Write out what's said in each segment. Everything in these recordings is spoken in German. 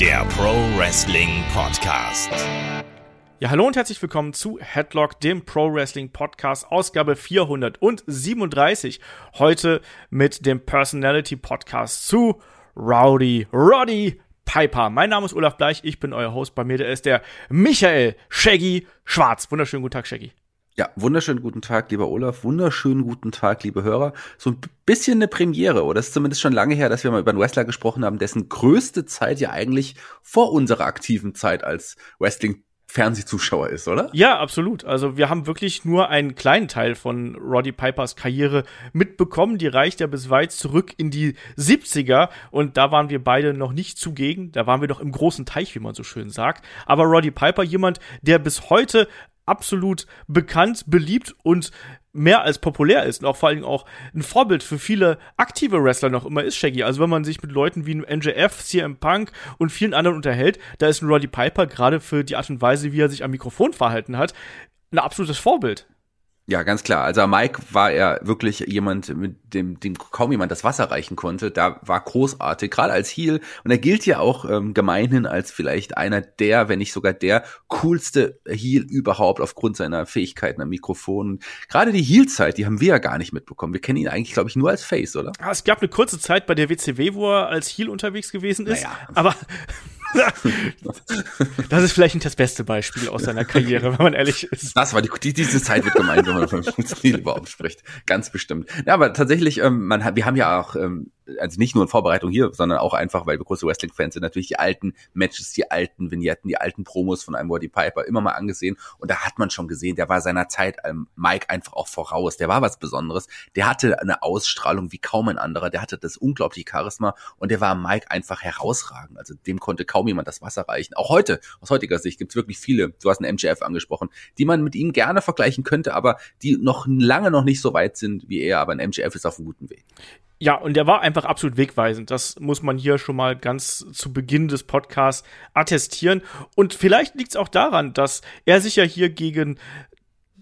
der Pro Wrestling Podcast. Ja, hallo und herzlich willkommen zu Headlock, dem Pro Wrestling Podcast, Ausgabe 437. Heute mit dem Personality Podcast zu Rowdy Roddy Piper. Mein Name ist Olaf Bleich, ich bin euer Host. Bei mir der ist der Michael Shaggy Schwarz. Wunderschönen guten Tag, Shaggy. Ja, wunderschönen guten Tag, lieber Olaf. Wunderschönen guten Tag, liebe Hörer. So ein bisschen eine Premiere, oder? Es ist zumindest schon lange her, dass wir mal über einen Wrestler gesprochen haben, dessen größte Zeit ja eigentlich vor unserer aktiven Zeit als Wrestling Fernsehzuschauer ist, oder? Ja, absolut. Also wir haben wirklich nur einen kleinen Teil von Roddy Pipers Karriere mitbekommen. Die reicht ja bis weit zurück in die 70er und da waren wir beide noch nicht zugegen. Da waren wir doch im großen Teich, wie man so schön sagt. Aber Roddy Piper, jemand, der bis heute absolut bekannt, beliebt und mehr als populär ist und auch vor allen Dingen auch ein Vorbild für viele aktive Wrestler noch immer ist Shaggy. Also wenn man sich mit Leuten wie MJF, CM Punk und vielen anderen unterhält, da ist ein Roddy Piper gerade für die Art und Weise, wie er sich am Mikrofon verhalten hat, ein absolutes Vorbild. Ja, ganz klar. Also Mike war er wirklich jemand, mit dem, dem kaum jemand das Wasser reichen konnte. Da war großartig, gerade als Heel. Und er gilt ja auch ähm, gemeinhin als vielleicht einer der, wenn nicht sogar der coolste Heel überhaupt aufgrund seiner Fähigkeiten am Mikrofon. Gerade die Heel-Zeit, die haben wir ja gar nicht mitbekommen. Wir kennen ihn eigentlich, glaube ich, nur als Face, oder? Ja, es gab eine kurze Zeit bei der WCW, wo er als Heel unterwegs gewesen ist. Naja. Aber das ist vielleicht nicht das beste Beispiel aus seiner Karriere, wenn man ehrlich ist. Das war die, die diese Zeit wird gemeint, wenn man von Stil überhaupt spricht. Ganz bestimmt. Ja, aber tatsächlich, ähm, man wir haben ja auch ähm, also nicht nur in Vorbereitung hier, sondern auch einfach, weil wir große Wrestling-Fans sind, natürlich die alten Matches, die alten Vignetten, die alten Promos von einem Roddy Piper immer mal angesehen. Und da hat man schon gesehen, der war seiner Zeit ähm, Mike einfach auch voraus. Der war was Besonderes. Der hatte eine Ausstrahlung wie kaum ein anderer. Der hatte das unglaubliche Charisma und der war Mike einfach herausragend. Also dem konnte kaum jemand das Wasser reichen. Auch heute, aus heutiger Sicht, gibt's wirklich viele, du hast einen MJF angesprochen, die man mit ihm gerne vergleichen könnte, aber die noch lange noch nicht so weit sind wie er. Aber ein MJF ist auf einem guten Weg. Ja, und der war einfach absolut wegweisend. Das muss man hier schon mal ganz zu Beginn des Podcasts attestieren. Und vielleicht liegt es auch daran, dass er sich ja hier gegen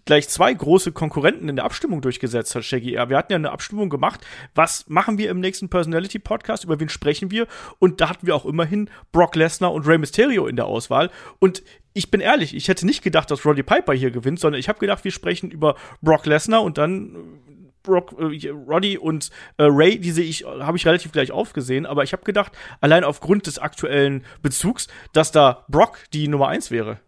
gleich zwei große Konkurrenten in der Abstimmung durchgesetzt hat, Shaggy. Wir hatten ja eine Abstimmung gemacht, was machen wir im nächsten Personality Podcast, über wen sprechen wir? Und da hatten wir auch immerhin Brock Lesnar und Rey Mysterio in der Auswahl. Und ich bin ehrlich, ich hätte nicht gedacht, dass Roddy Piper hier gewinnt, sondern ich habe gedacht, wir sprechen über Brock Lesnar und dann Brock, äh, Roddy und äh, Ray, die sehe ich, habe ich relativ gleich aufgesehen, aber ich habe gedacht, allein aufgrund des aktuellen Bezugs, dass da Brock die Nummer eins wäre.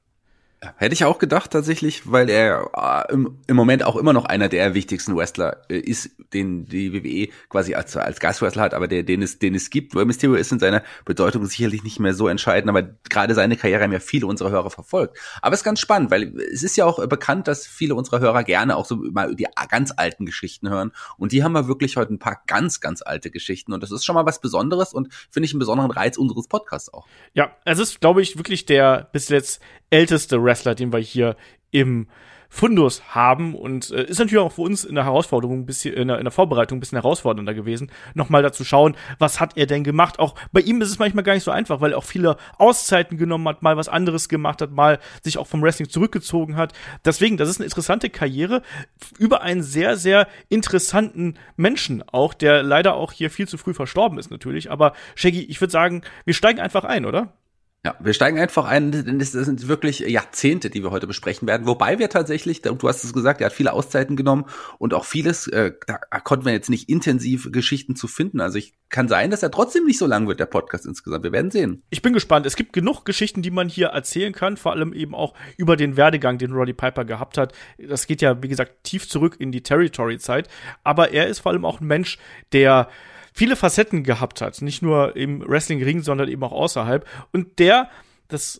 Hätte ich auch gedacht tatsächlich, weil er äh, im, im, Moment auch immer noch einer der wichtigsten Wrestler äh, ist, den die WWE quasi als, als Gastwrestler hat, aber der, den es, den es gibt. Rey Mysterio ist in seiner Bedeutung sicherlich nicht mehr so entscheidend, aber gerade seine Karriere haben ja viele unserer Hörer verfolgt. Aber es ist ganz spannend, weil es ist ja auch bekannt, dass viele unserer Hörer gerne auch so mal die ganz alten Geschichten hören. Und die haben wir wirklich heute ein paar ganz, ganz alte Geschichten. Und das ist schon mal was Besonderes und finde ich einen besonderen Reiz unseres Podcasts auch. Ja, es ist, glaube ich, wirklich der bis jetzt älteste Wrestler, den wir hier im Fundus haben und äh, ist natürlich auch für uns in der Herausforderung ein bisschen in der, in der Vorbereitung ein bisschen herausfordernder gewesen, nochmal dazu schauen, was hat er denn gemacht? Auch bei ihm ist es manchmal gar nicht so einfach, weil er auch viele Auszeiten genommen hat, mal was anderes gemacht hat, mal sich auch vom Wrestling zurückgezogen hat. Deswegen, das ist eine interessante Karriere über einen sehr sehr interessanten Menschen auch, der leider auch hier viel zu früh verstorben ist natürlich, aber Shaggy, ich würde sagen, wir steigen einfach ein, oder? Ja, wir steigen einfach ein, denn es sind wirklich Jahrzehnte, die wir heute besprechen werden. Wobei wir tatsächlich, du hast es gesagt, er hat viele Auszeiten genommen und auch vieles, äh, da konnten wir jetzt nicht intensiv Geschichten zu finden. Also ich kann sein, dass er trotzdem nicht so lang wird, der Podcast insgesamt. Wir werden sehen. Ich bin gespannt. Es gibt genug Geschichten, die man hier erzählen kann, vor allem eben auch über den Werdegang, den Roddy Piper gehabt hat. Das geht ja, wie gesagt, tief zurück in die Territory-Zeit. Aber er ist vor allem auch ein Mensch, der viele Facetten gehabt hat. Nicht nur im Wrestling-Ring, sondern eben auch außerhalb. Und der, das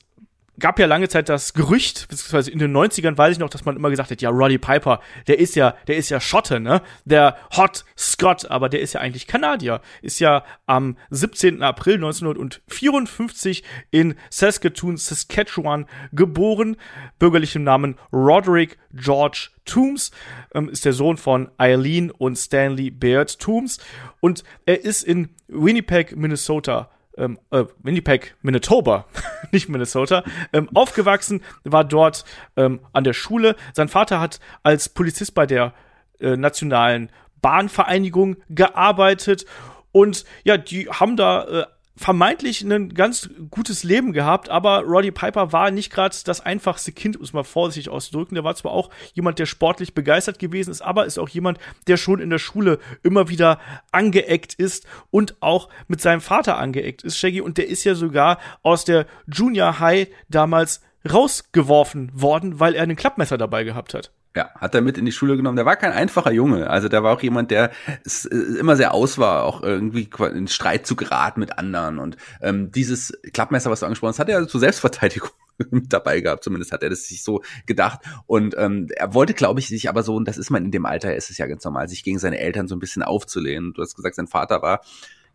gab ja lange Zeit das Gerücht, beziehungsweise in den 90ern weiß ich noch, dass man immer gesagt hat, ja, Roddy Piper, der ist ja, der ist ja Schotte, ne? Der Hot Scott, aber der ist ja eigentlich Kanadier. Ist ja am 17. April 1954 in Saskatoon, Saskatchewan geboren, bürgerlichem Namen Roderick George Toombs, ähm, ist der Sohn von Eileen und Stanley Baird Toombs und er ist in Winnipeg, Minnesota ähm, äh, Winnipeg, Manitoba, nicht Minnesota, ähm, aufgewachsen, war dort ähm, an der Schule. Sein Vater hat als Polizist bei der äh, nationalen Bahnvereinigung gearbeitet und ja, die haben da äh, vermeintlich ein ganz gutes Leben gehabt, aber Roddy Piper war nicht gerade das einfachste Kind, um es mal vorsichtig auszudrücken. Der war zwar auch jemand, der sportlich begeistert gewesen ist, aber ist auch jemand, der schon in der Schule immer wieder angeeckt ist und auch mit seinem Vater angeeckt ist, Shaggy. Und der ist ja sogar aus der Junior High damals rausgeworfen worden, weil er ein Klappmesser dabei gehabt hat. Ja, hat er mit in die Schule genommen. Der war kein einfacher Junge. Also der war auch jemand, der äh, immer sehr aus war, auch irgendwie in Streit zu geraten mit anderen. Und ähm, dieses Klappmesser, was du angesprochen hast, hat er zur Selbstverteidigung mit dabei gehabt. Zumindest hat er das sich so gedacht. Und ähm, er wollte, glaube ich, sich aber so, und das ist man in dem Alter, ist es ja ganz normal, sich gegen seine Eltern so ein bisschen aufzulehnen. Du hast gesagt, sein Vater war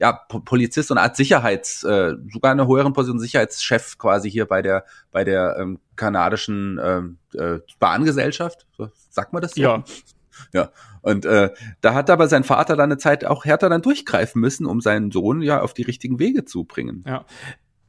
ja, Polizist und Art Sicherheits, äh, sogar eine höheren Position, Sicherheitschef quasi hier bei der, bei der ähm, kanadischen ähm, äh, Bahngesellschaft. So, sagt man das so? Ja. Ja, und äh, da hat aber sein Vater dann eine Zeit auch härter dann durchgreifen müssen, um seinen Sohn ja auf die richtigen Wege zu bringen. Ja,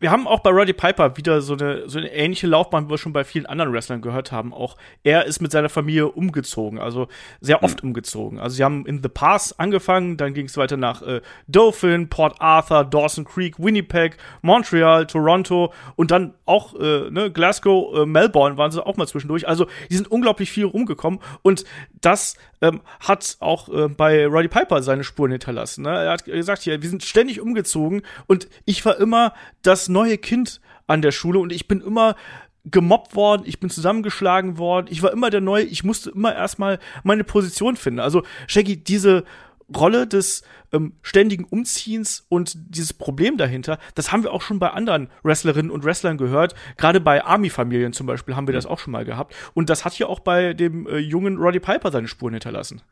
wir haben auch bei Roddy Piper wieder so eine, so eine ähnliche Laufbahn, wie wir schon bei vielen anderen Wrestlern gehört haben. Auch er ist mit seiner Familie umgezogen, also sehr oft mhm. umgezogen. Also sie haben in The Pass angefangen, dann ging es weiter nach äh, Dauphin, Port Arthur, Dawson Creek, Winnipeg, Montreal, Toronto und dann auch äh, ne, Glasgow, äh, Melbourne waren sie auch mal zwischendurch. Also die sind unglaublich viel rumgekommen und das ähm, hat auch äh, bei Roddy Piper seine Spuren hinterlassen. Ne? Er hat gesagt, hier, wir sind ständig umgezogen und ich war immer das neue Kind an der Schule und ich bin immer gemobbt worden, ich bin zusammengeschlagen worden, ich war immer der Neue, ich musste immer erstmal meine Position finden. Also Shaggy, diese Rolle des ähm, ständigen Umziehens und dieses Problem dahinter, das haben wir auch schon bei anderen Wrestlerinnen und Wrestlern gehört. Gerade bei Army-Familien zum Beispiel haben wir das auch schon mal gehabt. Und das hat ja auch bei dem äh, jungen Roddy Piper seine Spuren hinterlassen.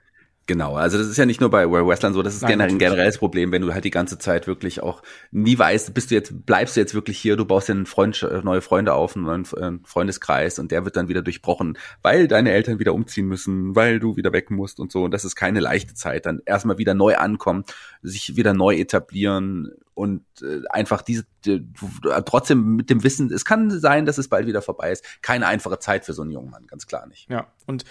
Genau, also das ist ja nicht nur bei Wrestlern so, das ist Nein, generell ein generelles Problem, wenn du halt die ganze Zeit wirklich auch nie weißt, bist du jetzt, bleibst du jetzt wirklich hier, du baust dir einen Freund, neue Freunde auf, einen neuen äh, Freundeskreis und der wird dann wieder durchbrochen, weil deine Eltern wieder umziehen müssen, weil du wieder weg musst und so. Und das ist keine leichte Zeit. Dann erstmal wieder neu ankommen, sich wieder neu etablieren und äh, einfach diese äh, trotzdem mit dem Wissen, es kann sein, dass es bald wieder vorbei ist. Keine einfache Zeit für so einen jungen Mann, ganz klar nicht. Ja, und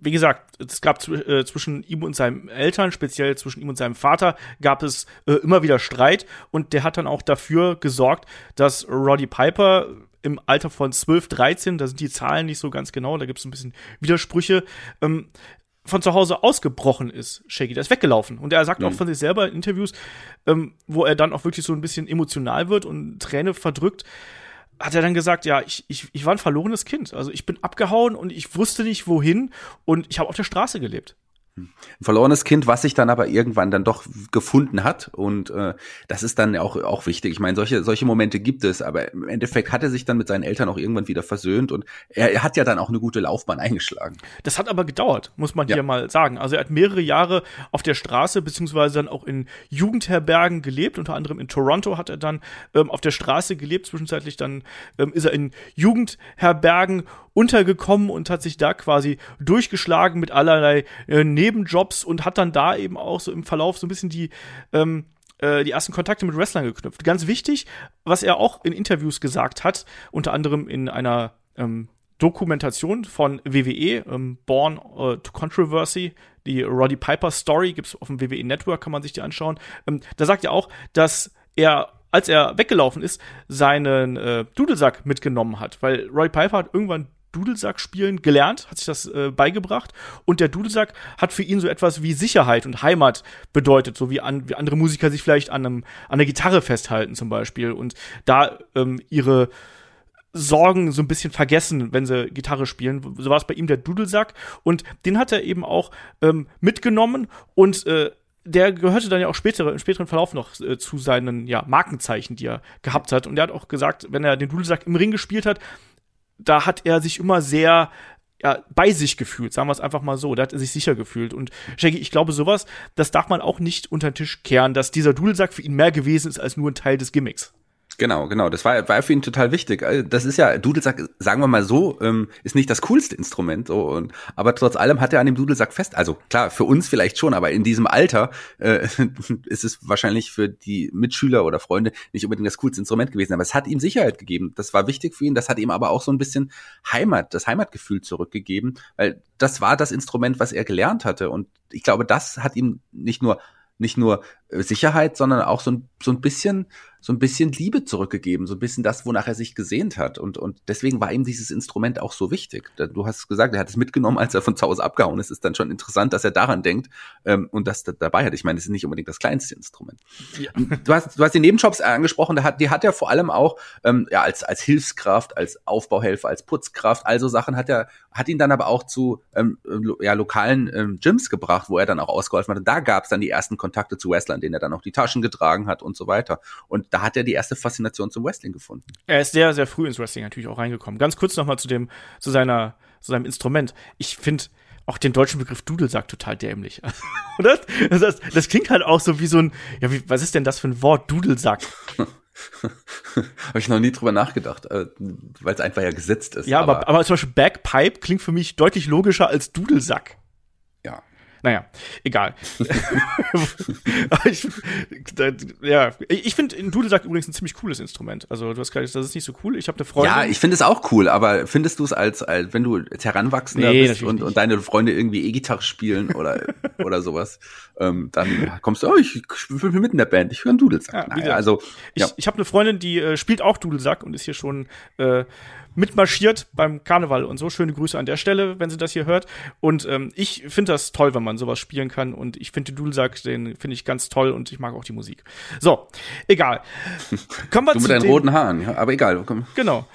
wie gesagt, es gab äh, zwischen ihm und seinen Eltern, speziell zwischen ihm und seinem Vater, gab es äh, immer wieder Streit und der hat dann auch dafür gesorgt, dass Roddy Piper im Alter von 12, 13, da sind die Zahlen nicht so ganz genau, da gibt es ein bisschen Widersprüche, ähm, von zu Hause ausgebrochen ist, Shaggy. Der ist weggelaufen. Und er sagt mhm. auch von sich selber in Interviews, ähm, wo er dann auch wirklich so ein bisschen emotional wird und Träne verdrückt, hat er dann gesagt, ja, ich, ich, ich war ein verlorenes Kind. Also ich bin abgehauen und ich wusste nicht wohin und ich habe auf der Straße gelebt. Ein verlorenes Kind, was sich dann aber irgendwann dann doch gefunden hat. Und äh, das ist dann auch, auch wichtig. Ich meine, solche, solche Momente gibt es, aber im Endeffekt hat er sich dann mit seinen Eltern auch irgendwann wieder versöhnt und er, er hat ja dann auch eine gute Laufbahn eingeschlagen. Das hat aber gedauert, muss man ja. hier mal sagen. Also er hat mehrere Jahre auf der Straße, beziehungsweise dann auch in Jugendherbergen gelebt. Unter anderem in Toronto hat er dann ähm, auf der Straße gelebt. Zwischenzeitlich dann ähm, ist er in Jugendherbergen untergekommen und hat sich da quasi durchgeschlagen mit allerlei äh, Nebenjobs und hat dann da eben auch so im Verlauf so ein bisschen die ähm, äh, die ersten Kontakte mit Wrestlern geknüpft. Ganz wichtig, was er auch in Interviews gesagt hat, unter anderem in einer ähm, Dokumentation von WWE, ähm, Born uh, to Controversy, die Roddy Piper Story, gibt's auf dem WWE Network, kann man sich die anschauen. Ähm, da sagt er auch, dass er als er weggelaufen ist, seinen äh, Dudelsack mitgenommen hat, weil Roddy Piper hat irgendwann Dudelsack spielen gelernt, hat sich das äh, beigebracht und der Dudelsack hat für ihn so etwas wie Sicherheit und Heimat bedeutet, so wie, an, wie andere Musiker sich vielleicht an, einem, an der Gitarre festhalten zum Beispiel und da ähm, ihre Sorgen so ein bisschen vergessen, wenn sie Gitarre spielen. So war es bei ihm der Dudelsack und den hat er eben auch ähm, mitgenommen und äh, der gehörte dann ja auch später, im späteren Verlauf noch äh, zu seinen ja, Markenzeichen, die er gehabt hat. Und er hat auch gesagt, wenn er den Dudelsack im Ring gespielt hat, da hat er sich immer sehr ja, bei sich gefühlt, sagen wir es einfach mal so. Da hat er sich sicher gefühlt. Und Shaggy, ich glaube, sowas, das darf man auch nicht unter den Tisch kehren, dass dieser Dudelsack für ihn mehr gewesen ist als nur ein Teil des Gimmicks. Genau, genau. Das war, war für ihn total wichtig. Also, das ist ja, Dudelsack, sagen wir mal so, ähm, ist nicht das coolste Instrument. So, und, aber trotz allem hat er an dem Dudelsack fest. Also klar, für uns vielleicht schon, aber in diesem Alter äh, ist es wahrscheinlich für die Mitschüler oder Freunde nicht unbedingt das coolste Instrument gewesen. Aber es hat ihm Sicherheit gegeben. Das war wichtig für ihn. Das hat ihm aber auch so ein bisschen Heimat, das Heimatgefühl zurückgegeben, weil das war das Instrument, was er gelernt hatte. Und ich glaube, das hat ihm nicht nur nicht nur Sicherheit, sondern auch so ein, so ein bisschen so ein bisschen Liebe zurückgegeben, so ein bisschen das, wonach er sich gesehnt hat. Und, und deswegen war ihm dieses Instrument auch so wichtig. Du hast gesagt, er hat es mitgenommen, als er von zu Hause abgehauen ist. Es ist dann schon interessant, dass er daran denkt ähm, und das da, dabei hat. Ich meine, es ist nicht unbedingt das kleinste Instrument. Ja. Du, hast, du hast die Nebenjobs angesprochen, die hat, die hat er vor allem auch ähm, ja, als, als Hilfskraft, als Aufbauhelfer, als Putzkraft, also Sachen hat er, hat ihn dann aber auch zu ähm, ja, lokalen ähm, Gyms gebracht, wo er dann auch ausgeholfen hat. Und da gab es dann die ersten Kontakte zu Wrestlern, denen er dann auch die Taschen getragen hat und so weiter. Und da hat er die erste Faszination zum Wrestling gefunden. Er ist sehr, sehr früh ins Wrestling natürlich auch reingekommen. Ganz kurz nochmal zu dem, zu seiner, zu seinem Instrument. Ich finde auch den deutschen Begriff Dudelsack total dämlich. Oder? Das, das, das, klingt halt auch so wie so ein, ja, wie, was ist denn das für ein Wort, Dudelsack? Habe ich noch nie drüber nachgedacht, äh, weil es einfach ja gesetzt ist. Ja, aber, aber, aber zum Beispiel Bagpipe klingt für mich deutlich logischer als Dudelsack. Naja, egal. ich, da, ja, ich finde ein Dudelsack übrigens ein ziemlich cooles Instrument. Also du hast gerade das ist nicht so cool. Ich habe eine Freundin. Ja, ich finde es auch cool, aber findest du es als, als wenn du jetzt heranwachsender nee, bist und, und deine Freunde irgendwie E-Gitarre spielen oder oder sowas, ähm, dann kommst du, oh, ich, bin mit in der Band, ich höre einen Dudelsack. Ja, naja, also ja. ich, ich habe eine Freundin, die äh, spielt auch Dudelsack und ist hier schon äh, mitmarschiert beim Karneval und so. Schöne Grüße an der Stelle, wenn sie das hier hört. Und ähm, ich finde das toll, wenn man sowas spielen kann. Und ich finde den Dudelsack, den finde ich ganz toll und ich mag auch die Musik. So, egal. Kommen wir du mit deinen roten Haaren, ja, aber egal. Komm. Genau.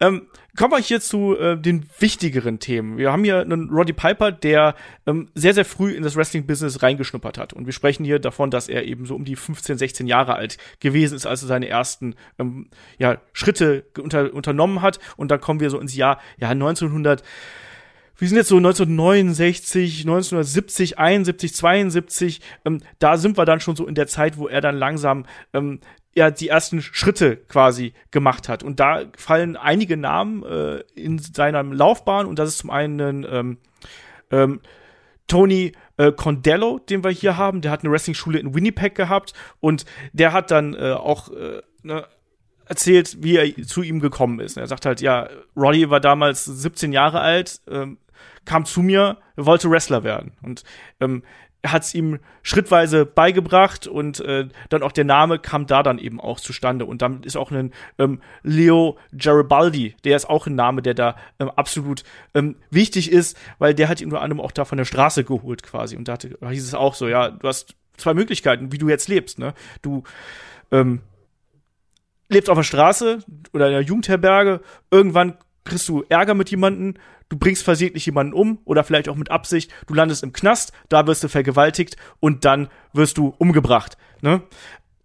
Ähm, Kommen wir hier zu äh, den wichtigeren Themen. Wir haben hier einen Roddy Piper, der ähm, sehr, sehr früh in das Wrestling-Business reingeschnuppert hat. Und wir sprechen hier davon, dass er eben so um die 15, 16 Jahre alt gewesen ist, als er seine ersten ähm, ja, Schritte unter, unternommen hat. Und dann kommen wir so ins Jahr ja, 1900 wir sind jetzt so 1969, 1970, 71, 72, ähm, da sind wir dann schon so in der Zeit, wo er dann langsam ähm, ja die ersten Schritte quasi gemacht hat. Und da fallen einige Namen äh, in seiner Laufbahn und das ist zum einen ähm, ähm, Tony äh, Condello, den wir hier haben. Der hat eine Wrestling-Schule in Winnipeg gehabt und der hat dann äh, auch äh, ne, erzählt, wie er zu ihm gekommen ist. Er sagt halt, ja, Roddy war damals 17 Jahre alt, ähm, kam zu mir, wollte Wrestler werden. Und ähm, hat es ihm schrittweise beigebracht und äh, dann auch der Name kam da dann eben auch zustande. Und dann ist auch ein ähm, Leo Garibaldi, der ist auch ein Name, der da ähm, absolut ähm, wichtig ist, weil der hat ihn unter anderem auch da von der Straße geholt quasi. Und da, hatte, da hieß es auch so, ja, du hast zwei Möglichkeiten, wie du jetzt lebst. Ne? Du ähm, lebst auf der Straße oder in der Jugendherberge, irgendwann kriegst du Ärger mit jemandem, du bringst versehentlich jemanden um oder vielleicht auch mit Absicht, du landest im Knast, da wirst du vergewaltigt und dann wirst du umgebracht. Ne?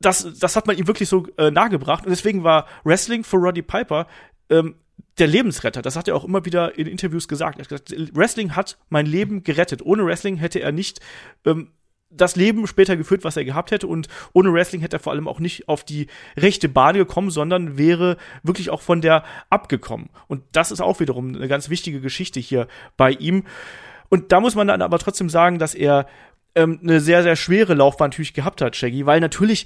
Das, das hat man ihm wirklich so äh, nahegebracht und deswegen war Wrestling für Roddy Piper ähm, der Lebensretter. Das hat er auch immer wieder in Interviews gesagt. Er hat gesagt, Wrestling hat mein Leben gerettet. Ohne Wrestling hätte er nicht ähm, das Leben später geführt, was er gehabt hätte. Und ohne Wrestling hätte er vor allem auch nicht auf die rechte Bahn gekommen, sondern wäre wirklich auch von der abgekommen. Und das ist auch wiederum eine ganz wichtige Geschichte hier bei ihm. Und da muss man dann aber trotzdem sagen, dass er ähm, eine sehr, sehr schwere Laufbahn natürlich gehabt hat, Shaggy, weil natürlich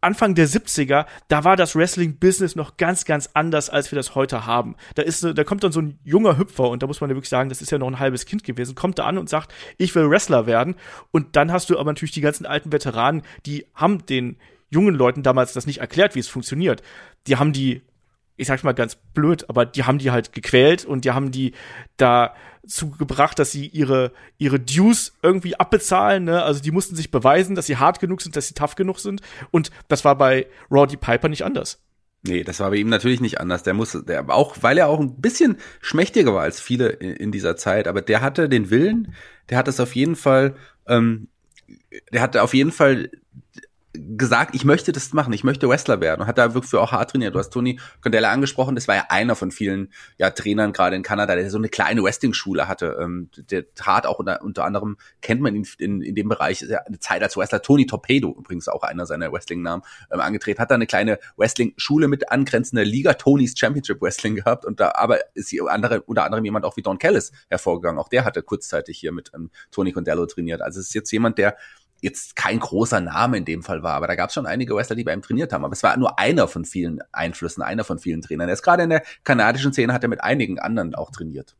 Anfang der 70er, da war das Wrestling-Business noch ganz, ganz anders, als wir das heute haben. Da ist, da kommt dann so ein junger Hüpfer und da muss man ja wirklich sagen, das ist ja noch ein halbes Kind gewesen, kommt da an und sagt, ich will Wrestler werden. Und dann hast du aber natürlich die ganzen alten Veteranen, die haben den jungen Leuten damals das nicht erklärt, wie es funktioniert. Die haben die ich sag's mal ganz blöd, aber die haben die halt gequält und die haben die dazu gebracht, dass sie ihre, ihre Dues irgendwie abbezahlen, ne? Also die mussten sich beweisen, dass sie hart genug sind, dass sie tough genug sind. Und das war bei Roddy Piper nicht anders. Nee, das war bei ihm natürlich nicht anders. Der musste, der auch, weil er auch ein bisschen schmächtiger war als viele in, in dieser Zeit, aber der hatte den Willen, der hat es auf jeden Fall, ähm, der hatte auf jeden Fall gesagt, ich möchte das machen, ich möchte Wrestler werden und hat da wirklich auch hart trainiert. Du hast Tony Condella angesprochen, das war ja einer von vielen ja, Trainern gerade in Kanada, der so eine kleine Wrestling-Schule hatte. Ähm, der trat auch unter, unter anderem, kennt man ihn in, in dem Bereich, eine Zeit als Wrestler, Tony Torpedo, übrigens auch einer seiner Wrestling-Namen, ähm, angetreten, hat da eine kleine Wrestling-Schule mit angrenzender Liga, Tonys Championship Wrestling gehabt und da aber ist hier andere, unter anderem jemand auch wie Don Kellis hervorgegangen. Auch der hatte kurzzeitig hier mit ähm, Tony Condello trainiert. Also es ist jetzt jemand, der jetzt kein großer Name in dem Fall war, aber da gab es schon einige Wrestler, die bei ihm trainiert haben. Aber es war nur einer von vielen Einflüssen, einer von vielen Trainern. Er ist gerade in der kanadischen Szene, hat er mit einigen anderen auch trainiert.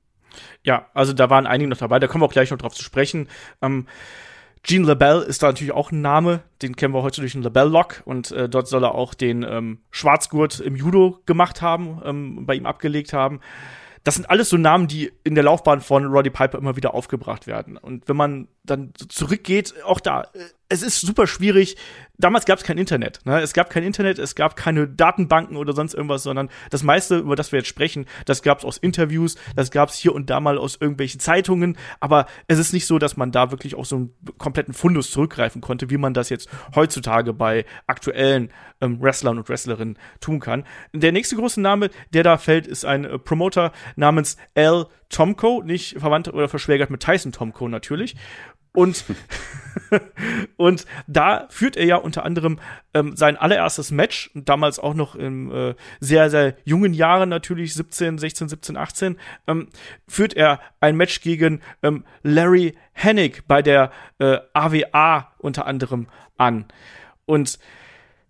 Ja, also da waren einige noch dabei, da kommen wir auch gleich noch drauf zu sprechen. Ähm, Gene LaBelle ist da natürlich auch ein Name, den kennen wir heute durch den LaBelle-Lock und äh, dort soll er auch den ähm, Schwarzgurt im Judo gemacht haben, ähm, bei ihm abgelegt haben. Das sind alles so Namen, die in der Laufbahn von Roddy Piper immer wieder aufgebracht werden. Und wenn man dann zurückgeht, auch da, äh, es ist super schwierig. Damals gab es kein Internet. Ne? Es gab kein Internet, es gab keine Datenbanken oder sonst irgendwas, sondern das meiste, über das wir jetzt sprechen, das gab es aus Interviews, das gab es hier und da mal aus irgendwelchen Zeitungen. Aber es ist nicht so, dass man da wirklich auf so einen kompletten Fundus zurückgreifen konnte, wie man das jetzt heutzutage bei aktuellen ähm, Wrestlern und Wrestlerinnen tun kann. Der nächste große Name, der da fällt, ist ein äh, Promoter namens Al Tomko, nicht verwandt oder verschwägert mit Tyson Tomko natürlich. Und, und da führt er ja unter anderem ähm, sein allererstes Match, damals auch noch in äh, sehr, sehr jungen Jahren natürlich, 17, 16, 17, 18, ähm, führt er ein Match gegen ähm, Larry Hennig bei der äh, AWA unter anderem an. Und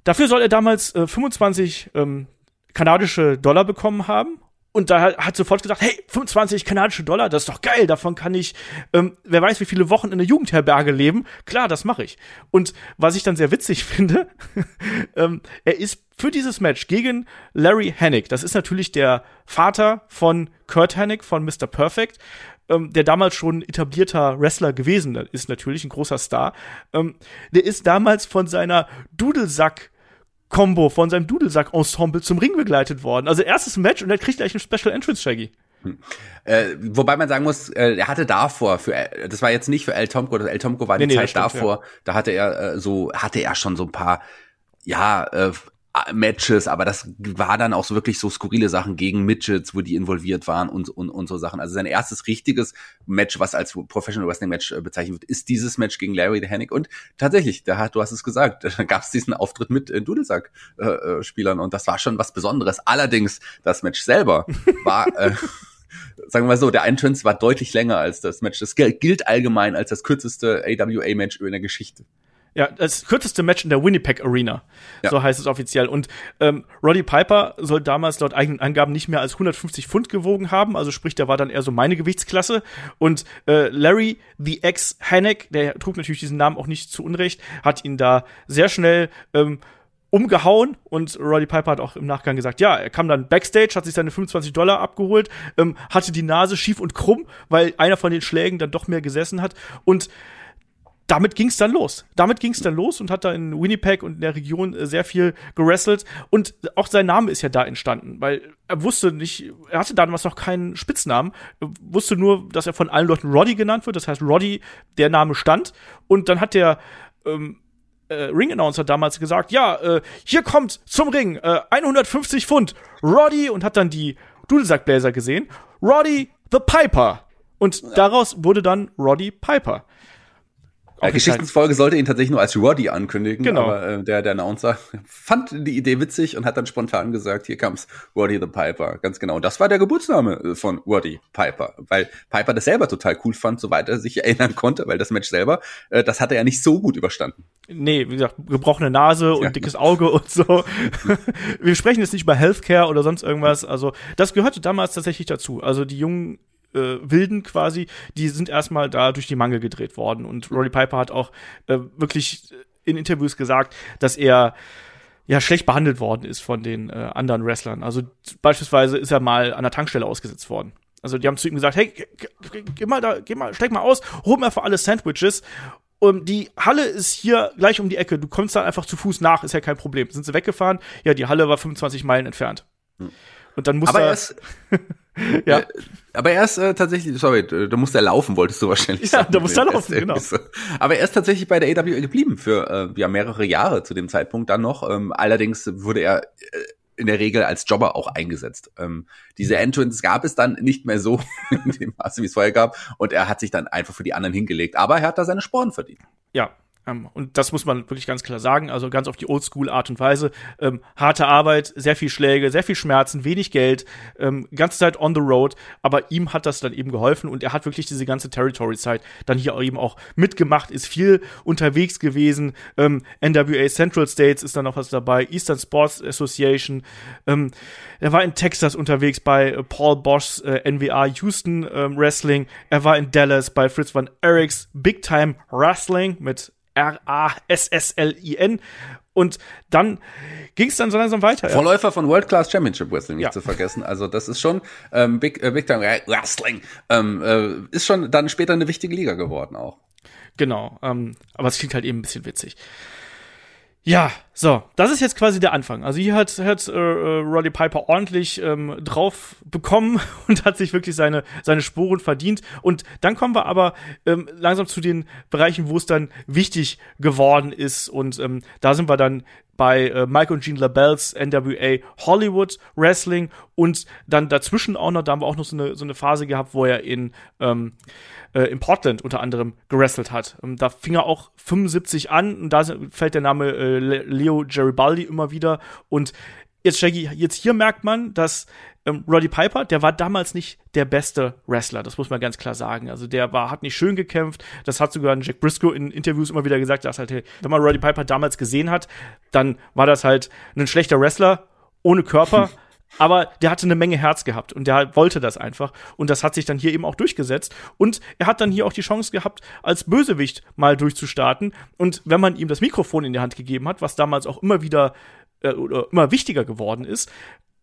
dafür soll er damals äh, 25 ähm, kanadische Dollar bekommen haben und da hat sofort gesagt, hey, 25 kanadische Dollar, das ist doch geil, davon kann ich, ähm, wer weiß, wie viele Wochen in der Jugendherberge leben. Klar, das mache ich. Und was ich dann sehr witzig finde, ähm, er ist für dieses Match gegen Larry Hennig, das ist natürlich der Vater von Kurt Hennig, von Mr. Perfect, ähm, der damals schon etablierter Wrestler gewesen ist, natürlich ein großer Star. Ähm, der ist damals von seiner Dudelsack Combo von seinem Dudelsack-Ensemble zum Ring begleitet worden. Also erstes Match und er kriegt gleich ein Special Entrance, Shaggy. Hm. Äh, wobei man sagen muss, äh, er hatte davor für das war jetzt nicht für El Tomko, El Tomko war die nee, Zeit nee, stimmt, davor, ja. da hatte er äh, so hatte er schon so ein paar ja äh, Matches, aber das war dann auch so wirklich so skurrile Sachen gegen Midgets, wo die involviert waren und, und, und so Sachen. Also sein erstes richtiges Match, was als Professional Wrestling Match äh, bezeichnet wird, ist dieses Match gegen Larry the Hennig. Und tatsächlich, da hat, du hast es gesagt, da gab es diesen Auftritt mit äh, Dudelsack-Spielern äh, und das war schon was Besonderes. Allerdings, das Match selber war, äh, sagen wir mal so, der Entrance war deutlich länger als das Match. Das gilt allgemein als das kürzeste AWA-Match in der Geschichte. Ja, das kürzeste Match in der Winnipeg Arena. Ja. So heißt es offiziell. Und ähm, Roddy Piper soll damals laut eigenen Angaben nicht mehr als 150 Pfund gewogen haben. Also sprich, der war dann eher so meine Gewichtsklasse. Und äh, Larry, the ex-Hannock, der trug natürlich diesen Namen auch nicht zu Unrecht, hat ihn da sehr schnell ähm, umgehauen und Roddy Piper hat auch im Nachgang gesagt, ja, er kam dann backstage, hat sich seine 25 Dollar abgeholt, ähm, hatte die Nase schief und krumm, weil einer von den Schlägen dann doch mehr gesessen hat und damit ging es dann los. Damit ging es dann los und hat da in Winnipeg und in der Region äh, sehr viel gerestelt. Und auch sein Name ist ja da entstanden, weil er wusste nicht, er hatte damals noch keinen Spitznamen, er wusste nur, dass er von allen Leuten Roddy genannt wird. Das heißt, Roddy, der Name stand. Und dann hat der ähm, äh, Ring-Announcer damals gesagt, ja, äh, hier kommt zum Ring äh, 150 Pfund Roddy und hat dann die Dudelsackbläser gesehen. Roddy the Piper. Und daraus wurde dann Roddy Piper. Äh, Geschichtsfolge sollte ihn tatsächlich nur als Roddy ankündigen, genau. aber äh, der, der Announcer fand die Idee witzig und hat dann spontan gesagt, hier comes Roddy the Piper. Ganz genau. Und das war der Geburtsname äh, von Roddy Piper, weil Piper das selber total cool fand, soweit er sich erinnern konnte, weil das Match selber, äh, das hat er ja nicht so gut überstanden. Nee, wie gesagt, gebrochene Nase und ja. dickes Auge und so. Wir sprechen jetzt nicht über Healthcare oder sonst irgendwas. Also das gehörte damals tatsächlich dazu. Also die jungen äh, Wilden quasi, die sind erstmal da durch die Mangel gedreht worden. Und Roddy Piper hat auch äh, wirklich in Interviews gesagt, dass er ja schlecht behandelt worden ist von den äh, anderen Wrestlern. Also beispielsweise ist er mal an der Tankstelle ausgesetzt worden. Also die haben zu ihm gesagt, hey, geh mal da, geh mal, steig mal aus, hol mir einfach alle Sandwiches. Und die Halle ist hier gleich um die Ecke. Du kommst da einfach zu Fuß nach, ist ja kein Problem. Sind sie weggefahren? Ja, die Halle war 25 Meilen entfernt. Hm. Und dann muss er. ja. Äh, aber er ist äh, tatsächlich, sorry, da musste er laufen, wolltest du wahrscheinlich ja, sagen. Ja, da musste er laufen, genau. Aber er ist tatsächlich bei der AWL geblieben für äh, ja mehrere Jahre zu dem Zeitpunkt dann noch. Ähm, allerdings wurde er äh, in der Regel als Jobber auch eingesetzt. Ähm, diese Entrance gab es dann nicht mehr so in dem Maße, wie es vorher gab. Und er hat sich dann einfach für die anderen hingelegt. Aber er hat da seine Sporen verdient. Ja, Ähm, und das muss man wirklich ganz klar sagen, also ganz auf die Oldschool-Art und Weise. Ähm, harte Arbeit, sehr viel Schläge, sehr viel Schmerzen, wenig Geld, ähm, ganze Zeit on the road, aber ihm hat das dann eben geholfen und er hat wirklich diese ganze Territory-Zeit dann hier eben auch mitgemacht, ist viel unterwegs gewesen. Ähm, NWA Central States ist dann noch was dabei, Eastern Sports Association. Ähm, er war in Texas unterwegs bei äh, Paul Boschs äh, NWA Houston ähm, Wrestling. Er war in Dallas bei Fritz van Eriks Big Time Wrestling mit R-A-S-S-L-I-N. Und dann ging es dann so langsam weiter. Vorläufer von World Class Championship Wrestling nicht ja. zu vergessen. Also das ist schon ähm, Big, äh, Big Time Wrestling. Ähm, äh, ist schon dann später eine wichtige Liga geworden auch. Genau. Ähm, aber es klingt halt eben ein bisschen witzig. Ja, so, das ist jetzt quasi der Anfang. Also hier hat, hat äh, äh, Roddy Piper ordentlich ähm, drauf bekommen und hat sich wirklich seine, seine Sporen verdient. Und dann kommen wir aber ähm, langsam zu den Bereichen, wo es dann wichtig geworden ist. Und ähm, da sind wir dann bei äh, Mike und Gene LaBelle's NWA Hollywood Wrestling und dann dazwischen auch noch, da haben wir auch noch so eine, so eine Phase gehabt, wo er in ähm, äh, in Portland unter anderem gerestelt hat. Ähm, da fing er auch 75 an und da fällt der Name äh, Leo Geribaldi immer wieder. Und jetzt, Shaggy, jetzt hier merkt man, dass ähm, Roddy Piper, der war damals nicht der beste Wrestler, das muss man ganz klar sagen. Also der war, hat nicht schön gekämpft, das hat sogar Jack Briscoe in Interviews immer wieder gesagt, dass halt, wenn man Roddy Piper damals gesehen hat, dann war das halt ein schlechter Wrestler ohne Körper. aber der hatte eine Menge Herz gehabt und der wollte das einfach. Und das hat sich dann hier eben auch durchgesetzt. Und er hat dann hier auch die Chance gehabt, als Bösewicht mal durchzustarten. Und wenn man ihm das Mikrofon in die Hand gegeben hat, was damals auch immer wieder äh, oder immer wichtiger geworden ist,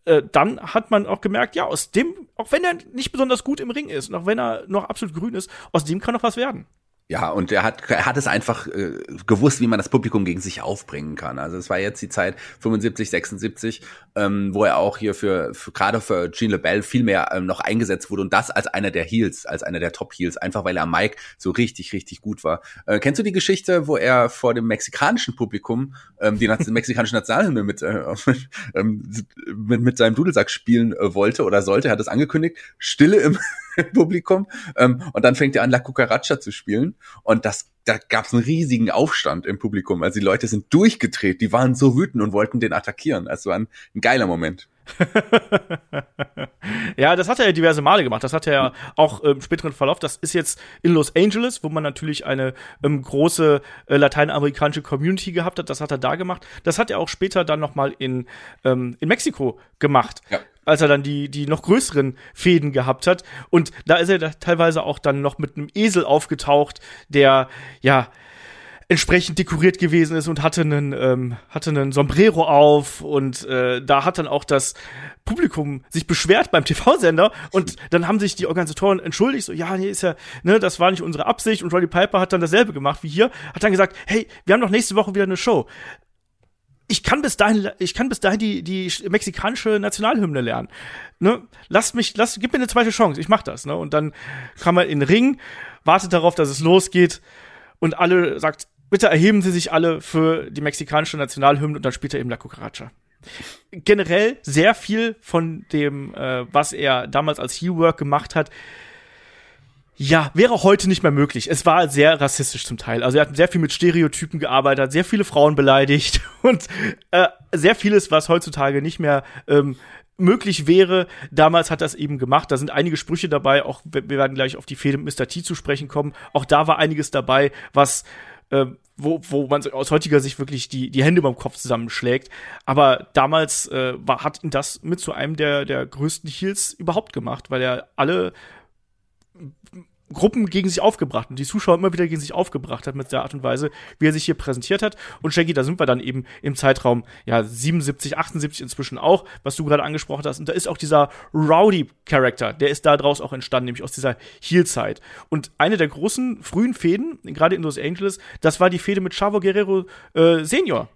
äh, dann hat man auch gemerkt, ja, aus dem, auch wenn er nicht besonders gut im Ring ist und auch wenn er noch absolut grün ist, aus dem kann noch was werden. Ja, und er hat, er hat es einfach äh, gewusst, wie man das Publikum gegen sich aufbringen kann. Also es war jetzt die Zeit 75, 76, ähm, wo er auch hier für, für gerade für Gene LeBell viel mehr ähm, noch eingesetzt wurde und das als einer der Heels, als einer der Top Heels, einfach weil er am Mike so richtig, richtig gut war. Äh, kennst du die Geschichte, wo er vor dem mexikanischen Publikum ähm, die mexikanische Nationalhymne mit, äh, ähm, mit, mit seinem Dudelsack spielen äh, wollte oder sollte? Er hat es angekündigt. Stille im Publikum. Ähm, und dann fängt er an, La Cucaracha zu spielen. Und das, da gab es einen riesigen Aufstand im Publikum. Also die Leute sind durchgedreht, die waren so wütend und wollten den attackieren. Also ein, ein geiler Moment. ja, das hat er ja diverse Male gemacht. Das hat er ja auch im späteren Verlauf. Das ist jetzt in Los Angeles, wo man natürlich eine ähm, große äh, lateinamerikanische Community gehabt hat. Das hat er da gemacht. Das hat er auch später dann noch mal in, ähm, in Mexiko gemacht. Ja. Als er dann die, die noch größeren Fäden gehabt hat. Und da ist er da teilweise auch dann noch mit einem Esel aufgetaucht, der, ja, entsprechend dekoriert gewesen ist und hatte einen, ähm, hatte einen Sombrero auf und äh, da hat dann auch das Publikum sich beschwert beim TV-Sender und dann haben sich die Organisatoren entschuldigt, so, ja, nee, ist ja, ne, das war nicht unsere Absicht und Roddy Piper hat dann dasselbe gemacht wie hier, hat dann gesagt, hey, wir haben doch nächste Woche wieder eine Show. Ich kann bis dahin, ich kann bis dahin die, die mexikanische Nationalhymne lernen. Ne? Lasst mich, lass, gib mir eine zweite Chance, ich mach das, ne? Und dann kam er in den Ring, wartet darauf, dass es losgeht und alle sagt, bitte erheben Sie sich alle für die mexikanische Nationalhymne und dann spielt er eben La Cucaracha. Generell sehr viel von dem, äh, was er damals als Heel-Work gemacht hat, ja, wäre heute nicht mehr möglich. Es war sehr rassistisch zum Teil. Also er hat sehr viel mit Stereotypen gearbeitet, sehr viele Frauen beleidigt und äh, sehr vieles, was heutzutage nicht mehr ähm, möglich wäre. Damals hat das eben gemacht. Da sind einige Sprüche dabei. Auch wir werden gleich auf die Fehde mit Mr. T zu sprechen kommen. Auch da war einiges dabei, was äh, wo, wo man aus heutiger Sicht wirklich die, die Hände beim Kopf zusammenschlägt. Aber damals äh, war, hat ihn das mit zu einem der, der größten Heels überhaupt gemacht, weil er alle Gruppen gegen sich aufgebracht und die Zuschauer immer wieder gegen sich aufgebracht hat mit der Art und Weise, wie er sich hier präsentiert hat. Und Shaggy, da sind wir dann eben im Zeitraum ja 77, 78 inzwischen auch, was du gerade angesprochen hast. Und da ist auch dieser Rowdy-Charakter, der ist da draus auch entstanden, nämlich aus dieser Heel-Zeit. Und eine der großen frühen Fäden, gerade in Los Angeles, das war die Fäde mit Chavo Guerrero äh, Senior.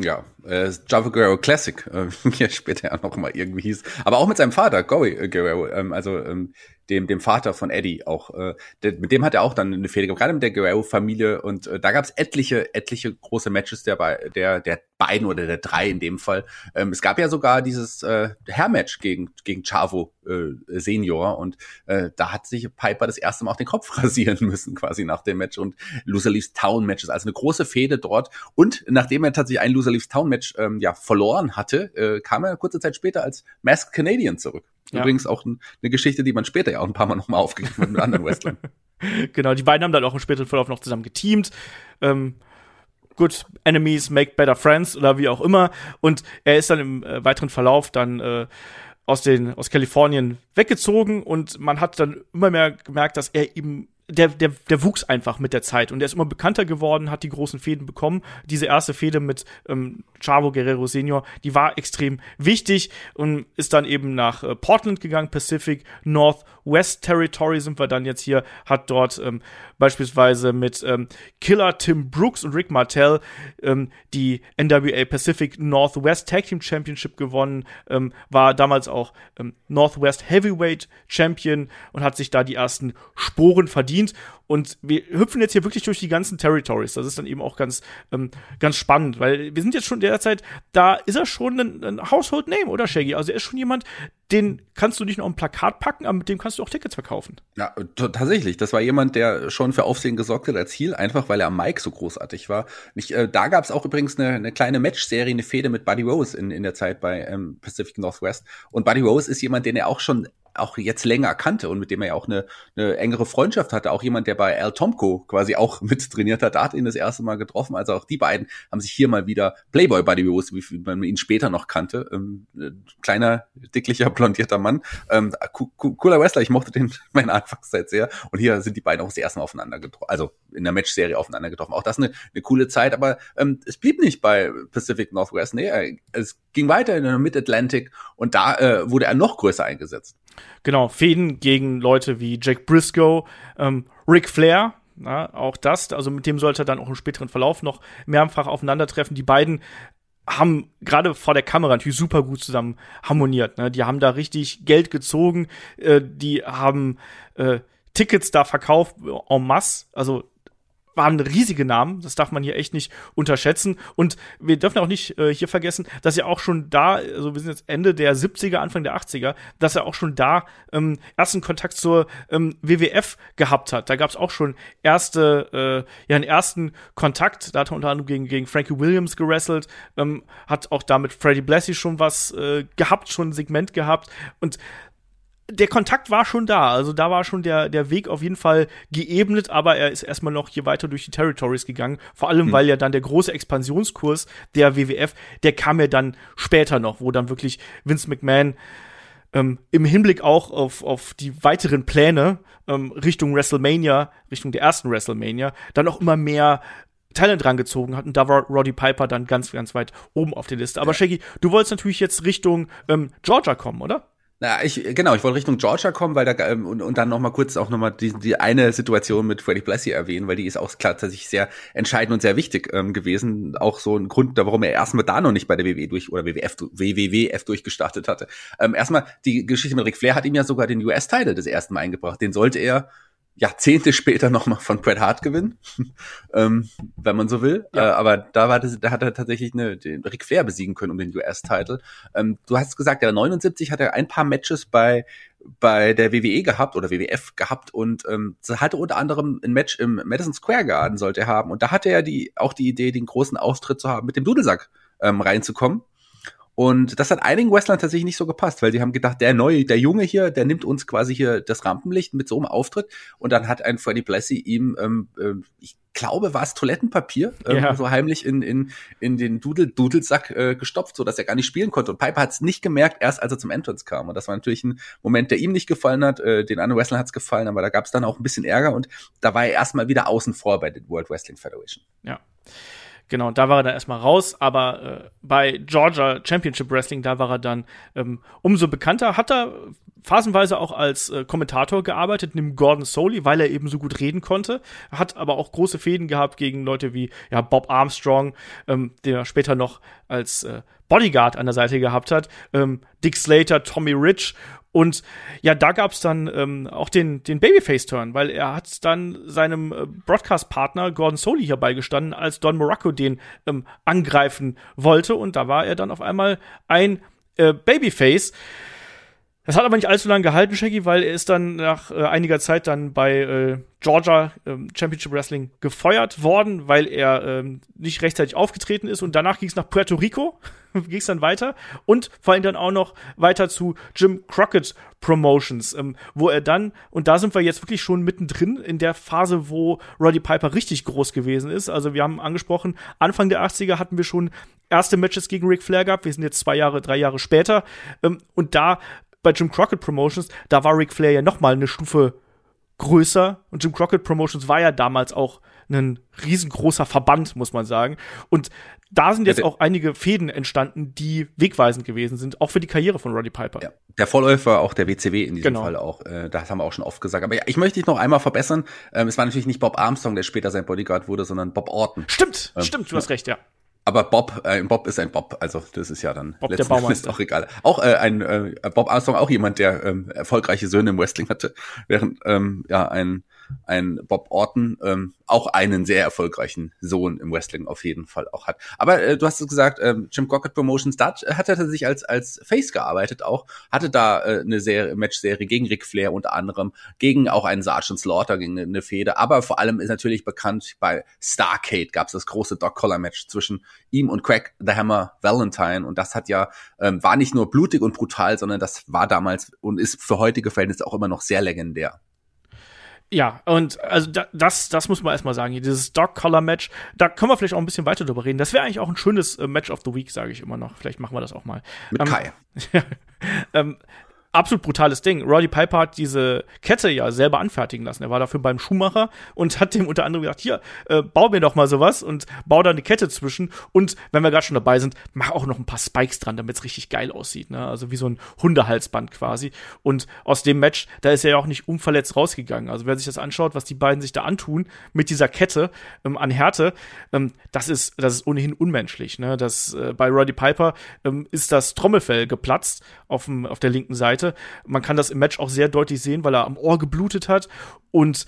Ja, äh, Java Guerrero Classic, äh, wie er später ja noch mal irgendwie hieß. Aber auch mit seinem Vater, Goey Guerrero. Ähm, also ähm, dem, dem Vater von Eddie auch. Äh, der, mit dem hat er auch dann eine Fehde gehabt, gerade mit der Guerrero-Familie. Und äh, da gab es etliche, etliche große Matches der, der, der beiden oder der drei in dem Fall. Ähm, es gab ja sogar dieses äh, Hair-Match gegen, gegen Chavo äh, Senior und äh, da hat sich Piper das erste Mal auch den Kopf rasieren müssen, quasi nach dem Match und Loser Leaves Town Matches, also eine große Fehde dort. Und nachdem er tatsächlich ein Loser Leaves Town Match ähm, ja verloren hatte, äh, kam er kurze Zeit später als Masked Canadian zurück. Ja. Übrigens auch ein, eine Geschichte, die man später ja auch ein paar Mal nochmal aufgegriffen hat mit anderen Wrestlern. genau, die beiden haben dann auch im späteren Verlauf noch zusammen geteamt. Ähm, gut, Enemies make better friends oder wie auch immer. Und er ist dann im äh, weiteren Verlauf dann äh, aus den aus Kalifornien weggezogen und man hat dann immer mehr gemerkt, dass er eben der, der, der wuchs einfach mit der Zeit und er ist immer bekannter geworden, hat die großen Fäden bekommen. Diese erste Fehde mit ähm, Chavo Guerrero Senior, die war extrem wichtig und ist dann eben nach äh, Portland gegangen, Pacific Northwest Territory sind wir dann jetzt hier, hat dort ähm, beispielsweise mit ähm, Killer Tim Brooks und Rick Martell ähm, die NWA Pacific Northwest Tag Team Championship gewonnen, ähm, war damals auch ähm, Northwest Heavyweight Champion und hat sich da die ersten Sporen verdient. Und wir hüpfen jetzt hier wirklich durch die ganzen Territories. Das ist dann eben auch ganz, ähm, ganz spannend, weil wir sind jetzt schon derzeit, da ist er schon ein, ein Household Name, oder Shaggy? Also er ist schon jemand, den kannst du nicht nur auf ein Plakat packen, aber mit dem kannst du auch Tickets verkaufen. Ja, tatsächlich. Das war jemand, der schon für Aufsehen gesorgt hat als Ziel, einfach weil er am Mike so großartig war. Ich, äh, da gab es auch übrigens eine, eine kleine Match-Serie, eine Fehde mit Buddy Rose in, in der Zeit bei ähm, Pacific Northwest. Und Buddy Rose ist jemand, den er auch schon auch jetzt länger kannte und mit dem er ja auch eine, eine engere Freundschaft hatte. Auch jemand, der bei Al Tomko quasi auch mit trainiert hat, da hat ihn das erste Mal getroffen. Also auch die beiden haben sich hier mal wieder Playboy Buddy Rose, wie man ihn später noch kannte. Ähm, äh, kleiner, dicklicher, blondierter Mann. Ähm, cooler Wrestler, ich mochte den meine Anfangszeit sehr. Und hier sind die beiden auch das erste Mal aufeinander getroffen, also in der Match-Serie aufeinander getroffen. Auch das eine, eine coole Zeit, aber ähm, es blieb nicht bei Pacific Northwest. Nee, es ging weiter in der Mid-Atlantic und da äh, wurde er noch größer eingesetzt. Genau, Fäden gegen Leute wie Jack Briscoe, ähm, Ric Flair, na, auch das, also mit dem sollte er dann auch im späteren Verlauf noch mehrfach aufeinandertreffen. Die beiden haben gerade vor der Kamera natürlich super gut zusammen harmoniert. Ne? Die haben da richtig Geld gezogen, äh, die haben äh, Tickets da verkauft en masse. Also waren riesige Namen, das darf man hier echt nicht unterschätzen. Und wir dürfen auch nicht äh, hier vergessen, dass er auch schon da, also wir sind jetzt Ende der 70er, Anfang der 80er, dass er auch schon da ähm, ersten Kontakt zur ähm, WWF gehabt hat. Da gab es auch schon erste, äh, ja, einen ersten Kontakt. Da hat er unter anderem gegen, gegen Frankie Williams gerasselt, ähm, hat auch da mit Freddie Blassie schon was äh, gehabt, schon ein Segment gehabt. Und der Kontakt war schon da, also da war schon der, der Weg auf jeden Fall geebnet, aber er ist erstmal noch hier weiter durch die Territories gegangen. Vor allem, mhm. weil ja dann der große Expansionskurs der WWF, der kam ja dann später noch, wo dann wirklich Vince McMahon ähm, im Hinblick auch auf, auf die weiteren Pläne ähm, Richtung WrestleMania, Richtung der ersten WrestleMania, dann auch immer mehr Talent rangezogen hat und da war Roddy Piper dann ganz, ganz weit oben auf der Liste. Aber Shaggy, du wolltest natürlich jetzt Richtung ähm, Georgia kommen, oder? Na, ich, genau, ich wollte Richtung Georgia kommen, weil da, ähm, und, und dann nochmal kurz auch nochmal die, die eine Situation mit Freddie Blassie erwähnen, weil die ist auch klar tatsächlich sehr entscheidend und sehr wichtig ähm, gewesen. Auch so ein Grund, warum er erstmal da noch nicht bei der WWE durch, oder WWF, WWF durchgestartet hatte. Ähm, erstmal, die Geschichte mit Ric Flair hat ihm ja sogar den US-Title das erste Mal eingebracht. Den sollte er Jahrzehnte später nochmal von Bret Hart gewinnen, ähm, wenn man so will. Ja. Äh, aber da war das, da hat er tatsächlich eine, den Ric Flair besiegen können um den US-Title. Ähm, du hast gesagt, der 79 hat er ein paar Matches bei bei der WWE gehabt oder WWF gehabt und ähm, hatte unter anderem ein Match im Madison Square Garden sollte er haben und da hatte er die auch die Idee, den großen Austritt zu haben, mit dem Dudelsack ähm, reinzukommen und das hat einigen Wrestlern tatsächlich nicht so gepasst, weil sie haben gedacht, der neue, der Junge hier, der nimmt uns quasi hier das Rampenlicht mit so einem Auftritt. Und dann hat ein Freddie Blassie ihm, ähm, äh, ich glaube, war es Toilettenpapier, ähm, ja. so heimlich in, in, in den Dudel, Dudelsack äh, gestopft, so dass er gar nicht spielen konnte. Und Piper hat es nicht gemerkt, erst als er zum Entrance kam. Und das war natürlich ein Moment, der ihm nicht gefallen hat, äh, den anderen Wrestlern hat es gefallen, aber da gab es dann auch ein bisschen Ärger und da war er erstmal wieder außen vor bei der World Wrestling Federation. Ja. Genau, da war er dann erstmal raus, aber äh, bei Georgia Championship Wrestling, da war er dann ähm, umso bekannter. Hat er phasenweise auch als äh, Kommentator gearbeitet, neben Gordon Soley, weil er eben so gut reden konnte. Hat aber auch große Fäden gehabt gegen Leute wie ja, Bob Armstrong, ähm, der später noch als äh, Bodyguard an der Seite gehabt hat, ähm, Dick Slater, Tommy Rich Und ja, da gab's dann ähm, auch den, den Babyface-Turn, weil er hat dann seinem äh, Broadcast-Partner Gordon Soley hier beigestanden, als Don Morocco den ähm, angreifen wollte. Und da war er dann auf einmal ein äh, Babyface. Das hat aber nicht allzu lange gehalten, Shaggy, weil er ist dann nach äh, einiger Zeit dann bei äh, Georgia ähm, Championship Wrestling gefeuert worden, weil er ähm, nicht rechtzeitig aufgetreten ist. Und danach ging es nach Puerto Rico, ging es dann weiter und vor allem dann auch noch weiter zu Jim Crockett Promotions, ähm, wo er dann, und da sind wir jetzt wirklich schon mittendrin in der Phase, wo Roddy Piper richtig groß gewesen ist. Also wir haben angesprochen, Anfang der 80er hatten wir schon erste Matches gegen Ric Flair gehabt, wir sind jetzt zwei Jahre, drei Jahre später. Ähm, und da bei Jim Crockett Promotions, da war Ric Flair ja noch mal eine Stufe größer und Jim Crockett Promotions war ja damals auch ein riesengroßer Verband, muss man sagen. Und da sind jetzt ja, auch einige Fäden entstanden, die wegweisend gewesen sind, auch für die Karriere von Roddy Piper. Ja, der Vorläufer auch der WCW in diesem genau. Fall auch. Äh, das haben wir auch schon oft gesagt. Aber ja, ich möchte dich noch einmal verbessern. Ähm, es war natürlich nicht Bob Armstrong, der später sein Bodyguard wurde, sondern Bob Orton. Stimmt, ähm, stimmt, du hast recht, ja. Aber Bob, äh, Bob ist ein Bob, also das ist ja dann Bob letzten Endes auch egal. Auch äh, ein äh, Bob Armstrong, auch jemand, der ähm, erfolgreiche Söhne im Wrestling hatte, während ähm, ja ein ein Bob Orton ähm, auch einen sehr erfolgreichen Sohn im Wrestling auf jeden Fall auch hat. Aber äh, du hast es gesagt, ähm, Jim Crockett Promotions, da hat er sich als als Face gearbeitet auch, hatte da äh, eine Serie, Matchserie gegen Ric Flair unter anderem, gegen auch einen Sergeant Slaughter, gegen eine, eine Fehde. Aber vor allem ist natürlich bekannt, bei Starcade gab es das große Dog Collar Match zwischen ihm und Craig the Hammer Valentine. Und das hat ja, ähm, war nicht nur blutig und brutal, sondern das war damals und ist für heutige Verhältnisse auch immer noch sehr legendär. Ja, und also da, das, das muss man erstmal sagen. Hier, dieses Dog Collar Match, da können wir vielleicht auch ein bisschen weiter drüber reden. Das wäre eigentlich auch ein schönes äh, Match of the Week, sage ich immer noch. Vielleicht machen wir das auch mal. Mit ähm, Kai. ähm, absolut brutales Ding. Roddy Piper hat diese Kette ja selber anfertigen lassen. Er war dafür beim Schuhmacher und hat dem unter anderem gesagt, hier, äh, bau mir doch mal sowas und bau da eine Kette zwischen. Und wenn wir gerade schon dabei sind, mach auch noch ein paar Spikes dran, damit es richtig geil aussieht. Ne? Also wie so ein Hundehalsband quasi. Und aus dem Match, da ist er ja auch nicht unverletzt rausgegangen. Also wer sich das anschaut, was die beiden sich da antun mit dieser Kette ähm, an Härte, ähm, das ist, das ist ohnehin unmenschlich. Ne? Das, äh, bei Roddy Piper ähm, ist das Trommelfell geplatzt auf, dem, auf der linken Seite Seite. Man kann das im Match auch sehr deutlich sehen, weil er am Ohr geblutet hat. Und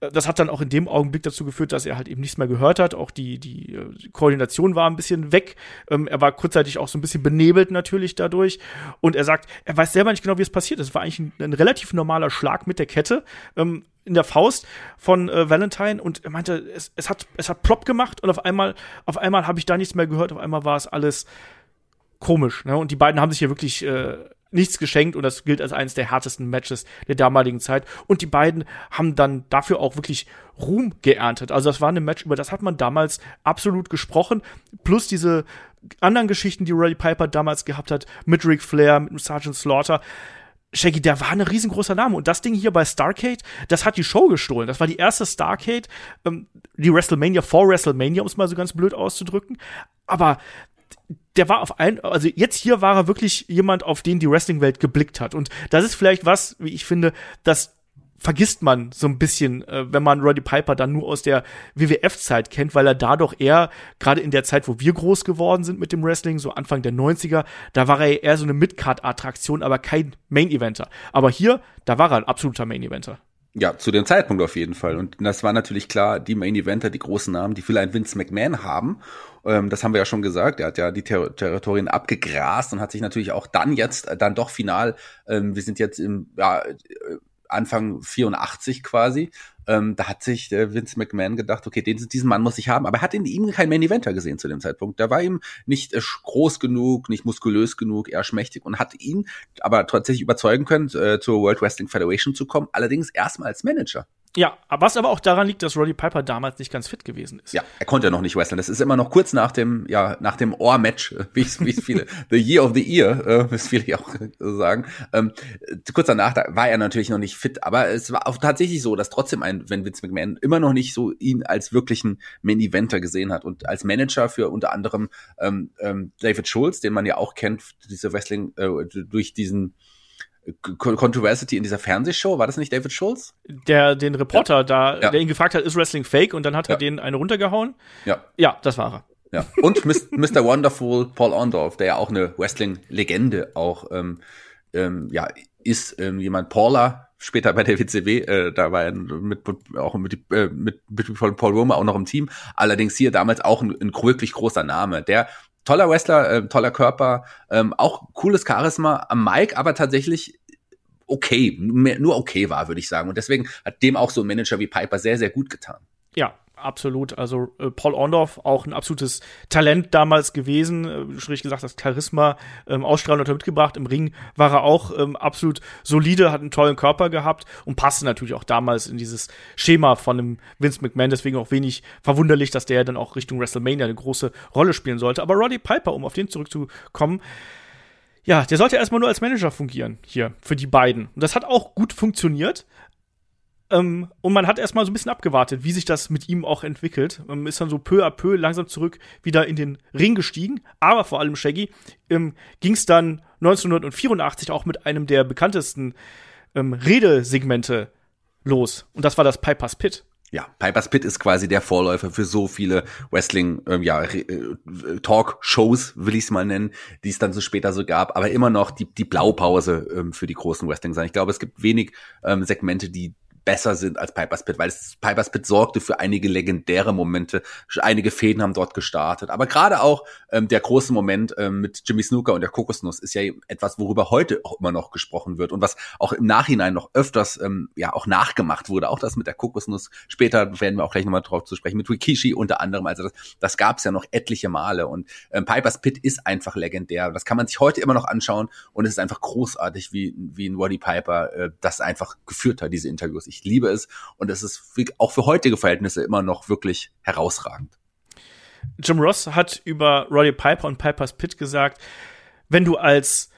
äh, das hat dann auch in dem Augenblick dazu geführt, dass er halt eben nichts mehr gehört hat. Auch die, die äh, Koordination war ein bisschen weg. Ähm, er war kurzzeitig auch so ein bisschen benebelt natürlich dadurch. Und er sagt, er weiß selber nicht genau, wie es passiert ist. Es war eigentlich ein, ein relativ normaler Schlag mit der Kette. Ähm, in der Faust von äh, Valentine und er meinte, es, es hat es hat plopp gemacht und auf einmal auf einmal habe ich da nichts mehr gehört, auf einmal war es alles komisch, ne? Und die beiden haben sich hier wirklich äh, nichts geschenkt und das gilt als eines der härtesten Matches der damaligen Zeit. Und die beiden haben dann dafür auch wirklich Ruhm geerntet. Also das war ein Match, über das hat man damals absolut gesprochen. Plus diese anderen Geschichten, die Roddy Piper damals gehabt hat, mit Ric Flair, mit Sergeant Slaughter. Shaggy, der war ein riesengroßer Name. Und das Ding hier bei Starcade, das hat die Show gestohlen. Das war die erste Starcade, ähm, die WrestleMania vor WrestleMania, um es mal so ganz blöd auszudrücken. Aber der war auf ein, also jetzt hier war er wirklich jemand, auf den die Wrestling-Welt geblickt hat. Und das ist vielleicht was, wie ich finde, das vergisst man so ein bisschen, äh, wenn man Roddy Piper dann nur aus der WWF-Zeit kennt, weil er da doch eher, gerade in der Zeit, wo wir groß geworden sind mit dem Wrestling, so Anfang der 90er, da war er eher so eine Mid-Card-Attraktion, aber kein Main-Eventer. Aber hier, da war er ein absoluter Main-Eventer. Ja, zu dem Zeitpunkt auf jeden Fall. Und das war natürlich klar, die Main Eventer, die großen Namen, die vielleicht Vince McMahon haben. Ähm, das haben wir ja schon gesagt. Er hat ja die Ter Territorien abgegrast und hat sich natürlich auch dann jetzt, äh, dann doch final, ähm, wir sind jetzt im, ja, äh, Anfang 84 quasi, ähm, da hat sich äh, Vince McMahon gedacht, okay, den, diesen Mann muss ich haben. Aber er hat in ihm kein Main Eventer gesehen zu dem Zeitpunkt. Der war ihm nicht äh, groß genug, nicht muskulös genug, eher schmächtig und hat ihn aber tatsächlich überzeugen können, äh, zur World Wrestling Federation zu kommen. Allerdings erstmal als Manager. Ja, was aber auch daran liegt, dass Roddy Piper damals nicht ganz fit gewesen ist. Ja, er konnte ja noch nicht wresteln. Das ist immer noch kurz nach dem, ja, nach dem Ohr-Match, wie es viele, The Year of the Ear, äh, wie es viele auch sagen. Ähm, kurz danach da war er natürlich noch nicht fit, aber es war auch tatsächlich so, dass trotzdem ein, wenn Vince McMahon immer noch nicht so ihn als wirklichen Main-Eventer gesehen hat und als Manager für unter anderem ähm, ähm, David Schulz, den man ja auch kennt, diese Wrestling, äh, durch diesen Controversity in dieser Fernsehshow, war das nicht David Schulz? Der den Reporter ja. da, ja. der ihn gefragt hat, ist Wrestling fake und dann hat er den eine runtergehauen? Ja. Ja, das war er. Ja. Und Mr. Wonderful Paul Orndorff, der ja auch eine Wrestling-Legende auch ähm, ähm, ja, ist ähm, jemand Paula, später bei der WCW, äh, da war er mit, auch mit, äh, mit, mit Paul Roma auch noch im Team. Allerdings hier damals auch ein, ein wirklich großer Name. Der toller Wrestler, äh, toller Körper, ähm, auch cooles Charisma am Mike, aber tatsächlich okay, nur okay war, würde ich sagen. Und deswegen hat dem auch so ein Manager wie Piper sehr, sehr gut getan. Ja, absolut. Also äh, Paul Orndorff auch ein absolutes Talent damals gewesen, äh, schräg gesagt, das Charisma, ähm, Ausstrahlung hat er mitgebracht. Im Ring war er auch ähm, absolut solide, hat einen tollen Körper gehabt und passte natürlich auch damals in dieses Schema von einem Vince McMahon. Deswegen auch wenig verwunderlich, dass der dann auch Richtung WrestleMania eine große Rolle spielen sollte. Aber Roddy Piper, um auf den zurückzukommen, ja, der sollte erstmal nur als Manager fungieren hier für die beiden. Und das hat auch gut funktioniert. Ähm, und man hat erstmal so ein bisschen abgewartet, wie sich das mit ihm auch entwickelt. Ähm, ist dann so peu à peu langsam zurück wieder in den Ring gestiegen. Aber vor allem Shaggy ähm, ging es dann 1984 auch mit einem der bekanntesten ähm, Redesegmente los. Und das war das Piper's Pit ja, Piper's Pit ist quasi der Vorläufer für so viele Wrestling, ähm, ja, äh, Talk-Shows, will ich es mal nennen, die es dann so später so gab, aber immer noch die, die Blaupause ähm, für die großen Wrestling sein. Ich glaube, es gibt wenig ähm, Segmente, die besser sind als Piper's Pit, weil es, Piper's Pit sorgte für einige legendäre Momente. Einige Fäden haben dort gestartet. Aber gerade auch ähm, der große Moment ähm, mit Jimmy Snooker und der Kokosnuss ist ja etwas, worüber heute auch immer noch gesprochen wird und was auch im Nachhinein noch öfters ähm, ja auch nachgemacht wurde. Auch das mit der Kokosnuss. Später werden wir auch gleich nochmal drauf zu sprechen. Mit Rikishi unter anderem. Also das, das gab es ja noch etliche Male. Und ähm, Piper's Pit ist einfach legendär. Das kann man sich heute immer noch anschauen und es ist einfach großartig, wie, wie ein Roddy Piper äh, das einfach geführt hat, diese Interviews. Ich liebe es und es ist auch für heutige Verhältnisse immer noch wirklich herausragend. Jim Ross hat über Roddy Piper und Piper's Pit gesagt, wenn du als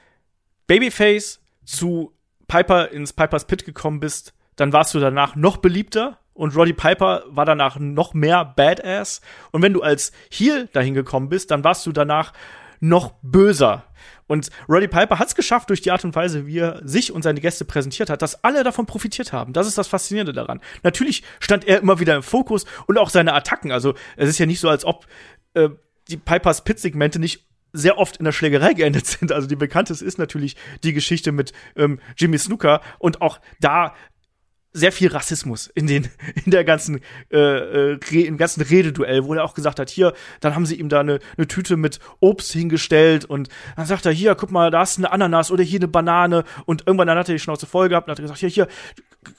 Babyface zu Piper ins Piper's Pit gekommen bist, dann warst du danach noch beliebter und Roddy Piper war danach noch mehr Badass. Und wenn du als Heel dahin gekommen bist, dann warst du danach noch böser. Und Roddy Piper hat es geschafft, durch die Art und Weise, wie er sich und seine Gäste präsentiert hat, dass alle davon profitiert haben. Das ist das Faszinierende daran. Natürlich stand er immer wieder im Fokus und auch seine Attacken. Also es ist ja nicht so, als ob äh, die Pipers Pit-Segmente nicht sehr oft in der Schlägerei geendet sind. Also die bekannteste ist natürlich die Geschichte mit ähm, Jimmy Snooker und auch da sehr viel Rassismus in den in der ganzen äh, äh, im ganzen Rededuell, wo er auch gesagt hat, hier, dann haben sie ihm da eine, eine Tüte mit Obst hingestellt und dann sagt er, hier, guck mal, da ist eine Ananas oder hier eine Banane und irgendwann dann hat er die Schnauze voll gehabt und hat er gesagt, hier, hier,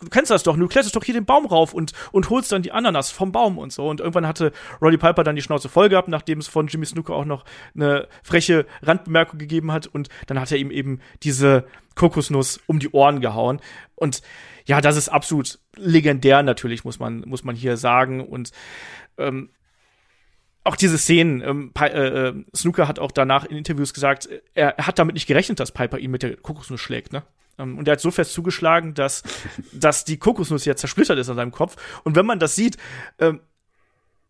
du kennst das doch, du kletterst doch hier den Baum rauf und und holst dann die Ananas vom Baum und so. Und irgendwann hatte Roddy Piper dann die Schnauze voll gehabt, nachdem es von Jimmy Snooker auch noch eine freche Randbemerkung gegeben hat und dann hat er ihm eben diese Kokosnuss um die Ohren gehauen. Und ja, das ist absolut legendär natürlich, muss man, muss man hier sagen. Und ähm, auch diese Szenen, ähm, äh, äh, Snooker hat auch danach in Interviews gesagt, er, er, hat damit nicht gerechnet, dass Piper ihn mit der Kokosnuss schlägt, ne? Ähm, und er hat so fest zugeschlagen, dass, dass die Kokosnuss ja zersplittert ist an seinem Kopf. Und wenn man das sieht, ähm,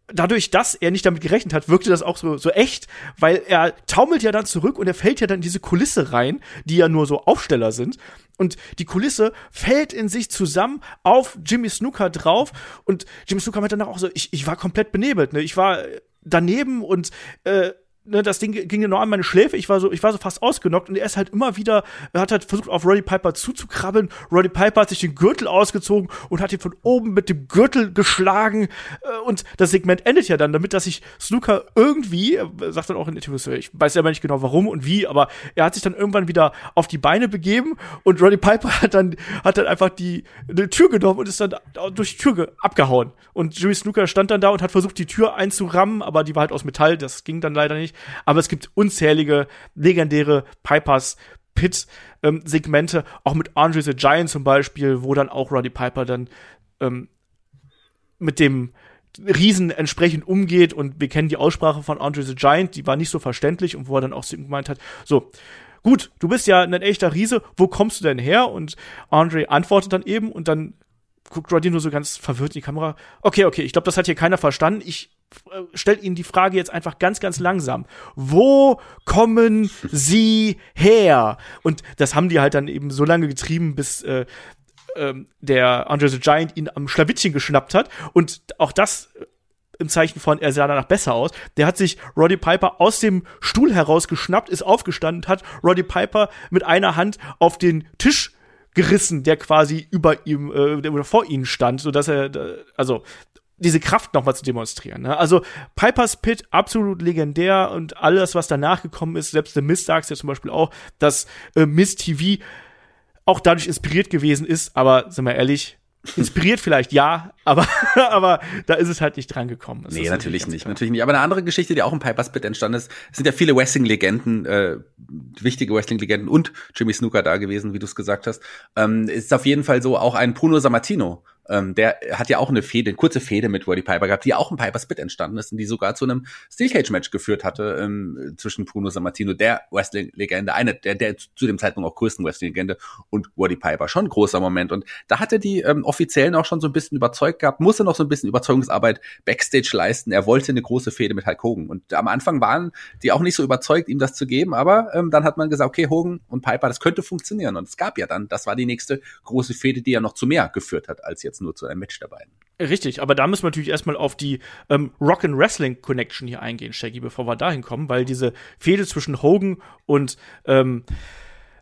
dadurch, dass er nicht damit gerechnet hat, wirkte das auch so, so echt, weil er taumelt ja dann zurück und er fällt ja dann in diese Kulisse rein, die ja nur so Aufsteller sind. Und die Kulisse fällt in sich zusammen auf Jimmy Snooker drauf. Und Jimmy Snooker meinte danach auch so, ich, ich war komplett benebelt. Ne? Ich war daneben und äh, ne, das Ding ging genau an meine Schläfe. Ich war so, ich war so fast ausgenockt und er ist halt immer wieder, er hat halt versucht, auf Roddy Piper zuzukrabbeln. Roddy Piper hat sich den Gürtel ausgezogen und hat ihn von oben mit dem Gürtel geschlagen. Äh, und das Segment endet ja dann damit, dass sich Snooker irgendwie, er sagt dann auch in Interviews, ich weiß ja nicht genau warum und wie, aber er hat sich dann irgendwann wieder auf die Beine begeben und Roddy Piper hat dann, hat dann einfach die, eine Tür genommen und ist dann durch die Tür abgehauen. Und Jimmy Snooker stand dann da und hat versucht, die Tür einzurammen, aber die war halt aus Metall, das ging dann leider nicht. Aber es gibt unzählige legendäre Pipers Pit ähm, auch mit Andre the Giant zum Beispiel, wo dann auch Roddy Piper dann ähm, mit dem Riesen entsprechend umgeht und wir kennen die Aussprache von Andre the Giant, die war nicht so verständlich und wo er dann auch gemeint hat, so, gut, du bist ja ein echter Riese, wo kommst du denn her? Und Andre antwortet dann eben und dann guckt Roddy nur so ganz verwirrt in die Kamera. Okay, okay, ich glaube, das hat hier keiner verstanden. Ich äh, stelle Ihnen die Frage jetzt einfach ganz, ganz langsam. Wo kommen Sie her? Und das haben die halt dann eben so lange getrieben, bis äh, äh, der Andre the Giant ihn am Schlawittchen geschnappt hat. Und auch das äh, im Zeichen von, er sah danach besser aus. Der hat sich Roddy Piper aus dem Stuhl herausgeschnappt, ist aufgestanden, hat Roddy Piper mit einer Hand auf den Tisch gerissen, der quasi über ihm äh, oder vor ihnen stand, so dass er also diese Kraft nochmal zu demonstrieren. Ne? Also Piper's Pit, absolut legendär und alles, was danach gekommen ist, selbst The Mist sagt ja zum Beispiel auch, dass äh, Miss TV auch dadurch inspiriert gewesen ist, aber sind wir ehrlich, Inspiriert vielleicht ja, aber, aber da ist es halt nicht dran gekommen. Das nee, natürlich nicht, klar. natürlich nicht. Aber eine andere Geschichte, die auch im Piper's Pit entstanden ist, sind ja viele Wrestling-Legenden, äh, wichtige Wrestling-Legenden und Jimmy Snooker da gewesen, wie du es gesagt hast. Ähm, ist auf jeden Fall so auch ein Bruno Sammartino, ähm, der hat ja auch eine Fehde, eine kurze Fehde mit Roddy Piper gehabt, die auch im Piper Spit entstanden ist und die sogar zu einem Steel Cage Match geführt hatte ähm, zwischen Bruno Sammartino, der Wrestling-Legende, einer der, der zu dem Zeitpunkt auch größten Wrestling-Legende und Roddy Piper. Schon ein großer Moment. Und da hat er die ähm, Offiziellen auch schon so ein bisschen überzeugt gehabt, musste noch so ein bisschen Überzeugungsarbeit Backstage leisten. Er wollte eine große Fehde mit Hulk Hogan. Und am Anfang waren die auch nicht so überzeugt, ihm das zu geben, aber ähm, dann hat man gesagt, okay, Hogan und Piper, das könnte funktionieren. Und es gab ja dann, das war die nächste große Fehde, die ja noch zu mehr geführt hat, als jetzt nur zu einem Match der beiden. Richtig, aber da müssen wir natürlich erstmal auf die ähm, Rock and Wrestling Connection hier eingehen, Shaggy, bevor wir dahin kommen, weil diese Fehde zwischen Hogan und ähm,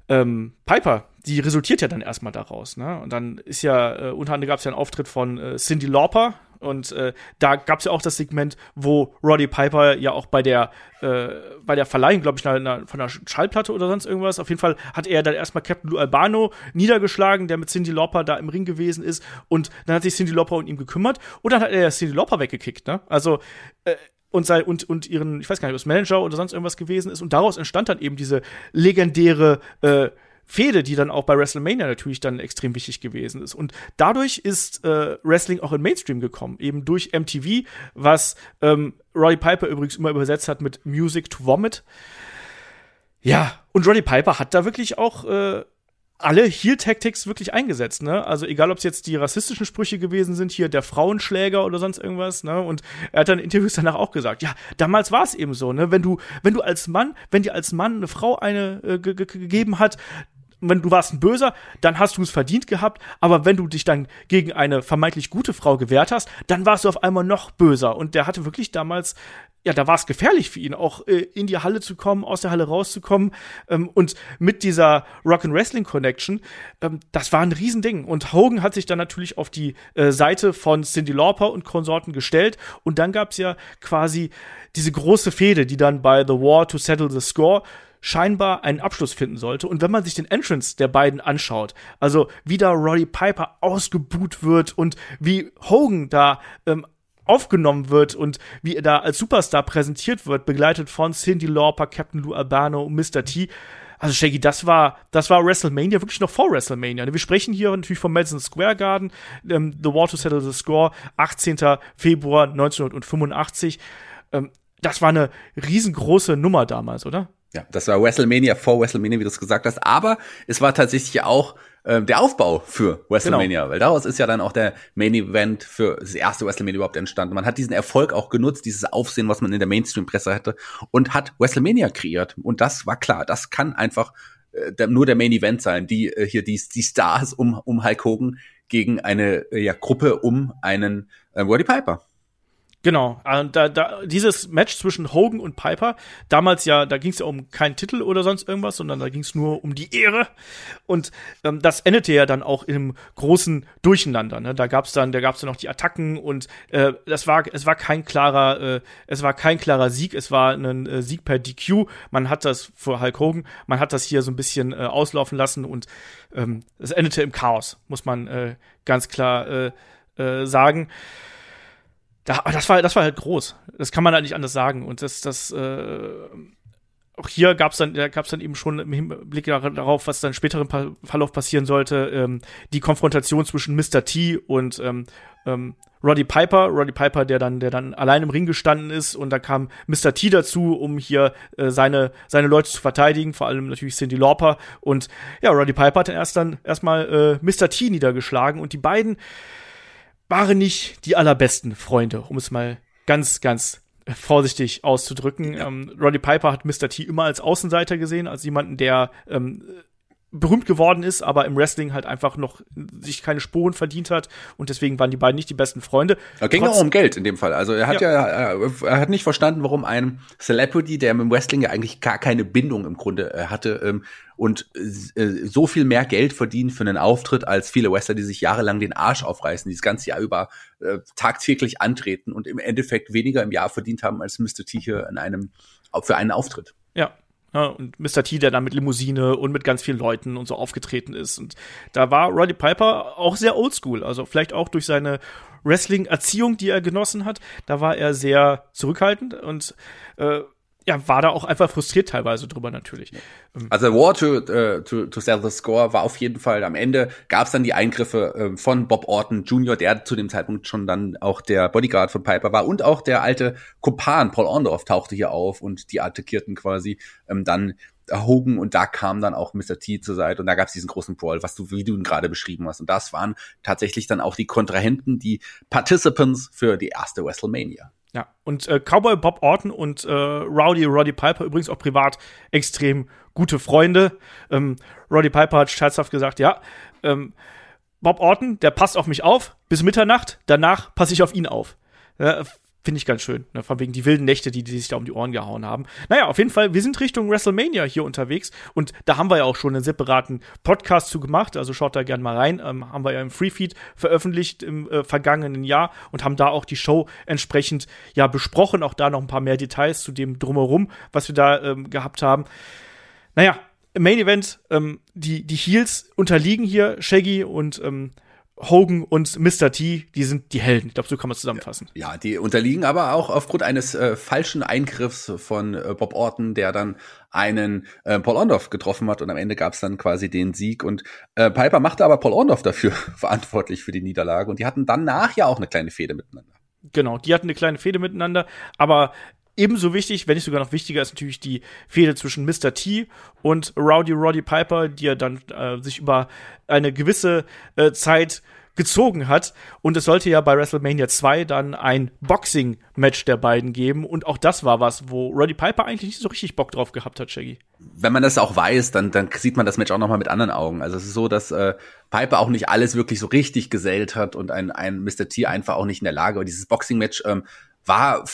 ähm, Piper, die resultiert ja dann erstmal daraus. Ne? Und dann ist ja, äh, unter anderem gab es ja einen Auftritt von äh, Cindy Lauper, und äh, da gab es ja auch das Segment, wo Roddy Piper ja auch bei der, äh, bei der Verleihung, glaube ich, na, na, von der Schallplatte oder sonst irgendwas, auf jeden Fall hat er dann erstmal Captain Lou Albano niedergeschlagen, der mit Cindy Lauper da im Ring gewesen ist. Und dann hat sich Cindy Lauper um ihn gekümmert und dann hat er Cindy Lauper weggekickt. Ne? Also äh, und, sei, und, und ihren, ich weiß gar nicht, es Manager oder sonst irgendwas gewesen ist. Und daraus entstand dann eben diese legendäre äh, Fehde, die dann auch bei WrestleMania natürlich dann extrem wichtig gewesen ist. Und dadurch ist äh, Wrestling auch in Mainstream gekommen, eben durch MTV, was ähm, Roddy Piper übrigens immer übersetzt hat mit Music to Vomit. Ja, und Roddy Piper hat da wirklich auch äh, alle Heel-Tactics wirklich eingesetzt, ne? Also egal, ob es jetzt die rassistischen Sprüche gewesen sind, hier der Frauenschläger oder sonst irgendwas, ne? Und er hat dann in Interviews danach auch gesagt, ja, damals war es eben so, ne? Wenn du, wenn du als Mann, wenn dir als Mann eine Frau eine äh, gegeben hat, wenn du warst ein Böser, dann hast du es verdient gehabt, aber wenn du dich dann gegen eine vermeintlich gute Frau gewehrt hast, dann warst du auf einmal noch böser. Und der hatte wirklich damals, ja, da war es gefährlich für ihn, auch äh, in die Halle zu kommen, aus der Halle rauszukommen. Ähm, und mit dieser Rock and Wrestling Connection, ähm, das war ein Riesending. Und Hogan hat sich dann natürlich auf die äh, Seite von Cindy Lauper und Konsorten gestellt. Und dann gab es ja quasi diese große Fehde, die dann bei The War to Settle the Score scheinbar einen Abschluss finden sollte. Und wenn man sich den Entrance der beiden anschaut, also wie da Roddy Piper ausgebuht wird und wie Hogan da ähm, aufgenommen wird und wie er da als Superstar präsentiert wird, begleitet von Cindy Lauper, Captain Lou Albano und Mr. T. Also Shaggy, das war, das war WrestleMania wirklich noch vor WrestleMania. Wir sprechen hier natürlich vom Madison Square Garden, ähm, The War to Settle the Score, 18. Februar 1985. Ähm, das war eine riesengroße Nummer damals, oder? Ja, das war WrestleMania vor WrestleMania, wie du es gesagt hast. Aber es war tatsächlich auch äh, der Aufbau für WrestleMania, genau. weil daraus ist ja dann auch der Main Event für das erste WrestleMania überhaupt entstanden. Man hat diesen Erfolg auch genutzt, dieses Aufsehen, was man in der Mainstream-Presse hatte, und hat WrestleMania kreiert. Und das war klar, das kann einfach äh, nur der Main Event sein, die äh, hier die, die Stars um, um Hulk Hogan gegen eine äh, ja, Gruppe um einen äh, Roddy Piper. Genau, und da, da, dieses Match zwischen Hogan und Piper, damals ja, da ging es ja um keinen Titel oder sonst irgendwas, sondern da ging es nur um die Ehre. Und ähm, das endete ja dann auch im großen Durcheinander. Ne? Da gab's dann, da gab's dann noch die Attacken und äh, das war, es war kein klarer, äh, es war kein klarer Sieg, es war ein äh, Sieg per DQ. Man hat das für Hulk Hogan, man hat das hier so ein bisschen äh, auslaufen lassen und ähm, es endete im Chaos, muss man äh, ganz klar äh, äh, sagen da, das war, das war halt groß. Das kann man halt nicht anders sagen. Und das, das, äh, auch hier gab es dann, da gab es dann eben schon im Hinblick darauf, was dann später im Verlauf passieren sollte, ähm, die Konfrontation zwischen Mr. T und ähm, ähm, Roddy Piper, Roddy Piper, der dann, der dann allein im Ring gestanden ist und da kam Mr. T dazu, um hier äh, seine, seine Leute zu verteidigen, vor allem natürlich Cindy Lauper und ja, Roddy Piper hat dann erst dann erstmal äh, Mr. T niedergeschlagen und die beiden waren nicht die allerbesten Freunde, um es mal ganz, ganz vorsichtig auszudrücken. Ja. Ähm, Roddy Piper hat Mr. T immer als Außenseiter gesehen, als jemanden, der ähm, berühmt geworden ist, aber im Wrestling halt einfach noch sich keine Spuren verdient hat und deswegen waren die beiden nicht die besten Freunde. Da ging auch um Geld in dem Fall. Also er hat ja, ja äh, er hat nicht verstanden, warum ein Celebrity, der im Wrestling ja eigentlich gar keine Bindung im Grunde äh, hatte ähm, und äh, so viel mehr Geld verdient für einen Auftritt als viele Wrestler, die sich jahrelang den Arsch aufreißen, die das ganze Jahr über äh, tagtäglich antreten und im Endeffekt weniger im Jahr verdient haben als Mr. T hier in einem für einen Auftritt. Ja, ja, und Mr. T, der dann mit Limousine und mit ganz vielen Leuten und so aufgetreten ist. Und da war Roddy Piper auch sehr oldschool. Also vielleicht auch durch seine Wrestling-Erziehung, die er genossen hat. Da war er sehr zurückhaltend und äh, ja, war da auch einfach frustriert teilweise drüber natürlich. Also War to, uh, to, to Sell the Score war auf jeden Fall, am Ende gab es dann die Eingriffe äh, von Bob Orton Jr., der zu dem Zeitpunkt schon dann auch der Bodyguard von Piper war und auch der alte Kumpan Paul Orndorff tauchte hier auf und die attackierten quasi ähm, dann Hogan und da kam dann auch Mr. T zur Seite und da gab es diesen großen Brawl, was du, wie du ihn gerade beschrieben hast. Und das waren tatsächlich dann auch die Kontrahenten, die Participants für die erste WrestleMania. Ja, und äh, Cowboy Bob Orton und äh, Rowdy Roddy Piper übrigens auch privat extrem gute Freunde. Ähm, Roddy Piper hat scherzhaft gesagt, ja, ähm, Bob Orton, der passt auf mich auf bis Mitternacht, danach passe ich auf ihn auf. Ja, Finde ich ganz schön. Ne? Von wegen die wilden Nächte, die, die sich da um die Ohren gehauen haben. Naja, auf jeden Fall, wir sind Richtung WrestleMania hier unterwegs. Und da haben wir ja auch schon einen separaten Podcast zu gemacht. Also schaut da gerne mal rein. Ähm, haben wir ja im Freefeed veröffentlicht im äh, vergangenen Jahr und haben da auch die Show entsprechend ja besprochen. Auch da noch ein paar mehr Details zu dem Drumherum, was wir da ähm, gehabt haben. Naja, im Main Event, ähm, die, die Heels unterliegen hier Shaggy und ähm, Hogan und Mr. T, die sind die Helden. Ich glaube, so kann man es zusammenfassen. Ja, die unterliegen aber auch aufgrund eines äh, falschen Eingriffs von äh, Bob Orton, der dann einen äh, Paul Orndorff getroffen hat und am Ende gab es dann quasi den Sieg und äh, Piper machte aber Paul Orndorff dafür verantwortlich für die Niederlage und die hatten danach ja auch eine kleine Fehde miteinander. Genau, die hatten eine kleine Fehde miteinander, aber ebenso wichtig, wenn nicht sogar noch wichtiger, ist natürlich die Fehde zwischen Mr. T und Rowdy Roddy Piper, die er dann äh, sich über eine gewisse äh, Zeit gezogen hat. Und es sollte ja bei WrestleMania 2 dann ein Boxing-Match der beiden geben. Und auch das war was, wo Roddy Piper eigentlich nicht so richtig Bock drauf gehabt hat, Shaggy. Wenn man das auch weiß, dann, dann sieht man das Match auch noch mal mit anderen Augen. Also es ist so, dass äh, Piper auch nicht alles wirklich so richtig gesellt hat und ein, ein Mr. T einfach auch nicht in der Lage war. Dieses Boxing-Match ähm, war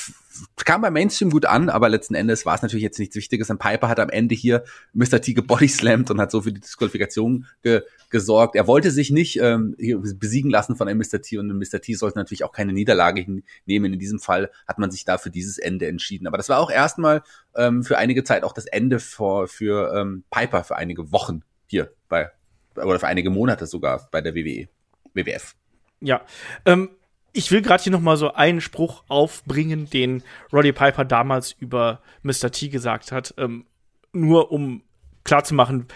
kam beim Mainstream gut an, aber letzten Endes war es natürlich jetzt nichts Wichtiges. Und Piper hat am Ende hier Mr. T gebodyslammt und hat so für die Disqualifikation ge gesorgt. Er wollte sich nicht ähm, besiegen lassen von einem Mr. T und Mr. T sollte natürlich auch keine Niederlage hinnehmen. In diesem Fall hat man sich da für dieses Ende entschieden. Aber das war auch erstmal ähm, für einige Zeit auch das Ende für, für ähm, Piper für einige Wochen hier bei oder für einige Monate sogar bei der WWE, WWF. Ja, ähm, ich will gerade hier noch mal so einen Spruch aufbringen, den Roddy Piper damals über Mr. T gesagt hat, ähm, nur um klarzumachen,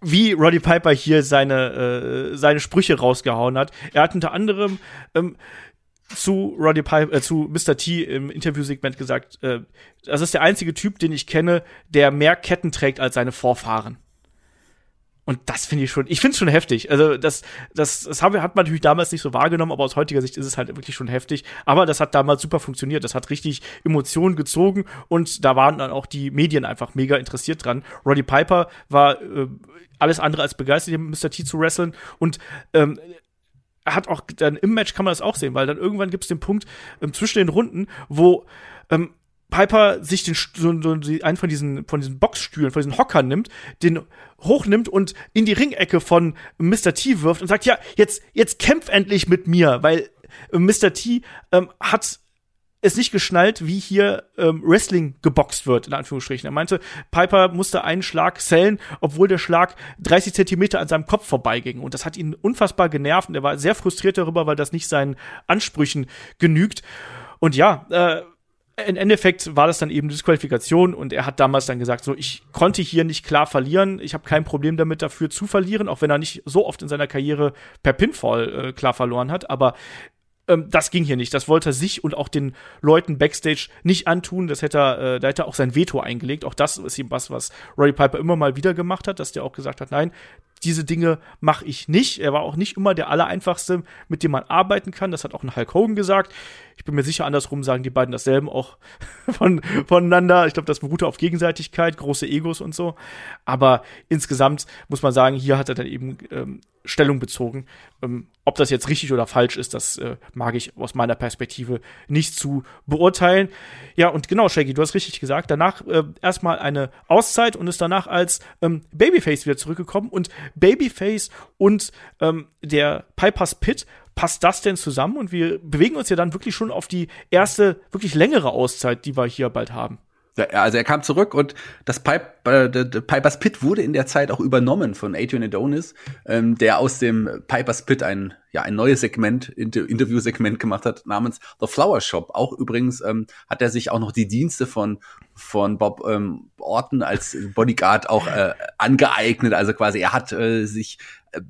wie Roddy Piper hier seine äh, seine Sprüche rausgehauen hat. Er hat unter anderem ähm, zu Roddy Piper, äh, zu Mr. T im Interviewsegment gesagt, äh, das ist der einzige Typ, den ich kenne, der mehr Ketten trägt als seine Vorfahren. Und das finde ich schon, ich finde es schon heftig. Also das, das, das hat man natürlich damals nicht so wahrgenommen, aber aus heutiger Sicht ist es halt wirklich schon heftig. Aber das hat damals super funktioniert. Das hat richtig Emotionen gezogen und da waren dann auch die Medien einfach mega interessiert dran. Roddy Piper war äh, alles andere als begeistert, Mr. T zu wresteln und ähm, hat auch dann im Match kann man das auch sehen, weil dann irgendwann gibt es den Punkt ähm, zwischen den Runden, wo ähm, Piper sich den, so, so, einen von diesen, von diesen Boxstühlen, von diesen Hockern nimmt, den hochnimmt und in die Ringecke von Mr. T wirft und sagt, ja, jetzt, jetzt kämpf endlich mit mir, weil äh, Mr. T ähm, hat es nicht geschnallt, wie hier ähm, Wrestling geboxt wird, in Anführungsstrichen. Er meinte, Piper musste einen Schlag zählen, obwohl der Schlag 30 Zentimeter an seinem Kopf vorbeiging. Und das hat ihn unfassbar genervt und er war sehr frustriert darüber, weil das nicht seinen Ansprüchen genügt. Und ja, äh, im Endeffekt war das dann eben Disqualifikation und er hat damals dann gesagt, so ich konnte hier nicht klar verlieren, ich habe kein Problem damit dafür zu verlieren, auch wenn er nicht so oft in seiner Karriere per Pinfall äh, klar verloren hat, aber ähm, das ging hier nicht. Das wollte er sich und auch den Leuten backstage nicht antun. Das hätte er, äh, da hätte er auch sein Veto eingelegt. Auch das ist ihm was, was Roddy Piper immer mal wieder gemacht hat, dass der auch gesagt hat, nein, diese Dinge mache ich nicht. Er war auch nicht immer der allereinfachste, mit dem man arbeiten kann. Das hat auch ein Hulk Hogan gesagt. Ich bin mir sicher, andersrum sagen die beiden dasselben auch von, voneinander. Ich glaube, das beruhte auf Gegenseitigkeit, große Egos und so. Aber insgesamt muss man sagen, hier hat er dann eben ähm, Stellung bezogen. Ähm, ob das jetzt richtig oder falsch ist, das äh, mag ich aus meiner Perspektive nicht zu beurteilen. Ja, und genau, Shaggy, du hast richtig gesagt. Danach äh, erstmal eine Auszeit und ist danach als ähm, Babyface wieder zurückgekommen. Und Babyface und ähm, der Piper's Pit passt das denn zusammen? Und wir bewegen uns ja dann wirklich schon auf die erste, wirklich längere Auszeit, die wir hier bald haben. Also er kam zurück und das Pipe, äh, Pipers Pit wurde in der Zeit auch übernommen von Adrian Adonis, ähm, der aus dem Pipers Pit ein ja ein neues Segment, Inter Interview-Segment gemacht hat namens The Flower Shop. Auch übrigens ähm, hat er sich auch noch die Dienste von von Bob ähm, Orton als Bodyguard auch äh, angeeignet. Also quasi er hat äh, sich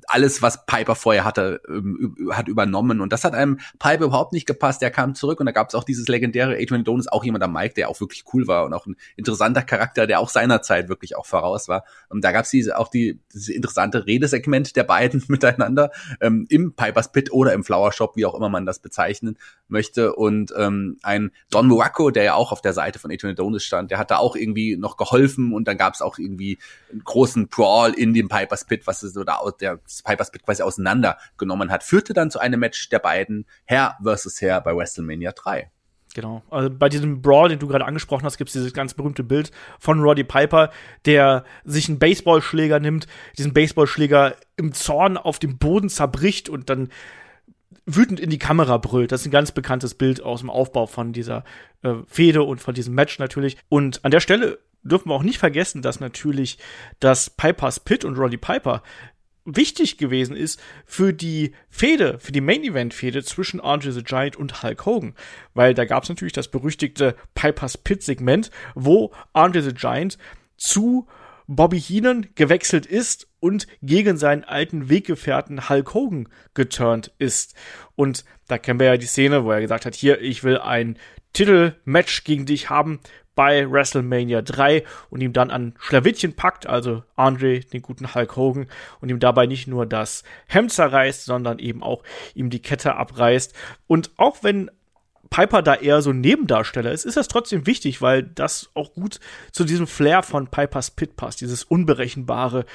alles, was Piper vorher hatte, ähm, hat übernommen. Und das hat einem Piper überhaupt nicht gepasst. Der kam zurück und da gab es auch dieses legendäre Adrian Adonis, auch jemand am Mike, der auch wirklich cool war und auch ein interessanter Charakter, der auch seiner Zeit wirklich auch voraus war. Und da gab es diese, auch die, diese interessante Redesegment der beiden miteinander ähm, im Pipers Pit oder im Flower Shop, wie auch immer man das bezeichnen möchte. Und ähm, ein Don Morocco, der ja auch auf der Seite von Adrian Adonis stand, der hat da auch irgendwie noch geholfen und dann gab es auch irgendwie einen großen Brawl in dem Pipers Pit, was so da der der Piper's Pit quasi auseinandergenommen hat, führte dann zu einem Match der beiden Herr versus Herr bei WrestleMania 3. Genau. Also bei diesem Brawl, den du gerade angesprochen hast, gibt es dieses ganz berühmte Bild von Roddy Piper, der sich einen Baseballschläger nimmt, diesen Baseballschläger im Zorn auf dem Boden zerbricht und dann wütend in die Kamera brüllt. Das ist ein ganz bekanntes Bild aus dem Aufbau von dieser äh, Fehde und von diesem Match natürlich. Und an der Stelle dürfen wir auch nicht vergessen, dass natürlich das Pipers Pit und Roddy Piper wichtig gewesen ist für die Fehde, für die Main Event Fehde zwischen Andre the Giant und Hulk Hogan, weil da gab es natürlich das berüchtigte Pipers Pit Segment, wo Andre the Giant zu Bobby Heenan gewechselt ist und gegen seinen alten Weggefährten Hulk Hogan geturnt ist. Und da kennen wir ja die Szene, wo er gesagt hat, hier, ich will ein Titelmatch gegen dich haben bei WrestleMania 3 und ihm dann an Schlawittchen packt, also Andre, den guten Hulk Hogan, und ihm dabei nicht nur das Hemd zerreißt, sondern eben auch ihm die Kette abreißt. Und auch wenn Piper da eher so ein Nebendarsteller ist, ist das trotzdem wichtig, weil das auch gut zu diesem Flair von Pipers Pit passt, dieses unberechenbare,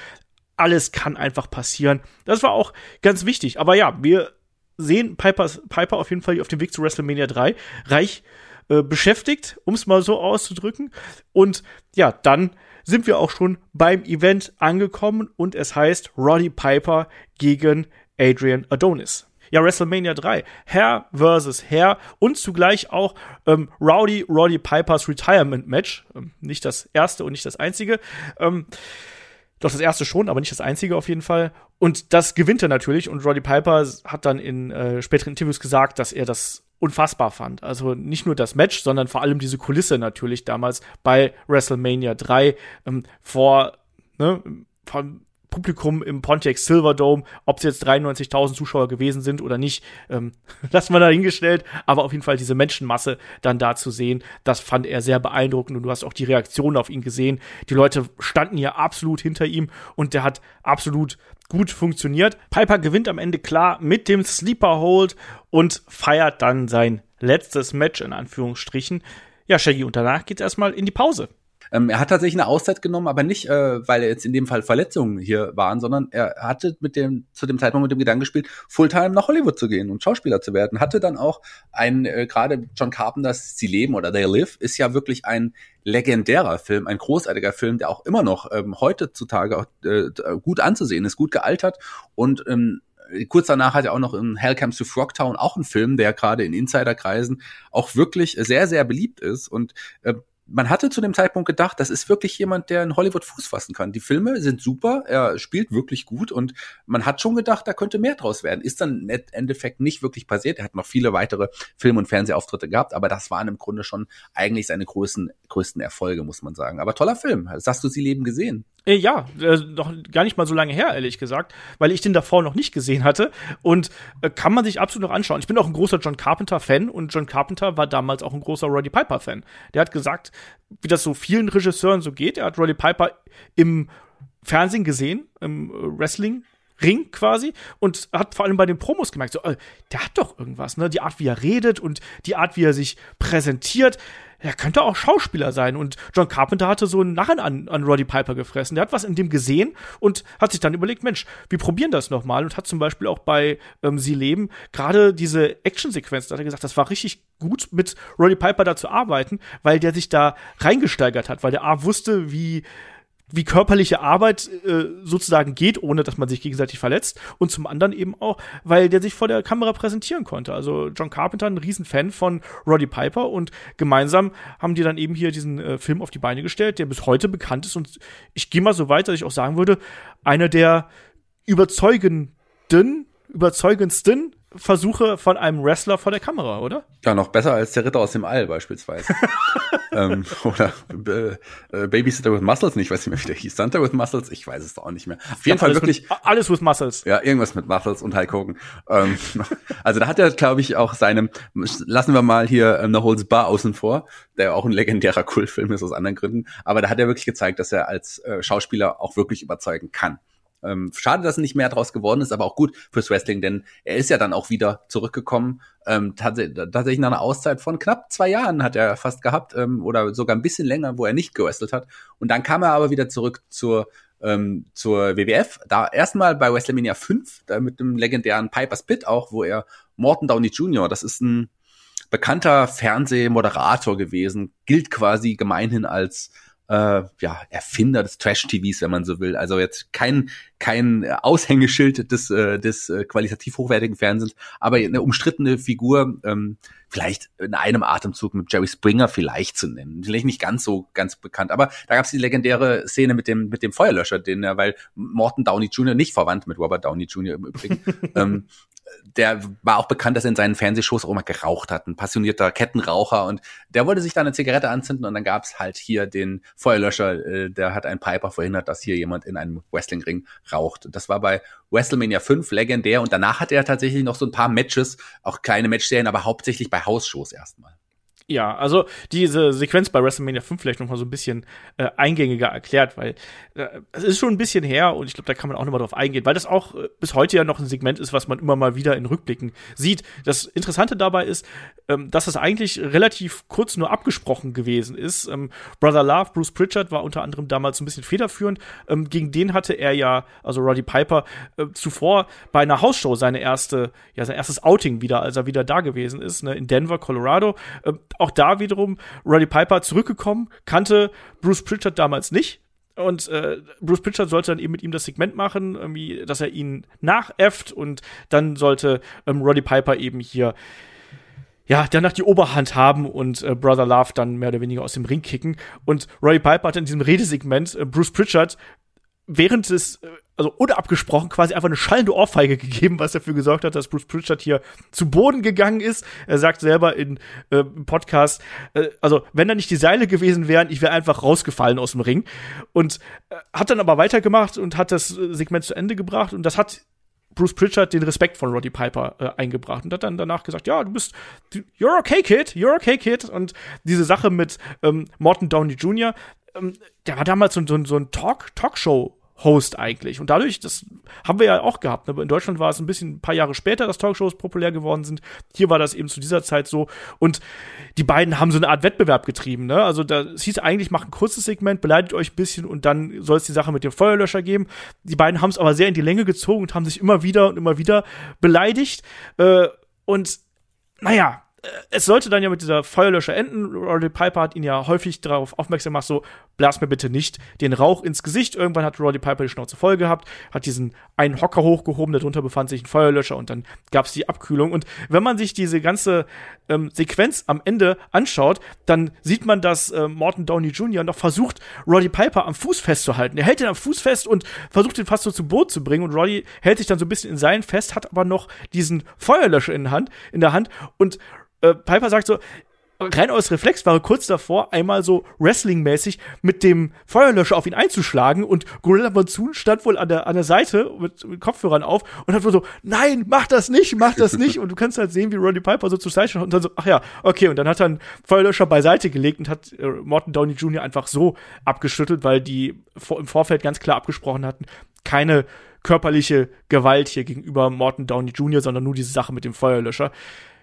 alles kann einfach passieren. Das war auch ganz wichtig. Aber ja, wir sehen Pipers, Piper auf jeden Fall auf dem Weg zu WrestleMania 3 reich äh, beschäftigt, um es mal so auszudrücken. Und ja, dann sind wir auch schon beim Event angekommen und es heißt Roddy Piper gegen Adrian Adonis. Ja, WrestleMania 3. Herr versus Herr und zugleich auch ähm, Rowdy Roddy Pipers Retirement Match. Ähm, nicht das erste und nicht das einzige. Ähm, doch das erste schon, aber nicht das einzige auf jeden Fall. Und das gewinnt er natürlich. Und Roddy Piper hat dann in äh, späteren Interviews gesagt, dass er das unfassbar fand. Also nicht nur das Match, sondern vor allem diese Kulisse natürlich damals bei WrestleMania 3 ähm, vor, ne, von Publikum im Pontiac Silverdome, ob es jetzt 93.000 Zuschauer gewesen sind oder nicht, ähm, lassen wir da hingestellt, aber auf jeden Fall diese Menschenmasse dann da zu sehen, das fand er sehr beeindruckend und du hast auch die Reaktion auf ihn gesehen. Die Leute standen hier absolut hinter ihm und der hat absolut gut funktioniert. Piper gewinnt am Ende klar mit dem Sleeper Hold und feiert dann sein letztes Match in Anführungsstrichen. Ja, Shaggy, und danach geht es erstmal in die Pause. Ähm, er hat tatsächlich eine Auszeit genommen, aber nicht, äh, weil er jetzt in dem Fall Verletzungen hier waren, sondern er hatte mit dem, zu dem Zeitpunkt mit dem Gedanken gespielt, Fulltime nach Hollywood zu gehen und Schauspieler zu werden. Hatte dann auch ein, äh, gerade John Carpenters Sie leben oder They Live ist ja wirklich ein legendärer Film, ein großartiger Film, der auch immer noch ähm, heutzutage auch, äh, gut anzusehen ist, gut gealtert und ähm, kurz danach hat er auch noch in Hell Comes to Frogtown auch einen Film, der gerade in Insiderkreisen auch wirklich sehr, sehr beliebt ist und äh, man hatte zu dem Zeitpunkt gedacht, das ist wirklich jemand, der in Hollywood Fuß fassen kann. Die Filme sind super, er spielt wirklich gut und man hat schon gedacht, da könnte mehr draus werden. Ist dann im Endeffekt nicht wirklich passiert. Er hat noch viele weitere Film- und Fernsehauftritte gehabt, aber das waren im Grunde schon eigentlich seine größten, größten Erfolge, muss man sagen. Aber toller Film. hast du sie Leben gesehen? Äh, ja, äh, noch gar nicht mal so lange her, ehrlich gesagt, weil ich den davor noch nicht gesehen hatte und äh, kann man sich absolut noch anschauen. Ich bin auch ein großer John Carpenter-Fan und John Carpenter war damals auch ein großer Roddy Piper-Fan. Der hat gesagt, wie das so vielen Regisseuren so geht. Er hat Roddy Piper im Fernsehen gesehen, im Wrestling Ring quasi und hat vor allem bei den Promos gemerkt, so, äh, der hat doch irgendwas, ne? Die Art, wie er redet und die Art, wie er sich präsentiert. Er könnte auch Schauspieler sein. Und John Carpenter hatte so einen Narren an, an Roddy Piper gefressen. Der hat was in dem gesehen und hat sich dann überlegt, Mensch, wir probieren das nochmal. Und hat zum Beispiel auch bei ähm, Sie leben gerade diese Actionsequenz, da hat er gesagt, das war richtig gut, mit Roddy Piper da zu arbeiten, weil der sich da reingesteigert hat, weil der A wusste, wie wie körperliche Arbeit äh, sozusagen geht, ohne dass man sich gegenseitig verletzt. Und zum anderen eben auch, weil der sich vor der Kamera präsentieren konnte. Also John Carpenter, ein Riesenfan von Roddy Piper und gemeinsam haben die dann eben hier diesen äh, Film auf die Beine gestellt, der bis heute bekannt ist. Und ich gehe mal so weit, dass ich auch sagen würde, einer der überzeugenden, überzeugendsten Versuche von einem Wrestler vor der Kamera, oder? Ja, noch besser als der Ritter aus dem All beispielsweise. ähm, oder äh, äh, Babysitter with Muscles, nicht, weiß nicht mehr, wie der hieß. Santa with Muscles, ich weiß es auch nicht mehr. Auf jeden Fall wirklich. Mit, alles with Muscles. Ja, irgendwas mit Muscles und Hulk Hogan. Ähm, also da hat er, glaube ich, auch seinem, lassen wir mal hier ähm, No Holds Bar außen vor, der auch ein legendärer Kultfilm ist aus anderen Gründen. Aber da hat er wirklich gezeigt, dass er als äh, Schauspieler auch wirklich überzeugen kann. Ähm, schade, dass nicht mehr draus geworden ist, aber auch gut fürs Wrestling, denn er ist ja dann auch wieder zurückgekommen. Ähm, tatsächlich nach einer Auszeit von knapp zwei Jahren hat er fast gehabt ähm, oder sogar ein bisschen länger, wo er nicht gewrestelt hat. Und dann kam er aber wieder zurück zur ähm, zur WWF. Da erstmal bei WrestleMania 5, da mit dem legendären Piper's Pit auch, wo er Morton Downey Jr., das ist ein bekannter Fernsehmoderator gewesen, gilt quasi gemeinhin als äh, ja, Erfinder des Trash-TVs, wenn man so will. Also jetzt kein, kein Aushängeschild des, äh, des äh, qualitativ hochwertigen Fernsehens, aber eine umstrittene Figur, ähm, vielleicht in einem Atemzug mit Jerry Springer vielleicht zu nennen. Vielleicht nicht ganz so ganz bekannt, aber da gab es die legendäre Szene mit dem, mit dem Feuerlöscher, den er, weil Morton Downey Jr. nicht verwandt mit Robert Downey Jr. im Übrigen, ähm, der war auch bekannt, dass er in seinen Fernsehshows auch immer geraucht hat, ein passionierter Kettenraucher und der wollte sich da eine Zigarette anzünden und dann gab's halt hier den Feuerlöscher, äh, der hat einen Piper verhindert, dass hier jemand in einem Wrestlingring raucht. Das war bei WrestleMania 5 legendär und danach hat er tatsächlich noch so ein paar Matches, auch kleine Matchserien, aber hauptsächlich bei Hausshows erstmal. Ja, also diese Sequenz bei WrestleMania 5 vielleicht noch mal so ein bisschen äh, eingängiger erklärt, weil äh, es ist schon ein bisschen her und ich glaube, da kann man auch noch mal drauf eingehen, weil das auch äh, bis heute ja noch ein Segment ist, was man immer mal wieder in Rückblicken sieht. Das Interessante dabei ist, ähm, dass das eigentlich relativ kurz nur abgesprochen gewesen ist. Ähm, Brother Love, Bruce Pritchard war unter anderem damals ein bisschen federführend. Ähm, gegen den hatte er ja, also Roddy Piper, äh, zuvor bei einer Hausshow seine erste, ja, sein erstes Outing wieder, als er wieder da gewesen ist, ne, in Denver, Colorado. Ähm, auch da wiederum Roddy Piper zurückgekommen, kannte Bruce Pritchard damals nicht. Und äh, Bruce Pritchard sollte dann eben mit ihm das Segment machen, irgendwie, dass er ihn nachäfft und dann sollte ähm, Roddy Piper eben hier ja, danach die Oberhand haben und äh, Brother Love dann mehr oder weniger aus dem Ring kicken. Und Roddy Piper hat in diesem Redesegment äh, Bruce Pritchard während des, äh, also unabgesprochen quasi einfach eine schallende Ohrfeige gegeben, was dafür gesorgt hat, dass Bruce Pritchard hier zu Boden gegangen ist. Er sagt selber in, äh, im Podcast, äh, also wenn da nicht die Seile gewesen wären, ich wäre einfach rausgefallen aus dem Ring. Und äh, hat dann aber weitergemacht und hat das äh, Segment zu Ende gebracht und das hat Bruce Pritchard den Respekt von Roddy Piper äh, eingebracht und hat dann danach gesagt, ja, du bist, you're okay, Kid, you're okay, Kid. Und diese Sache mit ähm, Morton Downey Jr., ähm, der war damals so, so, so ein Talk, Talkshow Host eigentlich. Und dadurch, das haben wir ja auch gehabt. Ne? In Deutschland war es ein bisschen ein paar Jahre später, dass Talkshows populär geworden sind. Hier war das eben zu dieser Zeit so. Und die beiden haben so eine Art Wettbewerb getrieben. Ne? Also da es hieß eigentlich, macht ein kurzes Segment, beleidigt euch ein bisschen und dann soll es die Sache mit dem Feuerlöscher geben. Die beiden haben es aber sehr in die Länge gezogen und haben sich immer wieder und immer wieder beleidigt. Äh, und naja, es sollte dann ja mit dieser Feuerlöscher enden. Roddy Piper hat ihn ja häufig darauf aufmerksam gemacht, so, blas mir bitte nicht den Rauch ins Gesicht. Irgendwann hat Roddy Piper die Schnauze voll gehabt, hat diesen einen Hocker hochgehoben, darunter befand sich ein Feuerlöscher und dann gab es die Abkühlung. Und wenn man sich diese ganze ähm, Sequenz am Ende anschaut, dann sieht man, dass äh, Morton Downey Jr. noch versucht, Roddy Piper am Fuß festzuhalten. Er hält ihn am Fuß fest und versucht ihn fast so zu Boot zu bringen und Roddy hält sich dann so ein bisschen in seinen fest, hat aber noch diesen Feuerlöscher in Hand, in der Hand und äh, Piper sagt so, rein aus Reflex war er kurz davor, einmal so Wrestling-mäßig mit dem Feuerlöscher auf ihn einzuschlagen und Gorilla Monsoon stand wohl an der, an der Seite mit, mit Kopfhörern auf und hat wohl so, nein, mach das nicht, mach das nicht. und du kannst halt sehen, wie Roddy Piper so zur Seite schaut und dann so, ach ja, okay. Und dann hat er einen Feuerlöscher beiseite gelegt und hat äh, Morton Downey Jr. einfach so abgeschüttelt, weil die vor, im Vorfeld ganz klar abgesprochen hatten, keine körperliche Gewalt hier gegenüber Morton Downey Jr., sondern nur diese Sache mit dem Feuerlöscher.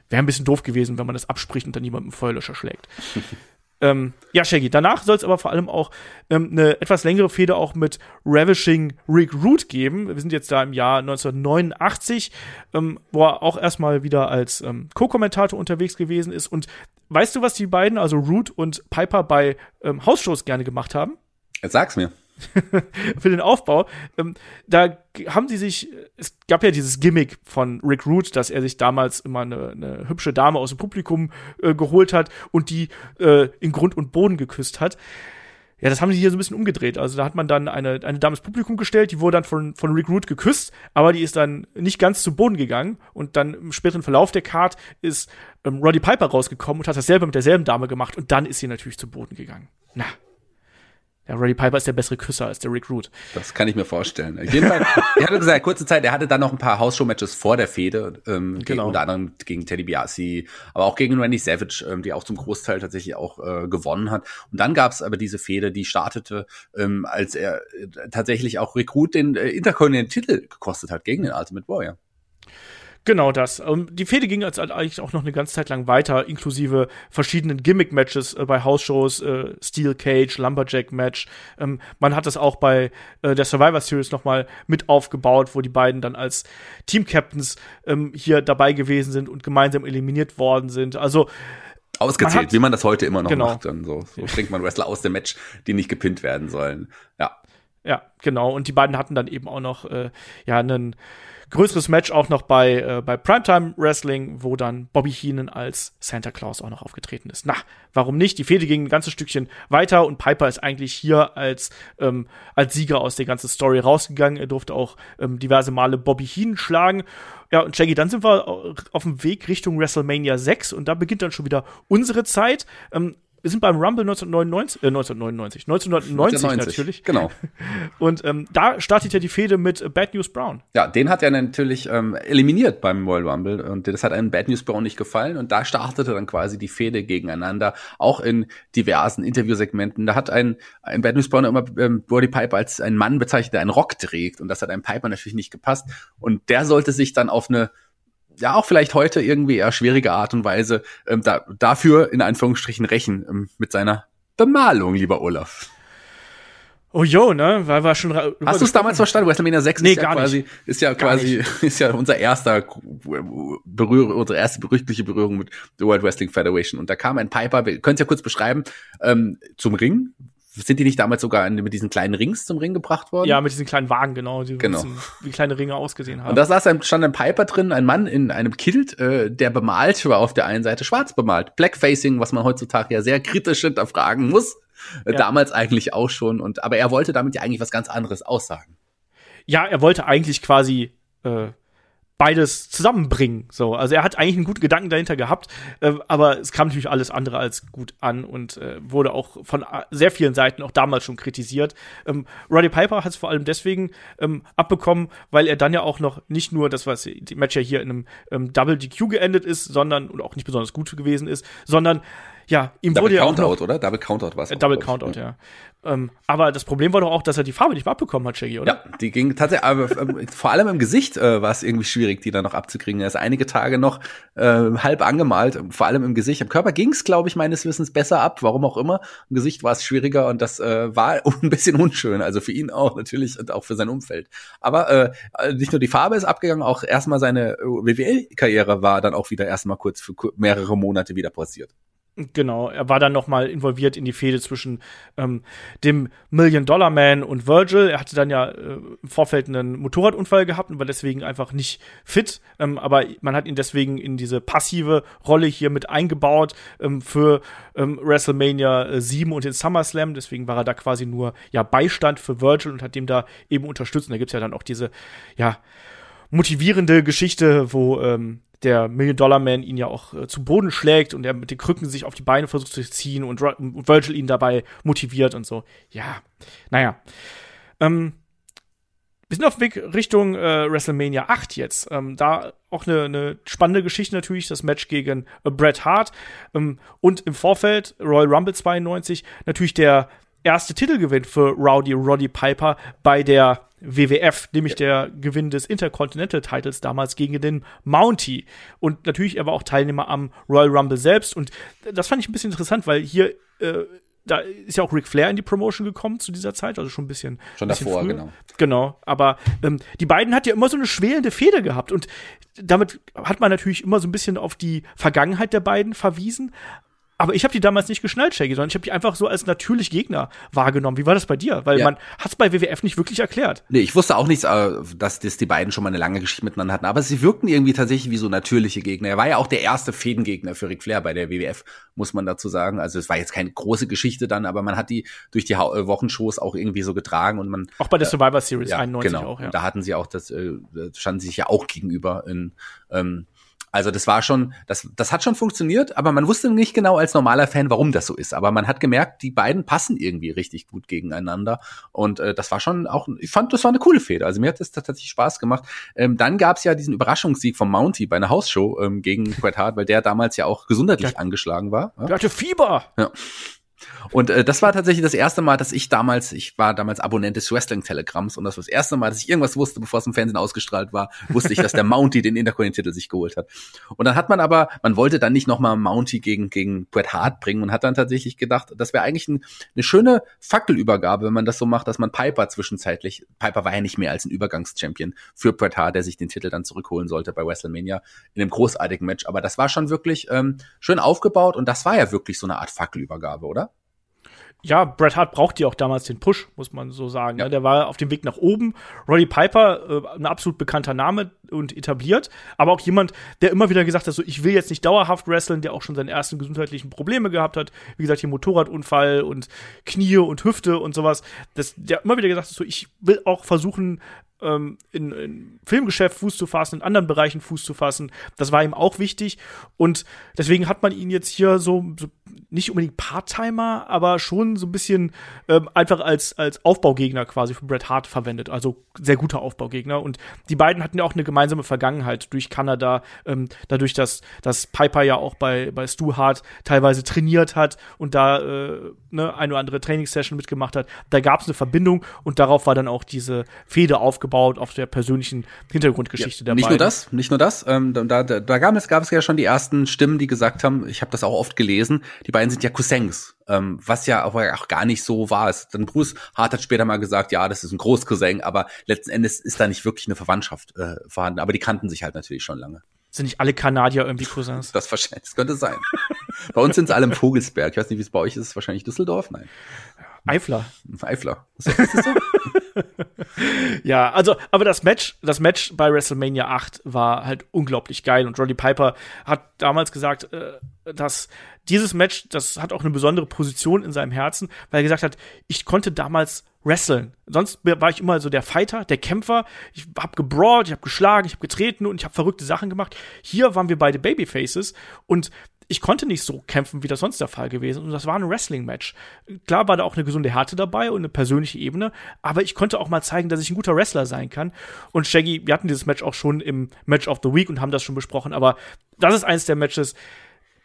Wäre ein bisschen doof gewesen, wenn man das abspricht und dann jemand mit Feuerlöscher schlägt. ähm, ja, Shaggy. Danach soll es aber vor allem auch ähm, eine etwas längere Fehde auch mit Ravishing Rick Root geben. Wir sind jetzt da im Jahr 1989, ähm, wo er auch erstmal wieder als ähm, Co-Kommentator unterwegs gewesen ist. Und weißt du, was die beiden, also Root und Piper, bei ähm, Hausshows gerne gemacht haben? Jetzt sag's mir. für den Aufbau. Ähm, da haben sie sich, es gab ja dieses Gimmick von Rick Root, dass er sich damals immer eine, eine hübsche Dame aus dem Publikum äh, geholt hat und die äh, in Grund und Boden geküsst hat. Ja, das haben sie hier so ein bisschen umgedreht. Also da hat man dann eine, eine Dame ins Publikum gestellt, die wurde dann von, von Rick Root geküsst, aber die ist dann nicht ganz zu Boden gegangen. Und dann im späteren Verlauf der Card ist ähm, Roddy Piper rausgekommen und hat dasselbe mit derselben Dame gemacht und dann ist sie natürlich zu Boden gegangen. Na, der Roddy Piper ist der bessere Küsser als der Rick Root. Das kann ich mir vorstellen. Auf jeden Fall, er hatte gesagt, kurze Zeit, er hatte dann noch ein paar Hausshow-Matches vor der Fehde, ähm, genau. gegen, unter anderem gegen Teddy Biasi, aber auch gegen Randy Savage, ähm, die auch zum Großteil tatsächlich auch äh, gewonnen hat. Und dann gab es aber diese Fehde, die startete, ähm, als er äh, tatsächlich auch Rick Root den äh, Intercontinental Titel gekostet hat gegen den Ultimate Warrior. Genau das. Um, die Fehde ging jetzt eigentlich auch noch eine ganze Zeit lang weiter, inklusive verschiedenen Gimmick-Matches äh, bei House-Shows, äh, Steel Cage, Lumberjack-Match. Ähm, man hat das auch bei äh, der Survivor Series nochmal mit aufgebaut, wo die beiden dann als Team-Captains ähm, hier dabei gewesen sind und gemeinsam eliminiert worden sind. Also Ausgezählt, man hat, wie man das heute immer noch genau. macht. Dann so, so bringt man Wrestler aus dem Match, die nicht gepinnt werden sollen. Ja. Ja, genau. Und die beiden hatten dann eben auch noch äh, ja einen größeres Match auch noch bei, äh, bei Primetime Wrestling, wo dann Bobby Heenan als Santa Claus auch noch aufgetreten ist. Na, warum nicht? Die Fehde ging ein ganzes Stückchen weiter und Piper ist eigentlich hier als, ähm, als Sieger aus der ganzen Story rausgegangen. Er durfte auch ähm, diverse Male Bobby Heenan schlagen. Ja, und Shaggy, dann sind wir auf dem Weg Richtung WrestleMania 6 und da beginnt dann schon wieder unsere Zeit. Ähm, wir sind beim Rumble 1999, äh, 1999, 1990 1990 natürlich. Genau. Und ähm, da startet ja die Fehde mit Bad News Brown. Ja, den hat er natürlich ähm, eliminiert beim Royal Rumble und das hat einem Bad News Brown nicht gefallen und da startete dann quasi die Fehde gegeneinander, auch in diversen Interviewsegmenten. Da hat ein, ein Bad News Brown immer ähm, Brody Piper als ein Mann bezeichnet, der einen Rock trägt und das hat einem Piper natürlich nicht gepasst und der sollte sich dann auf eine ja auch vielleicht heute irgendwie eher schwierige Art und Weise ähm, da, dafür in Anführungsstrichen rächen ähm, mit seiner Bemalung, lieber Olaf. Oh jo, ne, weil wir schon. Hast du es damals verstanden? WrestleMania 6 nee, ist, ja quasi, nicht. ist ja gar quasi, nicht. ist ja unser erster Berührung, unsere erste berüchtigte Berührung mit der World Wrestling Federation. Und da kam ein Piper, wir können es ja kurz beschreiben, ähm, zum Ring, sind die nicht damals sogar mit diesen kleinen Rings zum Ring gebracht worden? Ja, mit diesen kleinen Wagen, genau, die genau. wie kleine Ringe ausgesehen haben. Und da saß ein, stand ein Piper drin, ein Mann in einem Kilt, äh, der bemalt war auf der einen Seite, schwarz bemalt. Blackfacing, was man heutzutage ja sehr kritisch hinterfragen muss. Äh, ja. Damals eigentlich auch schon. Und, aber er wollte damit ja eigentlich was ganz anderes aussagen. Ja, er wollte eigentlich quasi äh, beides zusammenbringen. So, also er hat eigentlich einen guten Gedanken dahinter gehabt, äh, aber es kam natürlich alles andere als gut an und äh, wurde auch von sehr vielen Seiten auch damals schon kritisiert. Ähm, Roddy Piper hat es vor allem deswegen ähm, abbekommen, weil er dann ja auch noch nicht nur das, was die Match ja hier in einem ähm, Double DQ geendet ist, sondern und auch nicht besonders gut gewesen ist, sondern ja, ihm Double wurde ja Countout, auch noch, oder? Double Countout war es. Äh, Double Countout, ja. Ähm, aber das Problem war doch auch, dass er die Farbe nicht mehr abbekommen hat, Shaggy, oder? Ja, die ging tatsächlich, aber ähm, vor allem im Gesicht äh, war es irgendwie schwierig, die dann noch abzukriegen. Er ist einige Tage noch äh, halb angemalt, vor allem im Gesicht. Im Körper ging es, glaube ich, meines Wissens besser ab, warum auch immer. Im Gesicht war es schwieriger und das äh, war ein bisschen unschön. Also für ihn auch natürlich und auch für sein Umfeld. Aber äh, nicht nur die Farbe ist abgegangen, auch erstmal seine WWE-Karriere war dann auch wieder erstmal kurz für mehrere Monate wieder passiert. Genau, er war dann noch mal involviert in die Fehde zwischen ähm, dem Million Dollar Man und Virgil. Er hatte dann ja äh, im Vorfeld einen Motorradunfall gehabt und war deswegen einfach nicht fit. Ähm, aber man hat ihn deswegen in diese passive Rolle hier mit eingebaut ähm, für ähm, WrestleMania 7 und den SummerSlam. Deswegen war er da quasi nur ja Beistand für Virgil und hat dem da eben unterstützt. Und da gibt's ja dann auch diese ja motivierende Geschichte, wo ähm, der Million-Dollar-Man ihn ja auch äh, zu Boden schlägt und er mit den Krücken sich auf die Beine versucht zu ziehen und, und Virgil ihn dabei motiviert und so. Ja, naja. Ähm, wir sind auf dem Weg Richtung äh, WrestleMania 8 jetzt. Ähm, da auch eine, eine spannende Geschichte natürlich, das Match gegen äh, Bret Hart. Ähm, und im Vorfeld, Royal Rumble 92, natürlich der erste Titelgewinn für Rowdy Roddy Piper bei der WWF, nämlich der Gewinn des Intercontinental Titles damals gegen den Mountie. Und natürlich, er war auch Teilnehmer am Royal Rumble selbst. Und das fand ich ein bisschen interessant, weil hier äh, da ist ja auch Ric Flair in die Promotion gekommen zu dieser Zeit, also schon ein bisschen. Schon bisschen davor, früher. genau. Genau, aber ähm, die beiden hat ja immer so eine schwelende Feder gehabt und damit hat man natürlich immer so ein bisschen auf die Vergangenheit der beiden verwiesen. Aber ich habe die damals nicht geschnallt, Shaggy, sondern ich habe die einfach so als natürlich Gegner wahrgenommen. Wie war das bei dir? Weil Ja. man hat es bei WWF nicht wirklich erklärt. Nee, ich wusste auch nicht, äh, dass das die beiden schon mal eine lange Geschichte miteinander hatten, aber sie wirkten irgendwie tatsächlich wie so natürliche Gegner. Er war ja auch der erste Fädengegner für Ric Flair bei der WWF, muss man dazu sagen. Also es war jetzt keine große Geschichte dann, aber man hat die durch die äh, Wochenshows auch irgendwie so getragen und man Auch bei der Survivor Series ja, 91 genau. auch, ja. Und da hatten sie auch das, äh, standen sie sich ja auch gegenüber in, ähm, also das war schon, das, das hat schon funktioniert, aber man wusste nicht genau als normaler Fan, warum das so ist. Aber man hat gemerkt, die beiden passen irgendwie richtig gut gegeneinander. Und äh, das war schon auch, ich fand, das war eine coole Fehde. Also mir hat das tatsächlich Spaß gemacht. Ähm, dann gab's ja diesen Überraschungssieg vom Mountie bei einer Hausshow ähm, gegen Bret Hart, weil der damals ja auch gesundheitlich Ja. angeschlagen war. Ja? Der hatte Fieber. Und äh, das war tatsächlich das erste Mal, dass ich damals, ich war damals Abonnent des Wrestling-Telegramms und das war das erste Mal, dass ich irgendwas wusste, bevor es im Fernsehen ausgestrahlt war, wusste ich, dass der Mountie den Intercontinental-Titel sich geholt hat. Und dann hat man aber, man wollte dann nicht nochmal Mountie gegen, gegen Bret Hart bringen und hat dann tatsächlich gedacht, das wäre eigentlich ein, eine schöne Fackelübergabe, wenn man das so macht, dass man Piper zwischenzeitlich, Piper war ja nicht mehr als ein Übergangschampion für Bret Hart, der sich den Titel dann zurückholen sollte bei WrestleMania in einem großartigen Match. Aber das war schon wirklich ähm, schön aufgebaut und das war ja wirklich so eine Art Fackelübergabe, oder? Ja, Bret Hart braucht ja auch damals den Push, muss man so sagen. Ja. ne? Der war auf dem Weg nach oben. Roddy Piper, äh, ein absolut bekannter Name und etabliert, aber auch jemand, der immer wieder gesagt hat, so ich will jetzt nicht dauerhaft wresteln, der auch schon seine ersten gesundheitlichen Probleme gehabt hat. Wie gesagt, hier Motorradunfall und Knie und Hüfte und sowas. Das, der immer wieder gesagt hat, so ich will auch versuchen, ähm, in, in Filmgeschäft Fuß zu fassen, in anderen Bereichen Fuß zu fassen. Das war ihm auch wichtig. Und deswegen hat man ihn jetzt hier so, so nicht unbedingt Part-Timer, aber schon so ein bisschen ähm, einfach als, als Aufbaugegner quasi für Bret Hart verwendet. Also sehr guter Aufbaugegner. Und die beiden hatten ja auch eine gemeinsame Vergangenheit durch Kanada, ähm, dadurch, dass, dass Piper ja auch bei, bei Stu Hart teilweise trainiert hat und da äh, ne, eine oder andere Trainingssession mitgemacht hat. Da gab es eine Verbindung und darauf war dann auch diese Fehde aufgebaut auf der persönlichen Hintergrundgeschichte der nicht beiden. nur das, nicht nur das. Ähm, da da, da gab, es, gab es ja schon die ersten Stimmen, die gesagt haben, ich habe das auch oft gelesen, die beiden sind ja Cousins, ähm, was ja auch, auch gar nicht so war. Es, dann Bruce Hart hat später mal gesagt, ja, das ist ein Großcousin, aber letzten Endes ist da nicht wirklich eine Verwandtschaft äh, vorhanden. Aber die kannten sich halt natürlich schon lange. Sind nicht alle Kanadier irgendwie Cousins? Das wahrscheinlich, das könnte sein. bei uns sind es alle im Vogelsberg. Ich weiß nicht, wie es bei euch ist. Wahrscheinlich Düsseldorf? Nein, Eifler. Eifler. Ist das, ist das so? Ja, also, aber das Match, das Match bei WrestleMania 8 war halt unglaublich geil und Roddy Piper hat damals gesagt, äh, dass dieses Match, das hat auch eine besondere Position in seinem Herzen, weil er gesagt hat, ich konnte damals wresteln. Sonst war ich immer so der Fighter, der Kämpfer. Ich hab gebrawlt, ich hab geschlagen, ich hab getreten und ich hab verrückte Sachen gemacht. Hier waren wir beide Babyfaces und ich konnte nicht so kämpfen, wie das sonst der Fall gewesen. Und das war ein Wrestling-Match. Klar war da auch eine gesunde Härte dabei und eine persönliche Ebene, aber ich konnte auch mal zeigen, dass ich ein guter Wrestler sein kann. Und Shaggy, wir hatten dieses Match auch schon im Match of the Week und haben das schon besprochen, aber das ist eins der Matches,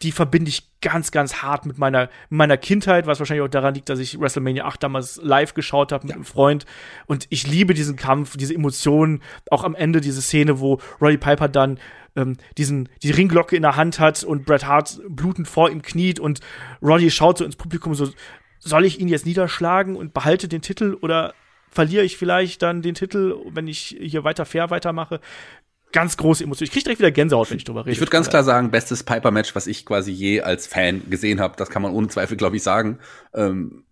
die verbinde ich ganz, ganz hart mit meiner, mit meiner Kindheit, was wahrscheinlich auch daran liegt, dass ich WrestleMania 8 damals live geschaut habe mit einem Freund. Und ich liebe diesen Kampf, diese Emotionen, auch am Ende diese Szene, wo Roddy Piper dann ähm, diesen, die Ringglocke in der Hand hat und Bret Hart blutend vor ihm kniet und Roddy schaut so ins Publikum so, soll ich ihn jetzt niederschlagen und behalte den Titel oder verliere ich vielleicht dann den Titel, wenn ich hier weiter fair weitermache? Ganz große Emotion. Ich krieg direkt wieder Gänsehaut, wenn ich drüber rede. Ich würde ganz klar sagen, bestes Piper-Match, was ich quasi je als Fan gesehen habe. Das kann man ohne Zweifel, glaube ich, sagen. Ähm, äh,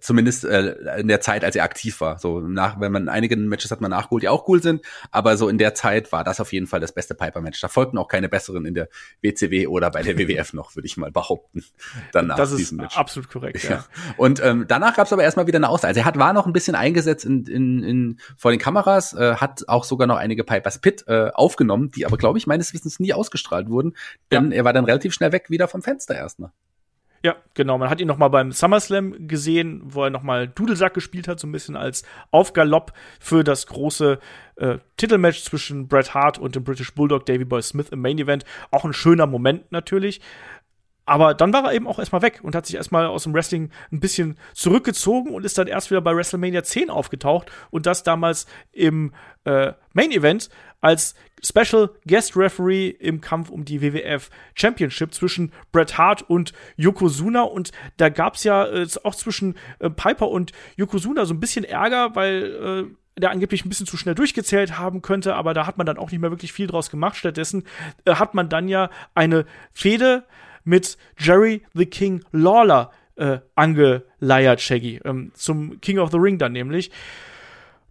zumindest äh, in der Zeit, als er aktiv war. So nach, wenn man einige Matches hat man nachgeholt, die auch cool sind, aber so in der Zeit war das auf jeden Fall das beste Piper-Match. Da folgten auch keine besseren in der WCW oder bei der WWF noch, würde ich mal behaupten. Danach das ist absolut korrekt, ja. Ja. Und ähm, danach gab es aber erstmal wieder eine Auszeit. Also er hat war noch ein bisschen eingesetzt in, in, in vor den Kameras, äh, hat auch sogar noch einige Pipers Pit äh, aufgenommen, die aber glaube ich meines Wissens nie ausgestrahlt wurden, denn er war dann relativ schnell weg wieder vom Fenster erstmal. Ja, genau. Man hat ihn noch mal beim SummerSlam gesehen, wo er noch mal Dudelsack gespielt hat, so ein bisschen als Aufgalopp für das große äh, Titelmatch zwischen Bret Hart und dem British Bulldog Davy Boy Smith im Main Event. Auch ein schöner Moment natürlich. Aber dann war er eben auch erstmal weg und hat sich erstmal aus dem Wrestling ein bisschen zurückgezogen und ist dann erst wieder bei WrestleMania 10 aufgetaucht und das damals im äh, Main Event als Special Guest Referee im Kampf um die WWF Championship zwischen Bret Hart und Yokozuna und da gab's ja äh, auch zwischen äh, Piper und Yokozuna so ein bisschen Ärger, weil äh, der angeblich ein bisschen zu schnell durchgezählt haben könnte, aber da hat man dann auch nicht mehr wirklich viel draus gemacht. Stattdessen äh, hat man dann ja eine Fehde mit Jerry the King Lawler äh, angeleiert, Shaggy, ähm, zum King of the Ring dann nämlich.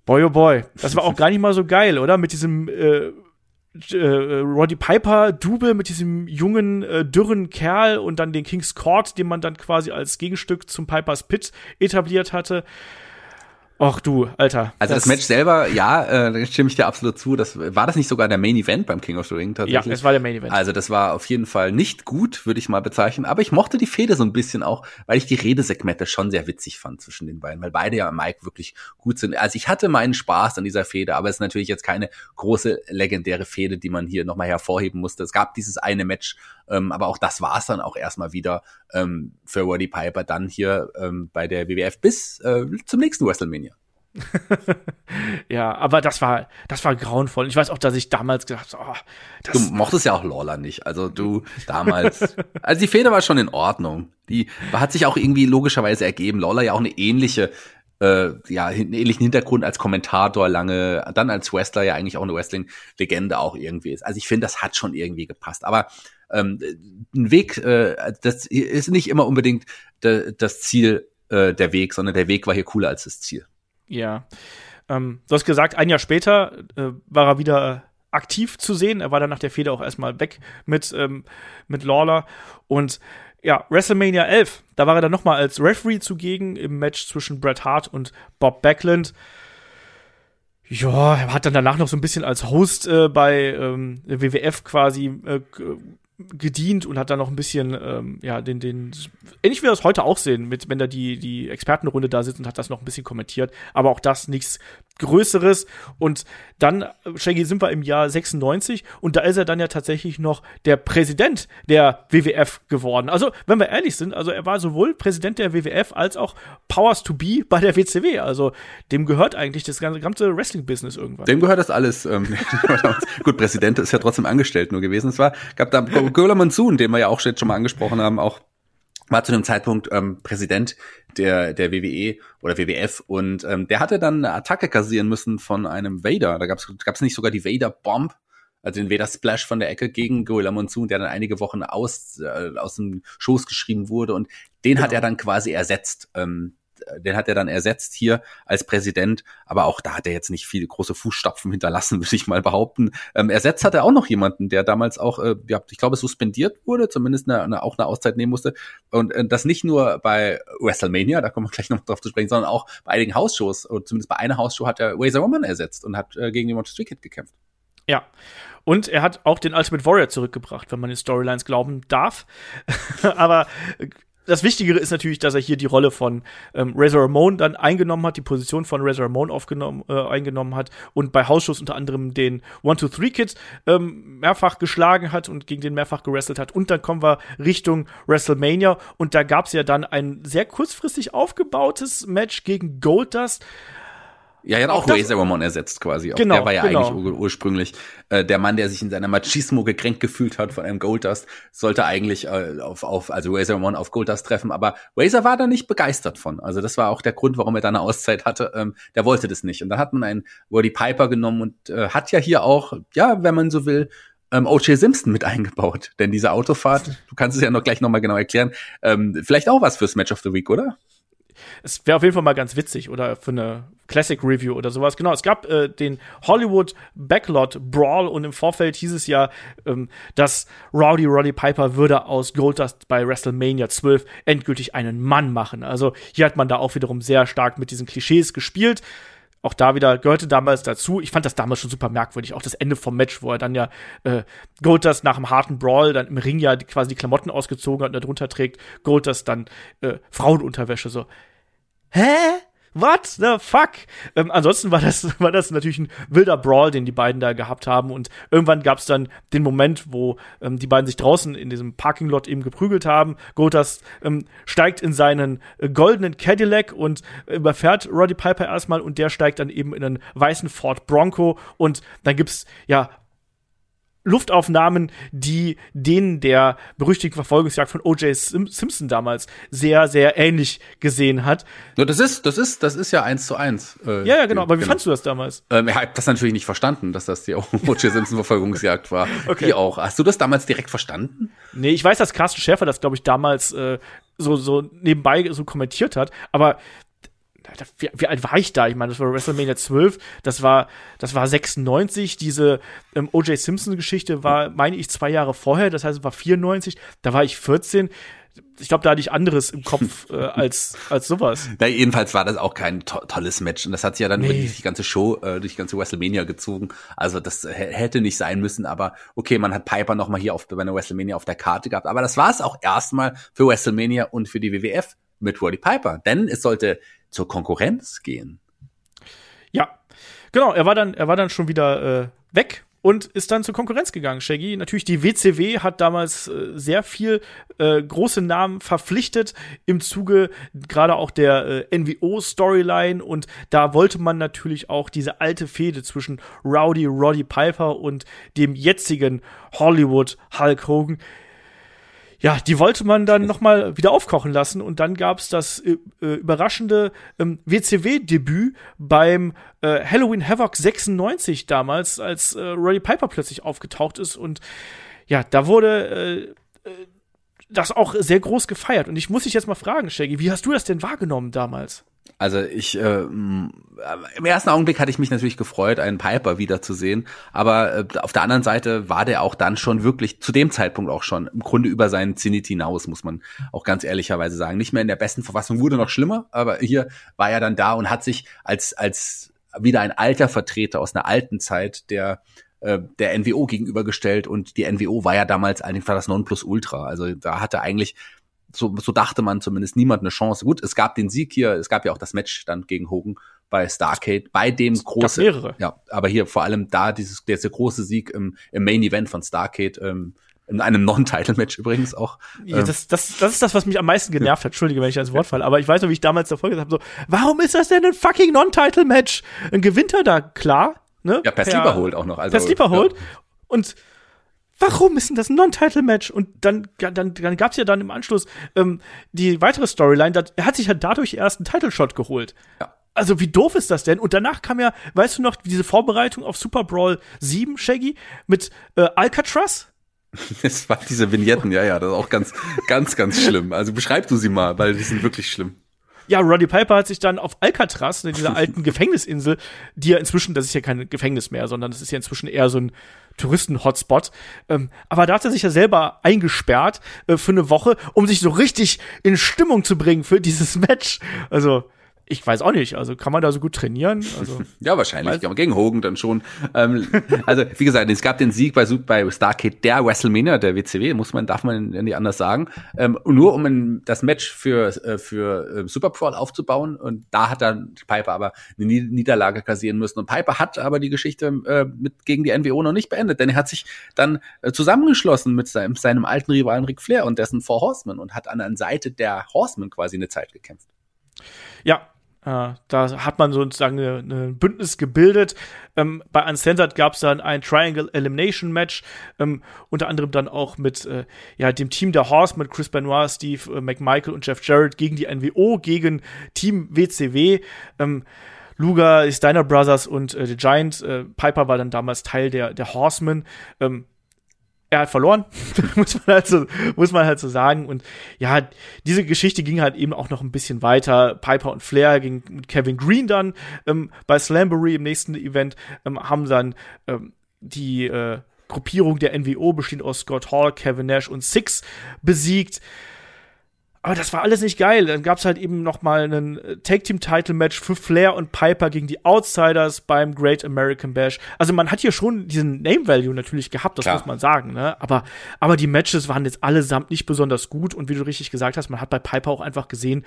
Boy, oh boy, das war auch gar nicht mal so geil, oder? Mit diesem äh, äh, Roddy Piper Double mit diesem jungen äh, dürren Kerl und dann den King's Court, den man dann quasi als Gegenstück zum Pipers Pit etabliert hatte. Ach du, Alter. Also das, das Match selber, ja, äh, da stimme ich dir absolut zu. Das war das nicht sogar der Main Event beim King of the Ring tatsächlich? Ja, es war der Main Event. Also das war auf jeden Fall nicht gut, würde ich mal bezeichnen. Aber ich mochte die Fehde so ein bisschen auch, weil ich die Redesegmente schon sehr witzig fand zwischen den beiden, weil beide ja Mike wirklich gut sind. Also ich hatte meinen Spaß an dieser Fehde, aber es ist natürlich jetzt keine große legendäre Fehde, die man hier nochmal hervorheben musste. Es gab dieses eine Match, ähm, aber auch das war es dann auch erstmal wieder ähm, für Roddy Piper dann hier ähm, bei der WWF bis äh, zum nächsten WrestleMania. ja, aber das war, das war grauenvoll. Ich weiß auch, dass ich damals gedacht habe, oh, Du mochtest ja auch Lawler nicht. Also du damals. also die Feder war schon in Ordnung. Die hat sich auch irgendwie logischerweise ergeben. Lawler ja auch eine ähnliche, äh, ja, einen ähnlichen Hintergrund als Kommentator lange, dann als Wrestler ja eigentlich auch eine Wrestling-Legende auch irgendwie ist. Also ich finde, das hat schon irgendwie gepasst. Aber ähm, ein Weg, äh, das ist nicht immer unbedingt das Ziel äh, der Weg, sondern der Weg war hier cooler als das Ziel. Ja. Ähm, du hast gesagt, ein Jahr später äh, war er wieder aktiv zu sehen. Er war dann nach der Fehde auch erstmal weg mit, ähm, mit Lawler. Und ja, WrestleMania 11, da war er dann nochmal als Referee zugegen im Match zwischen Bret Hart und Bob Backlund. Ja, er hat dann danach noch so ein bisschen als Host äh, bei ähm, WWF quasi äh, gedient und hat dann noch ein bisschen, ähm, ja, den, den, ähnlich wie wir das heute auch sehen, mit, wenn da die, die Expertenrunde da sitzt und hat das noch ein bisschen kommentiert, aber auch das nichts Größeres. Und dann, Shaggy, sind wir im Jahr 96 und da ist er dann ja tatsächlich noch der Präsident der WWF geworden. Also, wenn wir ehrlich sind, also er war sowohl Präsident der WWF als auch Powers to Be bei der WCW. Also, dem gehört eigentlich das ganze Wrestling-Business irgendwann. Dem gehört das alles. Ähm, gut, Präsident ist ja trotzdem angestellt nur gewesen. Es war, gab da Gola Monsoon, den wir ja auch schon mal angesprochen haben, auch war zu dem Zeitpunkt ähm, Präsident der der WWE oder WWF und ähm, der hatte dann eine Attacke kassieren müssen von einem Vader. Da gab's gab's nicht sogar die Vader Bomb, also den Vader Splash von der Ecke gegen Gorilla Monsoon, der dann einige Wochen aus äh, aus dem Schoß geschrieben wurde und den genau. hat er dann quasi ersetzt. Ähm, den hat er dann ersetzt hier als Präsident, aber auch da hat er jetzt nicht viele große Fußstapfen hinterlassen, würde ich mal behaupten. Ähm, ersetzt hat er auch noch jemanden, der damals auch, äh, ja, ich glaube, suspendiert wurde, zumindest eine, eine, auch eine Auszeit nehmen musste. Und äh, das nicht nur bei WrestleMania, da kommen wir gleich noch drauf zu sprechen, sondern auch bei einigen Hausshows, oder zumindest bei einer Hausshow hat er Razor Roman ersetzt und hat äh, gegen die Monster Kid gekämpft. Ja. Und er hat auch den Ultimate Warrior zurückgebracht, wenn man den Storylines glauben darf. Aber das Wichtigere ist natürlich, dass er hier die Rolle von ähm, Razor Ramon dann eingenommen hat, die Position von Razor Ramon aufgenommen, äh, eingenommen hat und bei Hausschuss unter anderem den One-Two-Three-Kid ähm, mehrfach geschlagen hat und gegen den mehrfach gewrestelt hat. Und dann kommen wir Richtung WrestleMania und da gab es ja dann ein sehr kurzfristig aufgebautes Match gegen Goldust. Ja, er hat auch, Razor Ramon ersetzt quasi. Auch genau, der war ja genau. eigentlich ur ursprünglich äh, der Mann, der sich in seiner Machismo gekränkt gefühlt hat von einem Goldust, sollte eigentlich äh, auf, auf also Razor Ramon auf Goldust treffen, aber Razor war da nicht begeistert von. Also das war auch der Grund, warum er da eine Auszeit hatte. Ähm, der wollte das nicht. Und dann hat man einen Roddy Piper genommen und äh, hat ja hier auch, ja, wenn man so will, ähm, O.J. Simpson mit eingebaut. Denn diese Autofahrt, du kannst es ja noch gleich nochmal genau erklären, ähm, vielleicht auch was fürs Match of the Week, oder? Es wäre auf jeden Fall mal ganz witzig oder für eine Classic Review oder sowas. Genau, es gab äh, den Hollywood Backlot Brawl und im Vorfeld hieß es ja, ähm, dass Rowdy Roddy Piper würde aus Goldust bei WrestleMania 12 endgültig einen Mann machen. Also hier hat man da auch wiederum sehr stark mit diesen Klischees gespielt auch da wieder gehörte damals dazu. Ich fand das damals schon super merkwürdig. Auch das Ende vom Match, wo er dann ja äh, Goldust nach einem harten Brawl dann im Ring ja quasi die Klamotten ausgezogen hat und darunter trägt Goldust dann äh, Frauenunterwäsche. So, hä? what the fuck? Ähm, ansonsten war das, war das natürlich ein wilder Brawl, den die beiden da gehabt haben. Und irgendwann gab es dann den Moment, wo ähm, die beiden sich draußen in diesem Parking-Lot eben geprügelt haben. Gotas ähm, steigt in seinen äh, goldenen Cadillac und überfährt Roddy Piper erstmal und der steigt dann eben in einen weißen Ford Bronco und dann gibt's ja Luftaufnahmen, die denen der berüchtigten Verfolgungsjagd von O.J. Sim Simpson damals sehr, sehr ähnlich gesehen hat. Ja, das ist, das ist, das ist ja eins zu eins. Äh, ja, ja, genau. Aber wie genau. fandst du das damals? Ähm, ich habe das natürlich nicht verstanden, dass das die O.J. Simpson Verfolgungsjagd war. okay. Wie auch. Hast du das damals direkt verstanden? Nee, ich weiß, dass Carsten Schäfer das, glaube ich, damals äh, so, so nebenbei so kommentiert hat. Aber wie, wie, alt war ich da? Ich meine, das war WrestleMania 12, das war, das war 96, diese ähm, O.J. Simpson-Geschichte war, meine ich, zwei Jahre vorher, das heißt, es war 94, da war ich 14. Ich glaube, da hatte ich anderes im Kopf äh, als, als sowas. Na, jedenfalls war das auch kein to tolles Match. Und das hat sich ja dann nee. über die, die ganze Show, äh, durch die ganze WrestleMania gezogen. Also das hätte nicht sein müssen. Aber okay, man hat Piper noch mal hier auf, bei einer WrestleMania auf der Karte gehabt. Aber das war es auch erstmal für WrestleMania und für die WWF mit Roddy Piper. Denn es sollte zur Konkurrenz gehen. Ja, genau. Er war dann, er war dann schon wieder äh, weg und ist dann zur Konkurrenz gegangen. Shaggy, natürlich die WCW hat damals äh, sehr viel äh, große Namen verpflichtet im Zuge gerade auch der äh, NWO Storyline und da wollte man natürlich auch diese alte Fehde zwischen Rowdy Roddy Piper und dem jetzigen Hollywood Hulk Hogan ja, die wollte man dann noch mal wieder aufkochen lassen und dann gab's das äh, äh überraschende ähm, WCW-Debüt beim äh, Halloween Havoc 96 damals, als äh, Roddy Piper plötzlich aufgetaucht ist und ja, da wurde äh, äh, das auch sehr groß gefeiert und ich muss dich jetzt mal fragen, Shaggy, wie hast du das denn wahrgenommen damals? Also ich äh, im ersten Augenblick hatte ich mich natürlich gefreut, einen Piper wiederzusehen, aber äh, auf der anderen Seite war der auch dann schon wirklich zu dem Zeitpunkt auch schon im Grunde über seinen Zenit hinaus, muss man auch ganz ehrlicherweise sagen. Nicht mehr in der besten Verfassung, wurde noch schlimmer, aber hier war er dann da und hat sich als als wieder ein alter Vertreter aus einer alten Zeit der äh, der NWO gegenübergestellt und die NWO war ja damals eigentlich das Nonplusultra. Also da hatte eigentlich so, so dachte man zumindest niemand eine Chance. Gut, es gab den Sieg hier, es gab ja auch das Match dann gegen Hogan bei Starcade, bei dem großen, mehrere. ja, aber hier vor allem da dieses, der, große Sieg im, im Main Event von Starcade, ähm, in einem Non-Title-Match übrigens auch. Ja, ähm, das, das, das ist das, was mich am meisten genervt hat. Entschuldige, wenn ich ans Wort falle. Aber ich weiß noch, wie ich damals davor gesagt habe, so, warum ist das denn ein fucking Non-Title-Match? Ein Gewinnt er da, klar. Ne? Ja, per, per Sleeper holt auch noch. Also, per Sleeper holt. Ja. Und warum ist denn das ein Non-Title-Match? Und dann, dann, dann gab es ja dann im Anschluss ähm, die weitere Storyline, dass, er hat sich ja dadurch erst einen Title-Shot geholt. Ja. Also wie doof ist das denn? Und danach kam ja, weißt du noch, diese Vorbereitung auf Super Brawl 7, Shaggy, mit äh, Alcatraz? Es war diese Vignetten, ja, ja, das ist auch ganz, ganz, ganz schlimm. Also beschreib du sie mal, weil die sind wirklich schlimm. Ja, Roddy Piper hat sich dann auf Alcatraz, in dieser alten Gefängnisinsel, die ja inzwischen, das ist ja kein Gefängnis mehr, sondern das ist ja inzwischen eher so ein Touristen-Hotspot. Ähm, aber da hat er sich ja selber eingesperrt äh, für eine Woche, um sich so richtig in Stimmung zu bringen für dieses Match. Also, ich weiß auch nicht, also kann man da so gut trainieren? Also, ja, wahrscheinlich. Weiß. Gegen Hogan dann schon. ähm, also, wie gesagt, es gab den Sieg bei, bei Starcade der WrestleMania, der WCW, muss man, darf man nicht anders sagen. Ähm, nur um das Match für, äh, für äh, Super Brawl aufzubauen. Und da hat dann Piper aber eine Niederlage kassieren müssen. Und Piper hat aber die Geschichte äh, mit gegen die NWO noch nicht beendet, denn er hat sich dann äh, zusammengeschlossen mit seinem, seinem alten Rivalen Ric Flair und dessen Four Horsemen und hat an der Seite der Horsemen quasi eine Zeit gekämpft. Ja, da hat man sozusagen ein Bündnis gebildet. Ähm, bei Uncensored gab es dann ein Triangle Elimination Match, ähm, unter anderem dann auch mit äh, ja, dem Team der Horse, mit Chris Benoit, Steve äh, McMichael und Jeff Jarrett gegen die NWO, gegen Team WCW. Ähm, Luger, Steiner Brothers und äh, The Giant. Äh, Piper war dann damals Teil der, der Horsemen. Ähm, er hat verloren, muss man halt so, muss man halt so sagen. Und ja, diese Geschichte ging halt eben auch noch ein bisschen weiter. Piper und Flair ging mit Kevin Green dann ähm, bei Slambury im nächsten Event, ähm, haben dann ähm, die äh, Gruppierung der NWO bestehend aus Scott Hall, Kevin Nash und Six besiegt. Aber das war alles nicht geil. Dann gab's halt eben noch mal einen äh, Tag Team Title Match für Flair und Piper gegen die Outsiders beim Great American Bash. Also man hat hier schon diesen Name Value natürlich gehabt, das Klar. muss man sagen, ne? Aber aber die Matches waren jetzt allesamt nicht besonders gut und wie du richtig gesagt hast, man hat bei Piper auch einfach gesehen,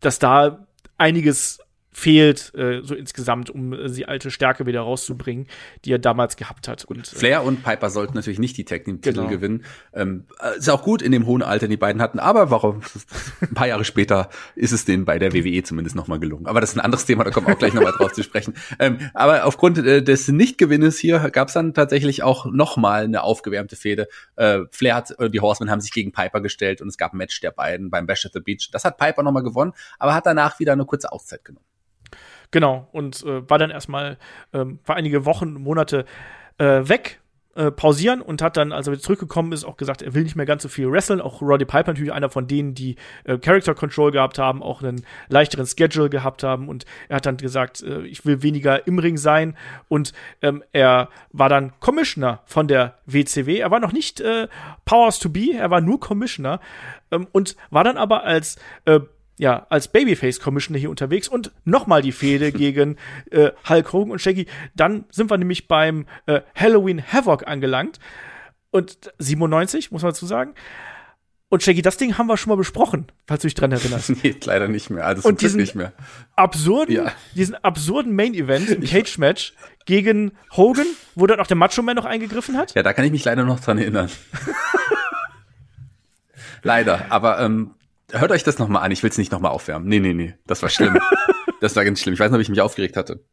dass da einiges fehlt, äh, so insgesamt, um äh, die alte Stärke wieder rauszubringen, die er damals gehabt hat. Und, äh, Flair und Piper sollten natürlich nicht die Tag Team Titel Genau. gewinnen. Ähm, äh, ist auch gut in dem hohen Alter, die beiden hatten, aber warum? Ein paar Jahre später ist es denen bei der WWE zumindest nochmal gelungen. Aber das ist ein anderes Thema, da kommen wir auch gleich nochmal drauf zu sprechen. Ähm, aber aufgrund äh, des Nichtgewinnes hier gab es dann tatsächlich auch nochmal eine aufgewärmte Fehde. Äh, Flair hat, äh, die Horsemen haben sich gegen Piper gestellt und es gab ein Match der beiden beim Bash at the Beach. Das hat Piper nochmal gewonnen, aber hat danach wieder eine kurze Auszeit genommen. Genau, und äh, war dann erstmal ähm, war einige Wochen, Monate äh, weg, äh, pausieren und hat dann, als er wieder zurückgekommen ist, auch gesagt, er will nicht mehr ganz so viel wresteln. Auch Roddy Piper natürlich einer von denen, die äh, Character Control gehabt haben, auch einen leichteren Schedule gehabt haben. Und er hat dann gesagt, äh, ich will weniger im Ring sein. Und ähm, er war dann Commissioner von der WCW. Er war noch nicht äh, Powers to Be, er war nur Commissioner ähm, und war dann aber als äh, ja, als Babyface-Commissioner hier unterwegs und nochmal die Fehde gegen äh, Hulk Hogan und Shaggy. Dann sind wir nämlich beim äh, Halloween Havoc angelangt. Und 97, muss man dazu sagen. Und Shaggy, das Ding haben wir schon mal besprochen, falls du dich dran erinnerst. nee, leider nicht mehr. Also Und diesen- nicht mehr. Absurden, Ja. diesen absurden Main-Event im Cage-Match gegen Hogan, wo dann auch der Macho Man noch eingegriffen hat. Ja, da kann ich mich leider noch dran erinnern. leider, aber ähm, hört euch das nochmal an. Ich will es nicht nochmal aufwärmen. Nee, nee, nee, das war schlimm. das war ganz schlimm. Ich weiß nicht, ob ich mich aufgeregt hatte.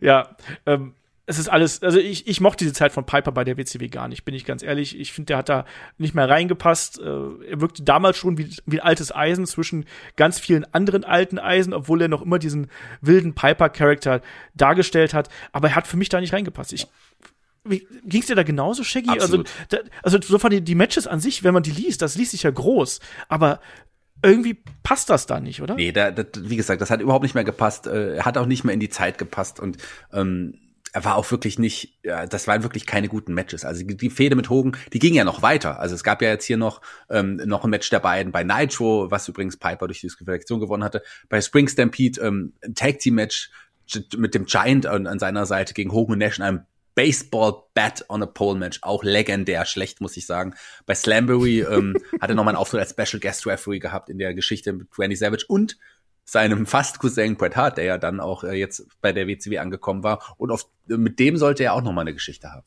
Ja, ähm, es ist alles, also ich, ich mochte diese Zeit von Piper bei der WCW gar nicht, bin ich ganz ehrlich. Ich finde, der hat da nicht mehr reingepasst. Äh, er wirkte damals schon wie, wie ein altes Eisen zwischen ganz vielen anderen alten Eisen, obwohl er noch immer diesen wilden Piper-Charakter dargestellt hat. Aber er hat für mich da nicht reingepasst. Ich, wie, ging's dir da genauso, Shaggy? Absolut. Also, da, also so von den die Matches an sich, wenn man die liest, das liest sich ja groß. Aber irgendwie passt das da nicht, oder? Nee, da, da, wie gesagt, das hat überhaupt nicht mehr gepasst. Äh, Er hat auch nicht mehr in die Zeit gepasst und ähm, er war auch wirklich nicht, ja, das waren wirklich keine guten Matches. Also die, die Fehde mit Hogan, die ging ja noch weiter. Also es gab ja jetzt hier noch, ähm, noch ein Match der beiden bei Nitro, was übrigens Piper durch die Disqualifikation gewonnen hatte. Bei Spring Stampede ähm, ein Tag Team Match mit dem Giant an, an seiner Seite gegen Hogan und Nash in einem Baseball Bat on a Pole Match, auch legendär schlecht, muss ich sagen. Bei Slambury ähm, hat er nochmal einen Auftritt als Special Guest Referee gehabt in der Geschichte mit Randy Savage und seinem fast Cousin Bret Hart, der ja dann auch äh, jetzt bei der WCW angekommen war. Und auf, mit dem sollte er auch nochmal eine Geschichte haben.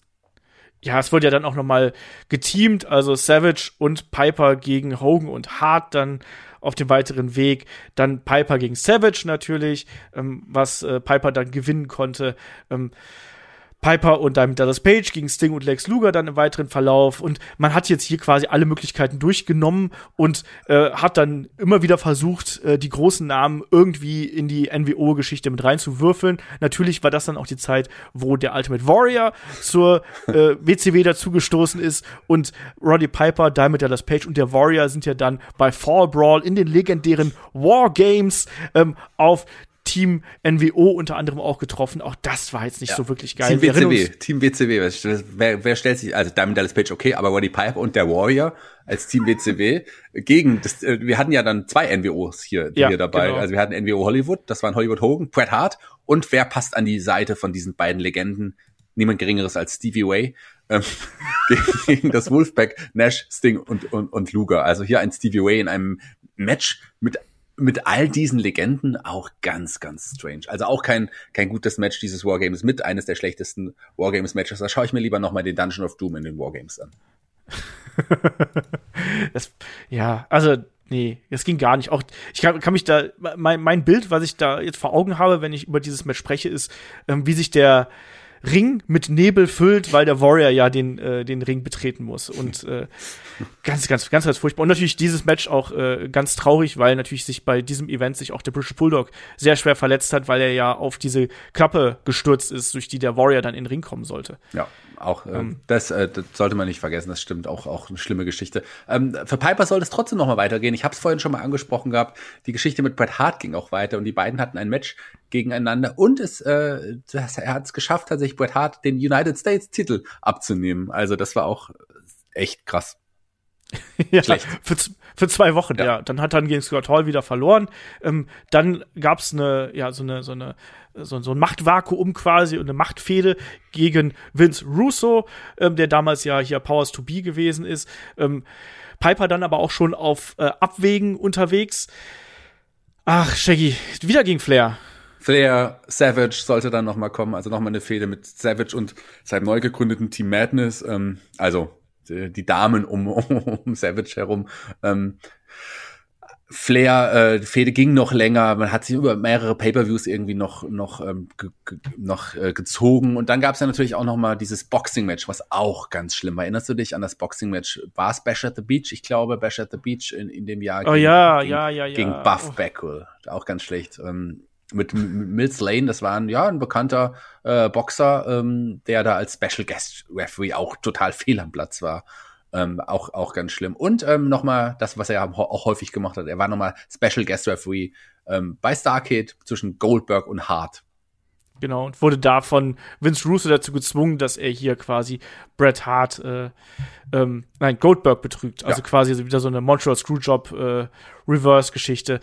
ja, es wurde ja dann auch noch mal geteamt, also Savage und Piper gegen Hogan und Hart dann auf dem weiteren Weg. Dann Piper gegen Savage natürlich, ähm, was äh, Piper dann gewinnen konnte. Ähm, Piper und dann Dallas Page gegen Sting und Lex Luger dann im weiteren Verlauf. Und man hat jetzt hier quasi alle Möglichkeiten durchgenommen und äh, hat dann immer wieder versucht, äh, die großen Namen irgendwie in die NWO-Geschichte mit reinzuwürfeln. Natürlich war das dann auch die Zeit, wo der Ultimate Warrior zur äh, WCW dazugestoßen ist und Roddy Piper, Diamond Dallas Page und der Warrior sind ja dann bei Fall Brawl in den legendären War Games ähm, auf Team NWO unter anderem auch getroffen. Auch das war jetzt nicht so wirklich geil. Team WCW, Team WCW. Wer, wer, stellt sich, also Diamond Dallas Page, okay, aber Roddy Piper und der Warrior als Team WCW gegen, das, äh, wir hatten ja dann zwei NWOs hier, Ja, hier dabei. genau. Also wir hatten NWO Hollywood, das waren Hollywood Hogan, Bret Hart und wer passt an die Seite von diesen beiden Legenden? Niemand geringeres als Stevie Way. Ähm, gegen, gegen das Wolfpack, Nash, Sting und, und, und Luger. Also hier ein Stevie Way in einem Match mit mit all diesen Legenden auch ganz, ganz strange. Also auch kein, kein gutes Match dieses Wargames mit, eines der schlechtesten Wargames-Matches. Da schaue ich mir lieber nochmal den Dungeon of Doom in den Wargames an. Das, ja, also, nee, das ging gar nicht. Auch, ich kann, kann mich da, mein, mein Bild, was ich da jetzt vor Augen habe, wenn ich über dieses Match spreche, ist, ähm, wie sich der Ring mit Nebel füllt, weil der Warrior ja den, äh, den Ring betreten muss. Und äh, ganz, ganz, ganz, ganz furchtbar. Und natürlich dieses Match auch äh, ganz traurig, weil natürlich sich bei diesem Event sich auch der British Bulldog sehr schwer verletzt hat, weil er ja auf diese Klappe gestürzt ist, durch die der Warrior dann in den Ring kommen sollte. Ja, auch äh, das, äh, das sollte man nicht vergessen. Das stimmt auch auch eine schlimme Geschichte. Ähm, für Piper soll es trotzdem noch mal weitergehen. Ich habe es vorhin schon mal angesprochen gehabt. Die Geschichte mit Bret Hart ging auch weiter und die beiden hatten ein Match gegeneinander und es äh, das, er hat es geschafft, tatsächlich Bret Hart den United States Titel abzunehmen. Also das war auch echt krass. ja, Schlecht. Für, für zwei Wochen, ja. Ja. Dann hat er gegen Scott Hall wieder verloren. Ähm, dann gab's eine, ja, so eine, so eine, so, so ein Machtvakuum quasi und eine Machtfehde gegen Vince Russo, ähm, der damals ja hier Powers to Be gewesen ist. Ähm, Piper dann aber auch schon auf äh, Abwägen unterwegs. Ach, Shaggy, wieder gegen Flair. Flair, Savage sollte dann noch mal kommen, also noch mal eine Fehde mit Savage und seinem neu gegründeten Team Madness, ähm, also die, die Damen um, um, Savage herum. Ähm, Flair, äh, die Fehde ging noch länger, man hat sich über mehrere Pay-per-Views irgendwie noch noch ähm, ge, ge, noch äh, gezogen und dann gab es ja natürlich auch noch mal dieses Boxing-Match, was auch ganz schlimm war. Erinnerst du dich an das Boxing-Match? War es Bash at the Beach? Ich glaube Bash at the Beach in, in dem Jahr. Oh gegen, ja, gegen, ja, ja, ja. Gegen Buff oh. Beckwell, auch ganz schlecht. Ähm, mit Mills Lane, das war ein, ja, ein bekannter äh, Boxer, ähm, der da als Special Guest Referee auch total fehl am Platz war. Ähm, auch, auch ganz schlimm. Und ähm, nochmal das, was er auch häufig gemacht hat. Er war nochmal Special Guest Referee ähm, bei Starcade zwischen Goldberg und Hart. Genau, und wurde da von Vince Russo dazu gezwungen, dass er hier quasi Bret Hart, äh, ähm, nein, Goldberg betrügt. Also ja. quasi wieder so eine Montreal Screwjob äh, Reverse-Geschichte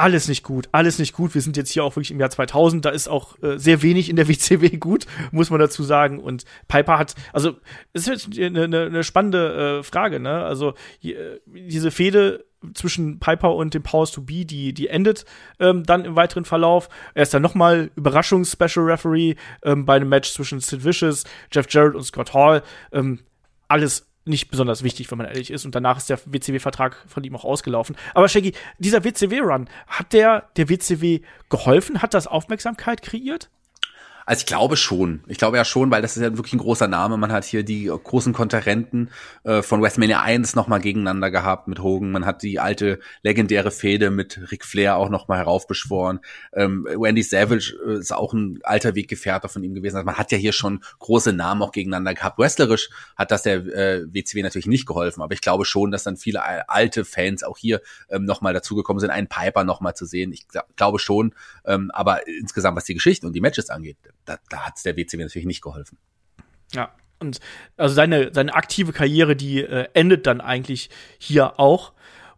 alles nicht gut, alles nicht gut. Wir sind jetzt hier auch wirklich im Jahr 2000, da ist auch äh, sehr wenig in der WCW gut, muss man dazu sagen. Und Piper hat, also es ist eine, eine, eine spannende äh, Frage, ne? Also hier, diese Fehde zwischen Piper und dem Powers to Be, die, die endet ähm, dann im weiteren Verlauf. Er ist dann nochmal Überraschungs-Special Referee ähm, bei einem Match zwischen Sid Vicious, Jeff Jarrett und Scott Hall. Ähm, alles nicht besonders wichtig, wenn man ehrlich ist. Und danach ist der WCW-Vertrag von ihm auch ausgelaufen. Aber Shaggy, dieser WCW-Run, hat der der WCW geholfen? Hat das Aufmerksamkeit kreiert? Also ich glaube schon. Ich glaube ja schon, weil das ist ja wirklich ein großer Name. Man hat hier die großen Konterrenten äh, von WrestleMania 1 nochmal gegeneinander gehabt mit Hogan. Man hat die alte legendäre Fehde mit Ric Flair auch nochmal heraufbeschworen. Ähm, Wendy Savage äh, ist auch ein alter Weggefährter von ihm gewesen. Also man hat ja hier schon große Namen auch gegeneinander gehabt. Wrestlerisch hat das der äh, WCW natürlich nicht geholfen, aber ich glaube schon, dass dann viele alte Fans auch hier ähm, nochmal dazugekommen sind, einen Piper nochmal zu sehen. Ich glaube schon, ähm, aber insgesamt, was die Geschichte und die Matches angeht, da, da hat es der WCW natürlich nicht geholfen. Ja, und also seine, seine aktive Karriere, die äh, endet dann eigentlich hier auch.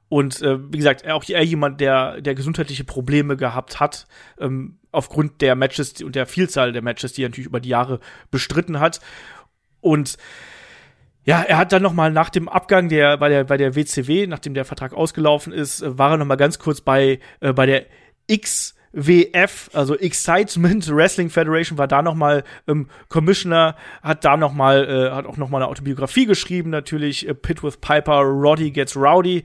Und äh, wie gesagt, auch er jemand, der, der gesundheitliche Probleme gehabt hat, ähm, aufgrund der Matches und der Vielzahl der Matches, die er natürlich über die Jahre bestritten hat. Und ja, er hat dann noch mal nach dem Abgang der bei der bei der WCW, nachdem der Vertrag ausgelaufen ist, äh, war er noch mal ganz kurz bei äh, bei der X WF, also Excitement Wrestling Federation, war da noch mal ähm, Commissioner, hat da noch mal, äh, hat auch noch mal eine Autobiografie geschrieben, natürlich äh, Pit with Piper, Roddy Gets Rowdy.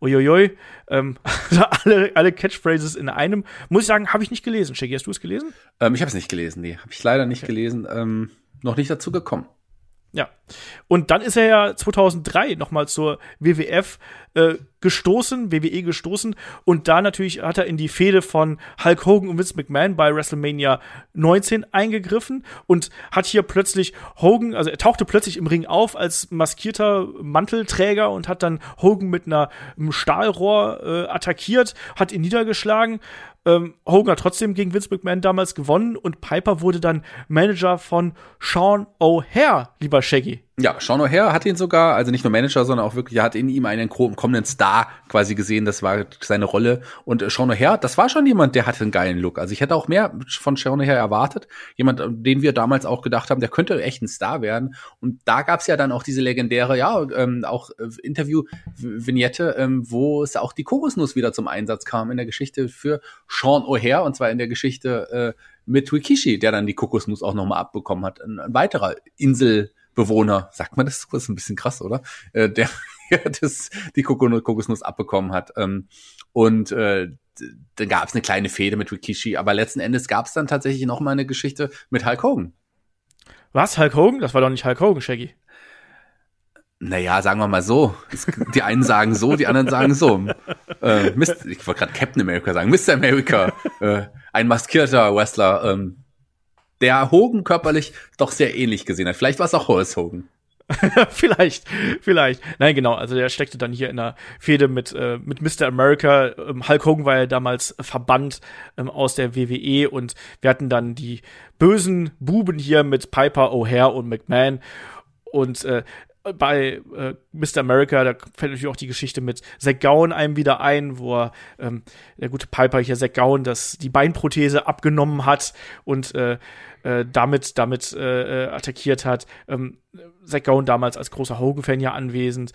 Uiuiui, ähm, also alle, alle Catchphrases in einem. Muss ich sagen, habe ich nicht gelesen. Shaggy, hast du es gelesen? Ähm, ich habe es nicht gelesen, nee. Habe ich leider nicht okay. gelesen. Ähm, noch nicht dazu gekommen. Ja. Und dann ist er ja 2003 nochmal zur WWF äh, gestoßen, WWE gestoßen. Und da natürlich hat er in die Fehde von Hulk Hogan und Vince McMahon bei WrestleMania 19 eingegriffen und hat hier plötzlich Hogan, also er tauchte plötzlich im Ring auf als maskierter Mantelträger und hat dann Hogan mit einer, einem Stahlrohr äh, attackiert, hat ihn niedergeschlagen. Ähm, Hogan hat trotzdem gegen Vince McMahon damals gewonnen und Piper wurde dann Manager von Sean O'Hare, lieber Shaggy. Ja, Sean O'Hare hat ihn sogar, also nicht nur Manager, sondern auch wirklich, er hat in ihm einen kommenden Star quasi gesehen, das war seine Rolle. Und äh, Sean O'Hare, das war schon jemand, der hatte einen geilen Look. Also ich hätte auch mehr von Sean O'Hare erwartet. Jemand, den wir damals auch gedacht haben, der könnte echt ein Star werden. Und da gab's ja dann auch diese legendäre, ja, ähm, auch äh, Interview-Vignette, ähm, wo es auch die Kokosnuss wieder zum Einsatz kam in der Geschichte für Sean O'Hare, und zwar in der Geschichte äh, mit Wikishi, der dann die Kokosnuss auch nochmal abbekommen hat. Ein, ein weiterer Insel- Bewohner, sagt man das? Das ist ein bisschen krass, oder? Äh, der das, die Kokosnuss abbekommen hat. Ähm, und äh, dann gab es eine kleine Fehde mit Rikishi, aber letzten Endes gab es dann tatsächlich noch mal eine Geschichte mit Hulk Hogan. Was, Hulk Hogan? Das war doch nicht Hulk Hogan, Shaggy. Naja, sagen wir mal so. Die einen sagen so, die anderen sagen so. Äh, Mist, ich wollte gerade Captain America sagen. Mr. America, äh, ein maskierter Wrestler, ähm, der Hogan körperlich doch sehr ähnlich gesehen hat. Vielleicht war es auch Horace Hogan. vielleicht, vielleicht. Nein, genau. Also der steckte dann hier in der Fehde mit äh, mit Mr. America. Ähm, Hulk Hogan war ja damals verbannt ähm, aus der WWE und wir hatten dann die bösen Buben hier mit Piper, O'Hare und McMahon. Und äh, bei äh, Mr. America, da fällt natürlich auch die Geschichte mit Zack Gowan einem wieder ein, wo er, ähm, der gute Piper hier Zack Gowan das, die Beinprothese abgenommen hat und äh, äh, damit, damit äh, attackiert hat. Ähm, Zack Gowan damals als großer Hogan-Fan ja anwesend.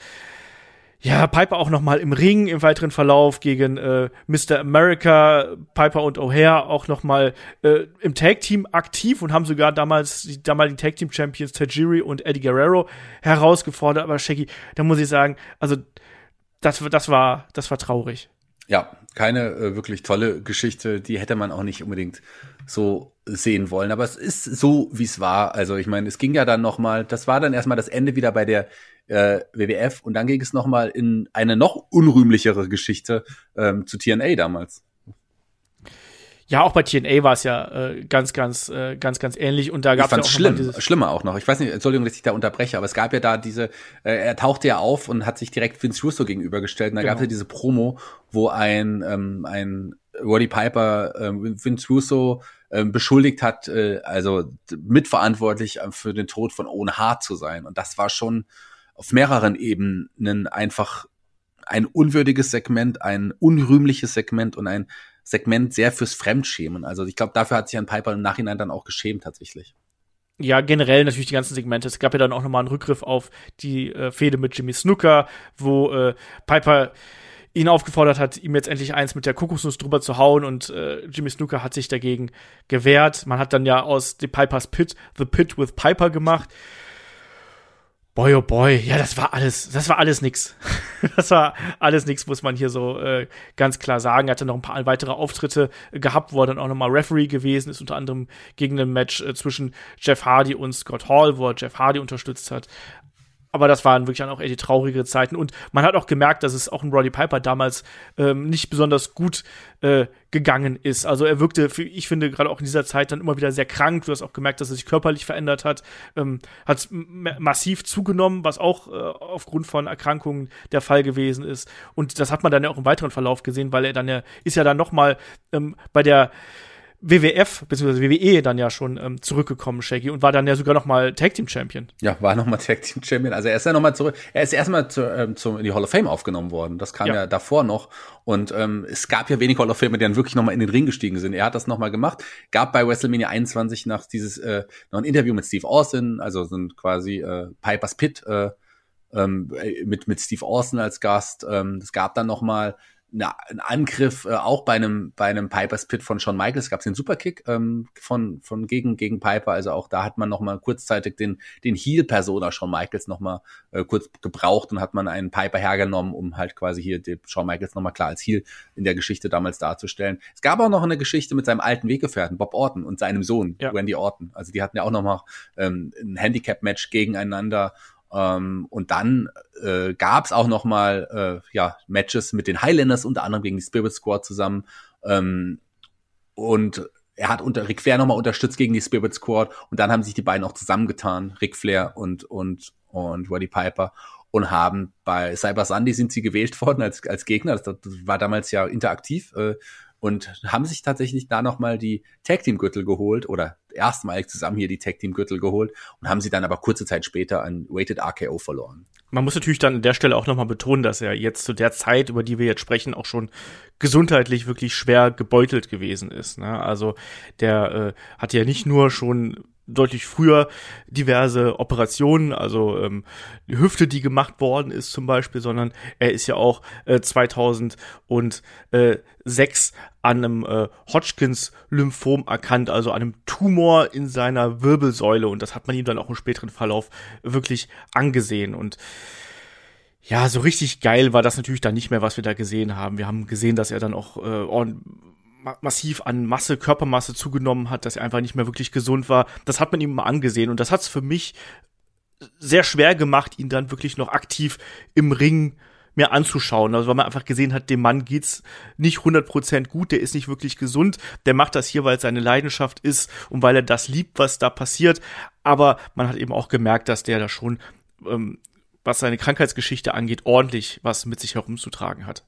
Ja, Piper auch noch mal im Ring im weiteren Verlauf gegen äh, Mr. America, Piper und O'Hare auch noch mal äh, im Tag Team aktiv und haben sogar damals die damaligen Tag Team Champions Tajiri und Eddie Guerrero herausgefordert. Aber Shaggy, da muss ich sagen, also das, das war das war traurig. Ja, keine äh, wirklich tolle Geschichte. Die hätte man auch nicht unbedingt so sehen wollen. Aber es ist so, wie es war. Also ich meine, es ging ja dann noch mal. Das war dann erstmal das Ende wieder bei der äh, WWF und dann ging es noch mal in eine noch unrühmlichere Geschichte ähm, zu TNA damals. Ja, auch bei TNA war es ja äh, ganz, ganz, äh, ganz, ganz ähnlich. Und da gab es ja auch schlimm, schlimmer auch noch. Ich weiß nicht, Entschuldigung, dass ich da unterbreche, aber es gab ja da diese, äh, er tauchte ja auf und hat sich direkt Vince Russo gegenübergestellt. Und da genau. gab es ja diese Promo, wo ein, ähm, ein Roddy Piper ähm, Vince Russo ähm, beschuldigt hat, äh, also mitverantwortlich äh, für den Tod von Owen Hart zu sein. Und das war schon auf mehreren Ebenen einfach ein unwürdiges Segment, ein unrühmliches Segment und ein Segment sehr fürs Fremdschämen. Also ich glaube, dafür hat sich ein Piper im Nachhinein dann auch geschämt tatsächlich. Ja, generell natürlich die ganzen Segmente. Es gab ja dann auch nochmal einen Rückgriff auf die äh, Fehde mit Jimmy Snooker, wo äh, Piper ihn aufgefordert hat, ihm jetzt endlich eins mit der Kokosnuss drüber zu hauen und äh, Jimmy Snooker hat sich dagegen gewehrt. Man hat dann ja aus The Piper's Pit The Pit with Piper gemacht. Boy, oh boy, ja, das war alles, das war alles nix. das war alles nix, muss man hier so äh, ganz klar sagen. Er hatte noch ein paar weitere Auftritte gehabt, wo er dann auch nochmal Referee gewesen ist, unter anderem gegen ein Match äh, zwischen Jeff Hardy und Scott Hall, wo er Jeff Hardy unterstützt hat aber das waren wirklich dann auch eher die traurige Zeiten. Und man hat auch gemerkt, dass es auch ein Roddy Piper damals ähm, nicht besonders gut äh, gegangen ist. Also er wirkte, ich finde, gerade auch in dieser Zeit dann immer wieder sehr krank. Du hast auch gemerkt, dass er sich körperlich verändert hat. Ähm, hat massiv zugenommen, was auch äh, aufgrund von Erkrankungen der Fall gewesen ist. Und das hat man dann ja auch im weiteren Verlauf gesehen, weil er dann ja, ist ja dann noch mal ähm, bei der WWF bzw. WWE dann ja schon ähm, zurückgekommen, Shaggy, und war dann ja sogar noch mal Tag Team Champion. Ja, war noch mal Tag Team Champion. Also er ist ja noch mal zurück. Er ist erstmal zu, ähm, zu, in die Hall of Fame aufgenommen worden. Das kam ja, ja davor noch. Und ähm, es gab ja wenig Hall of Famer, die dann wirklich noch mal in den Ring gestiegen sind. Er hat das noch mal gemacht. Gab bei WrestleMania 21 nach dieses äh, noch ein Interview mit Steve Austin, also sind quasi äh, Piper's Pit äh, ähm, mit mit Steve Austin als Gast. Ähm, es gab dann noch mal na, ein Angriff äh, auch bei einem bei einem Pipers Pit von Shawn Michaels gab es den Superkick ähm, von von gegen gegen Piper. Also auch da hat man noch mal kurzzeitig den den Heel Persona Shawn Michaels noch mal äh, kurz gebraucht und hat man einen Piper hergenommen um halt quasi hier den Shawn Michaels noch mal klar als Heel in der Geschichte damals darzustellen. Es gab auch noch eine Geschichte mit seinem alten Weggefährten Bob Orton und seinem Sohn ja. Randy Orton. Also die hatten ja auch noch mal ähm, ein Handicap Match gegeneinander ähm, und dann äh, gab es auch noch mal äh, ja, Matches mit den Highlanders, unter anderem gegen die Spirit Squad zusammen. Ähm, und er hat unter Ric Flair nochmal unterstützt gegen die Spirit Squad und dann haben sich die beiden auch zusammengetan, Ric Flair und und und Roddy Piper und haben bei Cyber Sunday sind sie gewählt worden als als Gegner. Das, das war damals ja interaktiv äh, und haben sich tatsächlich da nochmal die Tag Team Gürtel geholt oder erstmalig zusammen hier die Tag Team Gürtel geholt und haben sie dann aber kurze Zeit später an Weighted RKO verloren. Man muss natürlich dann an der Stelle auch nochmal betonen, dass er jetzt zu der Zeit, über die wir jetzt sprechen, auch schon gesundheitlich wirklich schwer gebeutelt gewesen ist. Ne? Also der äh, hat ja nicht nur schon deutlich früher diverse Operationen, also ähm, die Hüfte, die gemacht worden ist zum Beispiel, sondern er ist ja auch äh, 2006 an einem äh, Hodgkins-Lymphom erkannt, also einem Tumor in seiner Wirbelsäule und das hat man ihm dann auch im späteren Verlauf wirklich angesehen und ja, so richtig geil war das natürlich dann nicht mehr, was wir da gesehen haben. Wir haben gesehen, dass er dann auch äh, massiv an Masse, Körpermasse zugenommen hat, dass er einfach nicht mehr wirklich gesund war. Das hat man ihm mal angesehen und das hat es für mich sehr schwer gemacht, ihn dann wirklich noch aktiv im Ring mir anzuschauen. Also weil man einfach gesehen hat, dem Mann geht's nicht 100% gut, der ist nicht wirklich gesund, der macht das hier, weil es seine Leidenschaft ist und weil er das liebt, was da passiert. Aber man hat eben auch gemerkt, dass der da schon, ähm, was seine Krankheitsgeschichte angeht, ordentlich was mit sich herumzutragen hat.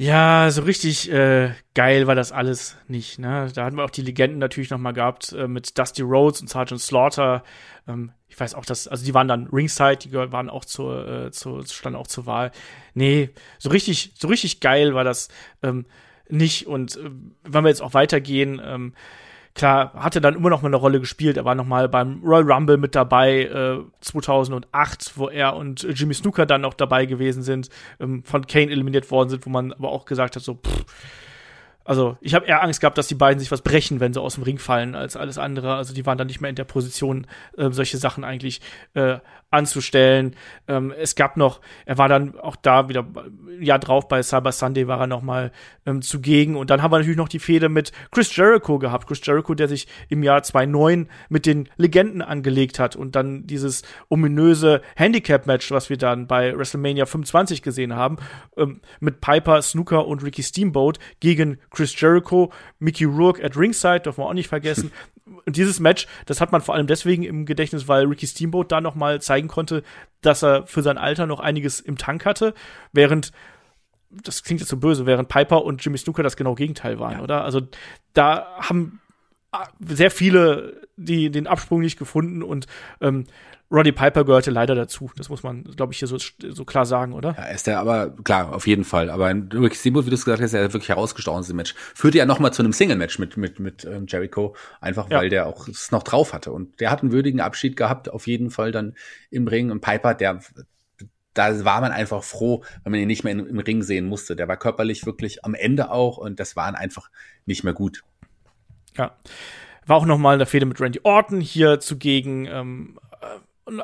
Ja, so richtig äh, geil war das alles nicht. Ne? Da hatten wir auch die Legenden natürlich noch mal gehabt äh, mit Dusty Rhodes und Sergeant Slaughter. Ähm, ich weiß auch, dass also die waren dann Ringside, die waren auch zur, äh, zur standen auch zur Wahl. Nee, so richtig, so richtig geil war das ähm, nicht. Und äh, wenn wir jetzt auch weitergehen, ähm, klar, hatte dann immer noch mal eine Rolle gespielt. Er war noch mal beim Royal Rumble mit dabei, äh, 2008, wo er und Jimmy Snooker dann noch dabei gewesen sind, ähm, von Kane eliminiert worden sind, wo man aber auch gesagt hat, so, pff, also ich habe eher Angst gehabt, dass die beiden sich was brechen, wenn sie aus dem Ring fallen, als alles andere. Also die waren dann nicht mehr in der Position, äh, solche Sachen eigentlich äh, anzustellen. Ähm, es gab noch, er war dann auch da wieder Jahr drauf bei Cyber Sunday war er noch mal ähm, zugegen und dann haben wir natürlich noch die Fehde mit Chris Jericho gehabt. Chris Jericho, der sich im Jahr 2009 mit den Legenden angelegt hat und dann dieses ominöse Handicap-Match, was wir dann bei WrestleMania 25 gesehen haben, ähm, mit Piper, Snooker und Ricky Steamboat gegen Chris Jericho, Mickey Rourke at Ringside, dürfen wir auch nicht vergessen. Und dieses Match, das hat man vor allem deswegen im Gedächtnis, weil Ricky Steamboat da noch mal zeigen konnte, dass er für sein Alter noch einiges im Tank hatte, während das klingt jetzt so böse, während Piper und Jimmy Snooker das genau Gegenteil waren, ja. oder? Also da haben sehr viele die den Absprung nicht gefunden und ähm, Roddy Piper gehörte leider dazu. Das muss man, glaube ich, hier so, so klar sagen, oder? Ja, ist der aber, klar, auf jeden Fall. Aber Ricky Steamboat, wie du es gesagt hast, ist ja wirklich herausgestochen, dieses Match. Führte ja noch mal zu einem Single-Match mit, mit, mit ähm, Jericho. Einfach, weil ja. der auch es noch drauf hatte. Und der hat einen würdigen Abschied gehabt, auf jeden Fall dann im Ring. Und Piper, der, da war man einfach froh, wenn man ihn nicht mehr in, im Ring sehen musste. Der war körperlich wirklich am Ende auch und das war einfach nicht mehr gut. Ja. War auch noch mal in der Fehde mit Randy Orton hier zugegen. Ähm,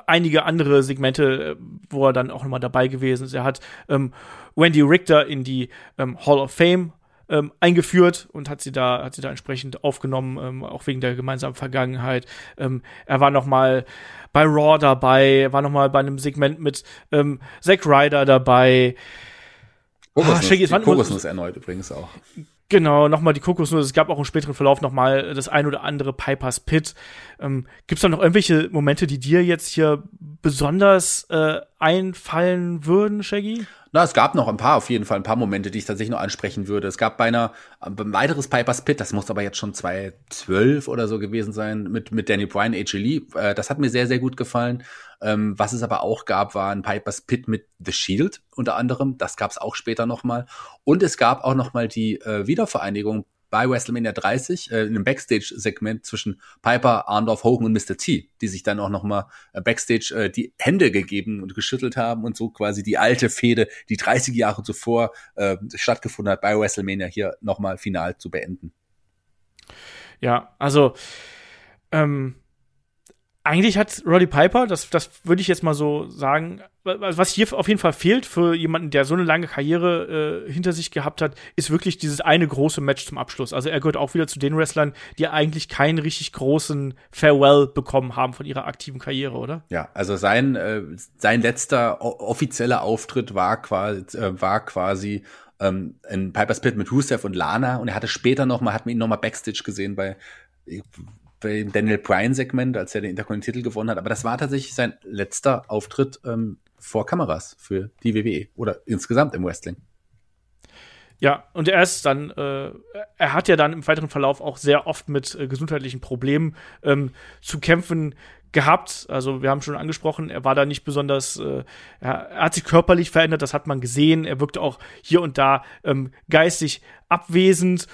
einige andere Segmente, äh, wo er dann auch nochmal dabei gewesen ist. Er hat ähm, Wendy Richter in die ähm, Hall of Fame ähm, eingeführt und hat sie da hat sie da entsprechend aufgenommen, ähm, auch wegen der gemeinsamen Vergangenheit. Ähm, er war noch mal bei Raw dabei, er war noch mal bei einem Segment mit ähm, Zack Ryder dabei. Kokosnuss, ah, Shaggy, Kokosnuss erneut übrigens auch. Genau, nochmal die Kokosnuss. Es gab auch im späteren Verlauf nochmal das ein oder andere Pipers Pit. Ähm, Gibt es da noch irgendwelche Momente, die dir jetzt hier besonders äh, einfallen würden, Shaggy? Na, es gab noch ein paar, auf jeden Fall ein paar Momente, die ich tatsächlich noch ansprechen würde. Es gab beinahe ein weiteres Pipers Pit, das muss aber jetzt schon 2012 oder so gewesen sein, mit, mit Danny Bryan, AJ Lee. Äh, das hat mir sehr, sehr gut gefallen. Ähm, was es aber auch gab, war ein Pipers Pit mit The Shield unter anderem. Das gab es auch später nochmal. Und es gab auch nochmal die äh, Wiedervereinigung bei WrestleMania 30 äh, in einem Backstage-Segment zwischen Piper, Arndorf, Hogan und Mr. T, die sich dann auch noch mal äh, Backstage äh, die Hände gegeben und geschüttelt haben und so quasi die alte Fehde, die 30 Jahre zuvor äh, stattgefunden hat bei WrestleMania hier noch mal final zu beenden. Ja, also ähm, eigentlich hat Roddy Piper, das, das würde ich jetzt mal so sagen, was hier auf jeden Fall fehlt für jemanden, der so eine lange Karriere äh, hinter sich gehabt hat, ist wirklich dieses eine große Match zum Abschluss. Also er gehört auch wieder zu den Wrestlern, die eigentlich keinen richtig großen Farewell bekommen haben von ihrer aktiven Karriere, oder? Ja, also sein, äh, sein letzter offizieller Auftritt war quasi, äh, war quasi ähm, in Piper's Pit mit Rusev und Lana und er hatte später noch mal, hat man ihn noch mal Backstage gesehen bei bei Daniel Bryan-Segment, als er den Intercontinental gewonnen hat. Aber das war tatsächlich sein letzter Auftritt ähm, vor Kameras für die WWE oder insgesamt im Wrestling. Ja, und er ist dann, äh, er hat ja dann im weiteren Verlauf auch sehr oft mit äh, gesundheitlichen Problemen ähm, zu kämpfen gehabt. Also wir haben schon angesprochen, er war da nicht besonders, äh, er, er, hat sich körperlich verändert, das hat man gesehen. Er wirkte auch hier und da ähm, geistig abwesend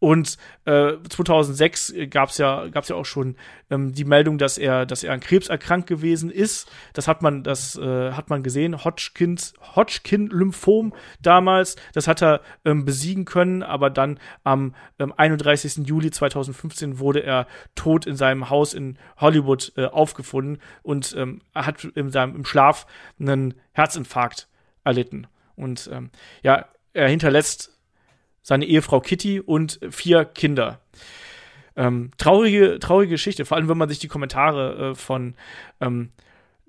und äh, 2006 gab es ja gab's ja auch schon ähm, die Meldung, dass er dass er an Krebs erkrankt gewesen ist. Das hat man das äh, hat man gesehen. Hodgkins Hodgkin Lymphom damals. Das hat er ähm, besiegen können, aber dann am ähm, 31. Juli 2015 wurde er tot in seinem Haus in Hollywood äh, aufgefunden und ähm, er hat in seinem im Schlaf einen Herzinfarkt erlitten. Und ähm, ja, er hinterlässt seine Ehefrau Kitty und vier Kinder. Ähm, traurige, traurige Geschichte, vor allem wenn man sich die Kommentare äh, von ähm,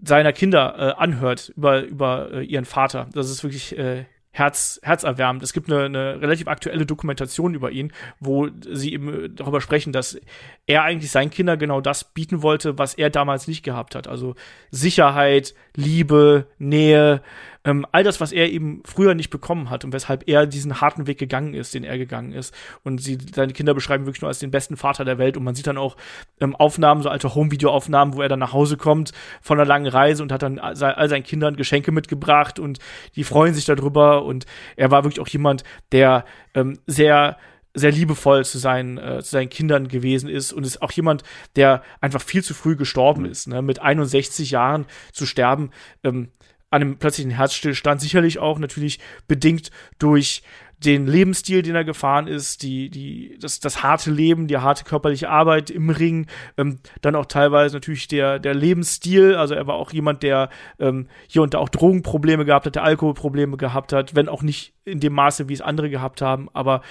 seiner Kinder äh, anhört über, über äh, ihren Vater. Das ist wirklich äh, Herz, herzerwärmend. Es gibt eine, eine relativ aktuelle Dokumentation über ihn, wo sie eben darüber sprechen, dass er eigentlich seinen Kindern genau das bieten wollte, was er damals nicht gehabt hat. Also Sicherheit, Liebe, Nähe, ähm, all das, was er eben früher nicht bekommen hat und weshalb er diesen harten Weg gegangen ist, den er gegangen ist. Und sie, seine Kinder beschreiben wirklich nur als den besten Vater der Welt. Und man sieht dann auch ähm, Aufnahmen, so alte Home-Video-Aufnahmen, wo er dann nach Hause kommt von einer langen Reise und hat dann all seinen Kindern Geschenke mitgebracht und die freuen sich darüber. Und er war wirklich auch jemand, der ähm, sehr sehr liebevoll zu seinen, äh, zu seinen Kindern gewesen ist und ist auch jemand, der einfach viel zu früh gestorben ist. Ne? Mit 61 Jahren zu sterben, ähm, an einem plötzlichen Herzstillstand, sicherlich auch natürlich bedingt durch den Lebensstil, den er gefahren ist, die, die, das, das harte Leben, die harte körperliche Arbeit im Ring, ähm, dann auch teilweise natürlich der, der Lebensstil. Also er war auch jemand, der ähm, hier und da auch Drogenprobleme gehabt hat, der Alkoholprobleme gehabt hat, wenn auch nicht in dem Maße, wie es andere gehabt haben. Aber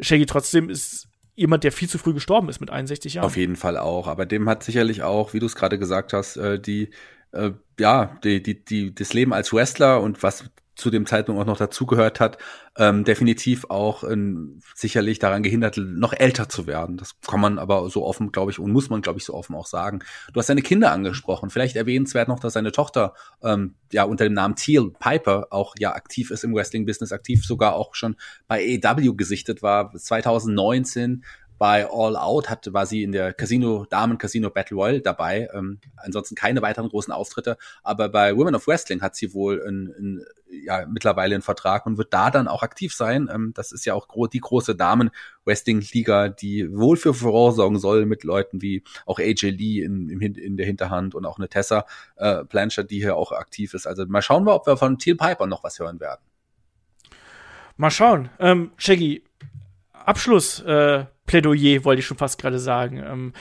Shaggy trotzdem ist jemand, der viel zu früh gestorben ist mit 61 Jahren. Auf jeden Fall auch. Aber dem hat sicherlich auch, wie du es gerade gesagt hast, äh, die äh, ja, die, die, die, das Leben als Wrestler und was zu dem Zeitpunkt auch noch dazugehört hat, ähm, definitiv auch ähm, sicherlich daran gehindert, noch älter zu werden. Das kann man aber so offen, glaube ich, und muss man, glaube ich, so offen auch sagen. Du hast deine Kinder angesprochen. Vielleicht erwähnenswert noch, dass seine Tochter ähm, ja unter dem Namen Teal Piper auch ja aktiv ist im Wrestling-Business, aktiv sogar auch schon bei AEW gesichtet war. 2019 bei All Out hat, war sie in der Casino, Damen Casino Battle Royale dabei. Ähm, ansonsten keine weiteren großen Auftritte. Aber bei Women of Wrestling hat sie wohl in, in, ja, mittlerweile einen Vertrag und wird da dann auch aktiv sein. Ähm, das ist ja auch gro die große Damen-Wrestling-Liga, die wohl für Furore sorgen soll mit Leuten wie auch AJ Lee in, in, in der Hinterhand und auch eine Tessa äh, Blanchard, die hier auch aktiv ist. Also mal schauen wir, ob wir von Teal Piper noch was hören werden. Mal schauen. Ähm, Shaggy, Abschluss äh, Plädoyer, wollte ich schon fast gerade sagen. Ähm,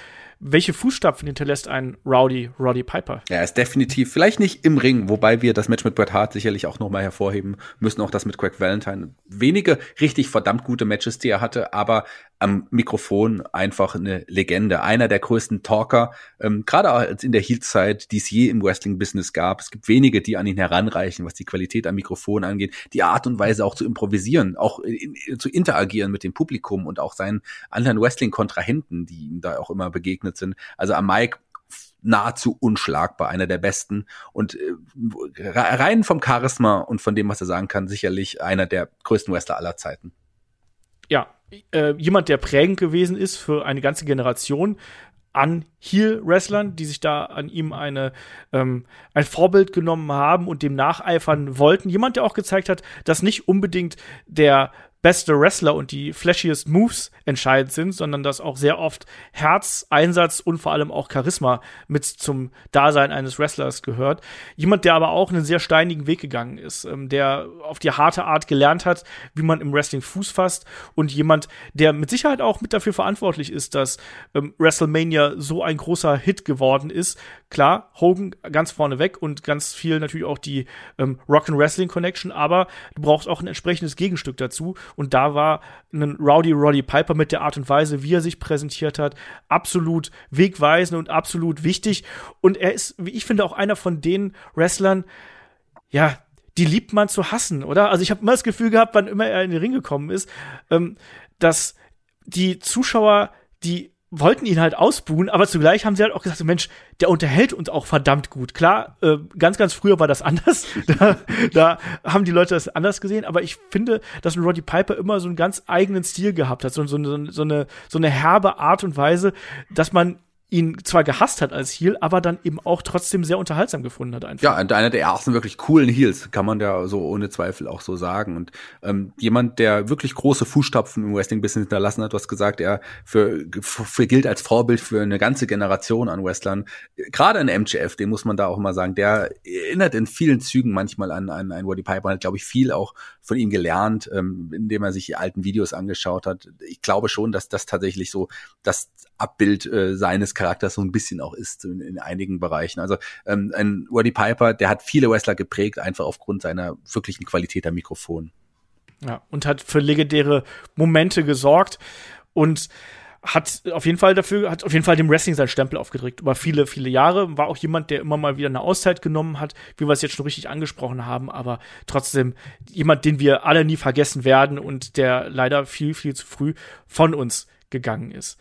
welche Fußstapfen hinterlässt ein Rowdy, Roddy Piper? Ja, er ist definitiv, vielleicht nicht im Ring, wobei wir das Match mit Bret Hart sicherlich auch nochmal hervorheben müssen, auch das mit Craig Valentine. Wenige richtig verdammt gute Matches, die er hatte, aber am Mikrofon einfach eine Legende. Einer der größten Talker, ähm, gerade in der Heel-Zeit, die es je im Wrestling-Business gab. Es gibt wenige, die an ihn heranreichen, was die Qualität am Mikrofon angeht, die Art und Weise auch zu improvisieren, auch in, zu interagieren mit dem Publikum und auch seinen anderen Wrestling-Kontrahenten, die ihm da auch immer begegnet sind. Also am Mike nahezu unschlagbar, einer der besten und äh, rein vom Charisma und von dem, was er sagen kann, sicherlich einer der größten Wrestler aller Zeiten. Ja, äh, jemand, der prägend gewesen ist für eine ganze Generation an Heel-Wrestlern, die sich da an ihm eine, ähm, ein Vorbild genommen haben und dem nacheifern wollten. Jemand, der auch gezeigt hat, dass nicht unbedingt der beste Wrestler und die flashiest Moves entscheidend sind, sondern dass auch sehr oft Herz, Einsatz und vor allem auch Charisma mit zum Dasein eines Wrestlers gehört. Jemand, der aber auch einen sehr steinigen Weg gegangen ist, ähm, der auf die harte Art gelernt hat, wie man im Wrestling Fuß fasst und jemand, der mit Sicherheit auch mit dafür verantwortlich ist, dass ähm, WrestleMania so ein großer Hit geworden ist. Klar, Hogan ganz vorne weg und ganz viel natürlich auch die ähm, Rock and Wrestling Connection, aber du brauchst auch ein entsprechendes Gegenstück dazu und da war ein Rowdy Roddy Piper mit der Art und Weise, wie er sich präsentiert hat, absolut wegweisend und absolut wichtig. Und er ist, wie ich finde, auch einer von den Wrestlern, ja, die liebt man zu hassen, oder? Also ich habe immer das Gefühl gehabt, wann immer er in den Ring gekommen ist, ähm, dass die Zuschauer, die wollten ihn halt ausbuhen, aber zugleich haben sie halt auch gesagt, Mensch, der unterhält uns auch verdammt gut. Klar, äh, ganz, ganz früher war das anders. da, da haben die Leute das anders gesehen, aber ich finde, dass ein Roddy Piper immer so einen ganz eigenen Stil gehabt hat, so, so, so, so, eine, so eine herbe Art und Weise, dass man ihn zwar gehasst hat als Heel, aber dann eben auch trotzdem sehr unterhaltsam gefunden hat einfach. Ja, einer der ersten wirklich coolen Heels, kann man ja so ohne Zweifel auch so sagen. Und ähm, jemand, der wirklich große Fußstapfen im Wrestling-Business hinterlassen hat, du hast gesagt, er für, für gilt als Vorbild für eine ganze Generation an Wrestlern. Gerade ein MJF, den muss man da auch mal sagen, der erinnert in vielen Zügen manchmal an, an, an Roddy Piper, hat, glaube ich, viel auch von ihm gelernt, ähm, indem er sich die alten Videos angeschaut hat. Ich glaube schon, dass das tatsächlich so das Abbild äh, seines Charakters so ein bisschen auch ist in, in einigen Bereichen. Also ähm, ein Roddy Piper, der hat viele Wrestler geprägt, einfach aufgrund seiner wirklichen Qualität am Mikrofon. Ja, und hat für legendäre Momente gesorgt und hat auf jeden Fall dafür, hat auf jeden Fall dem Wrestling seinen Stempel aufgedrückt. Über viele, viele Jahre war auch jemand, der immer mal wieder eine Auszeit genommen hat, wie wir es jetzt schon richtig angesprochen haben, aber trotzdem jemand, den wir alle nie vergessen werden und der leider viel, viel zu früh von uns gegangen ist.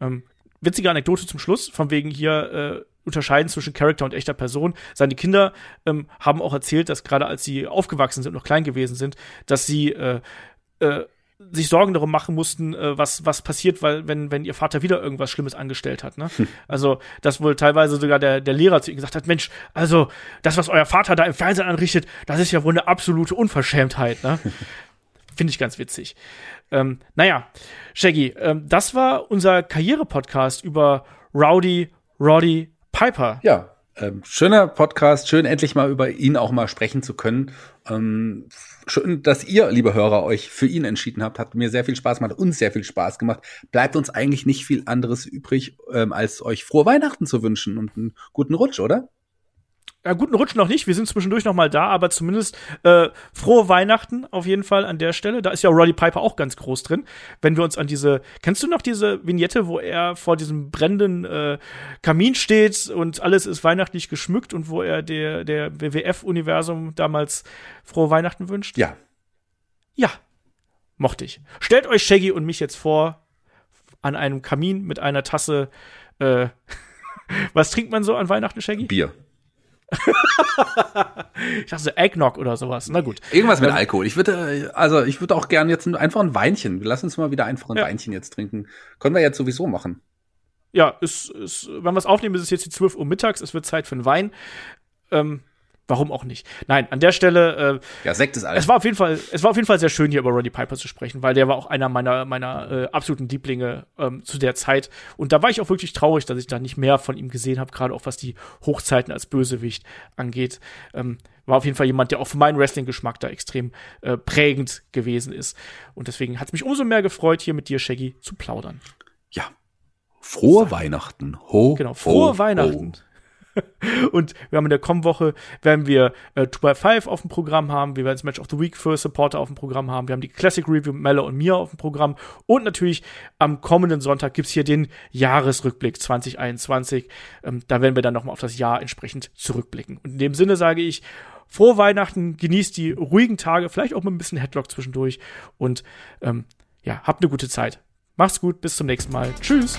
Ähm, witzige Anekdote zum Schluss, von wegen hier äh, unterscheiden zwischen Charakter und echter Person. Seine Kinder ähm, haben auch erzählt, dass gerade als sie aufgewachsen sind noch klein gewesen sind, dass sie äh, äh, sich Sorgen darum machen mussten, äh, was, was passiert, weil, wenn, wenn ihr Vater wieder irgendwas Schlimmes angestellt hat. Ne? Hm. Also, dass wohl teilweise sogar der, der Lehrer zu ihm gesagt hat, Mensch, also, das, was euer Vater da im Fernsehen anrichtet, das ist ja wohl eine absolute Unverschämtheit. Ne? Finde ich ganz witzig. Ähm, naja, Shaggy, ähm, das war unser Karriere-Podcast über Rowdy Roddy Piper. Ja, ähm, schöner Podcast, schön endlich mal über ihn auch mal sprechen zu können. Ähm, schön, dass ihr, liebe Hörer, euch für ihn entschieden habt. Hat mir sehr viel Spaß gemacht, uns sehr viel Spaß gemacht. Bleibt uns eigentlich nicht viel anderes übrig, ähm, als euch frohe Weihnachten zu wünschen und einen guten Rutsch, oder? Ja, guten Rutsch noch nicht. Wir sind zwischendurch noch mal da, aber zumindest äh, frohe Weihnachten auf jeden Fall an der Stelle. Da ist ja Roddy Piper auch ganz groß drin. Wenn wir uns an diese, kennst du noch diese Vignette, wo er vor diesem brennenden äh, Kamin steht und alles ist weihnachtlich geschmückt und wo er der der WWF-Universum damals frohe Weihnachten wünscht? Ja. Ja, mochte ich. Stellt euch Shaggy und mich jetzt vor an einem Kamin mit einer Tasse. Äh, was trinkt man so an Weihnachten, Shaggy? Bier ich dachte so Eggnog oder sowas. Na gut. Irgendwas mit ähm, Alkohol. Ich würde, also ich würde auch gerne jetzt einfach ein Weinchen. Lass uns mal wieder einfach ein ja. Weinchen jetzt trinken. Können wir jetzt sowieso machen. Ja, ist, ist, wenn wir es aufnehmen, ist es jetzt die 12 Uhr mittags. Es wird Zeit für einen Wein. Ähm, warum auch nicht? Nein, an der Stelle. Äh, ja, Sekt ist alles. Es war auf jeden Fall, es war auf jeden Fall sehr schön hier über Roddy Piper zu sprechen, weil der war auch einer meiner meiner äh, absoluten Lieblinge ähm, zu der Zeit. Und da war ich auch wirklich traurig, dass ich da nicht mehr von ihm gesehen habe, gerade auch was die Hochzeiten als Bösewicht angeht. Ähm, war auf jeden Fall jemand, der auch für meinen Wrestling-Geschmack da extrem äh, prägend gewesen ist. Und deswegen hat es mich umso mehr gefreut, hier mit dir, Shaggy, zu plaudern. Ja. Frohe Weihnachten. Ho, genau, frohe ho, Weihnachten. Ho. und wir haben in der Com-Woche, werden wir äh, 2x5 auf dem Programm haben, wir werden das Match of the Week für Supporter auf dem Programm haben, wir haben die Classic Review mit Melle und mir auf dem Programm und natürlich am kommenden Sonntag gibt's hier den Jahresrückblick 2021. Ähm, da werden wir dann nochmal auf das Jahr entsprechend zurückblicken. Und in dem Sinne sage ich, frohe Weihnachten, genießt die ruhigen Tage, vielleicht auch mit ein bisschen Headlock zwischendurch und ähm, ja, habt eine gute Zeit. Macht's gut, bis zum nächsten Mal. Tschüss.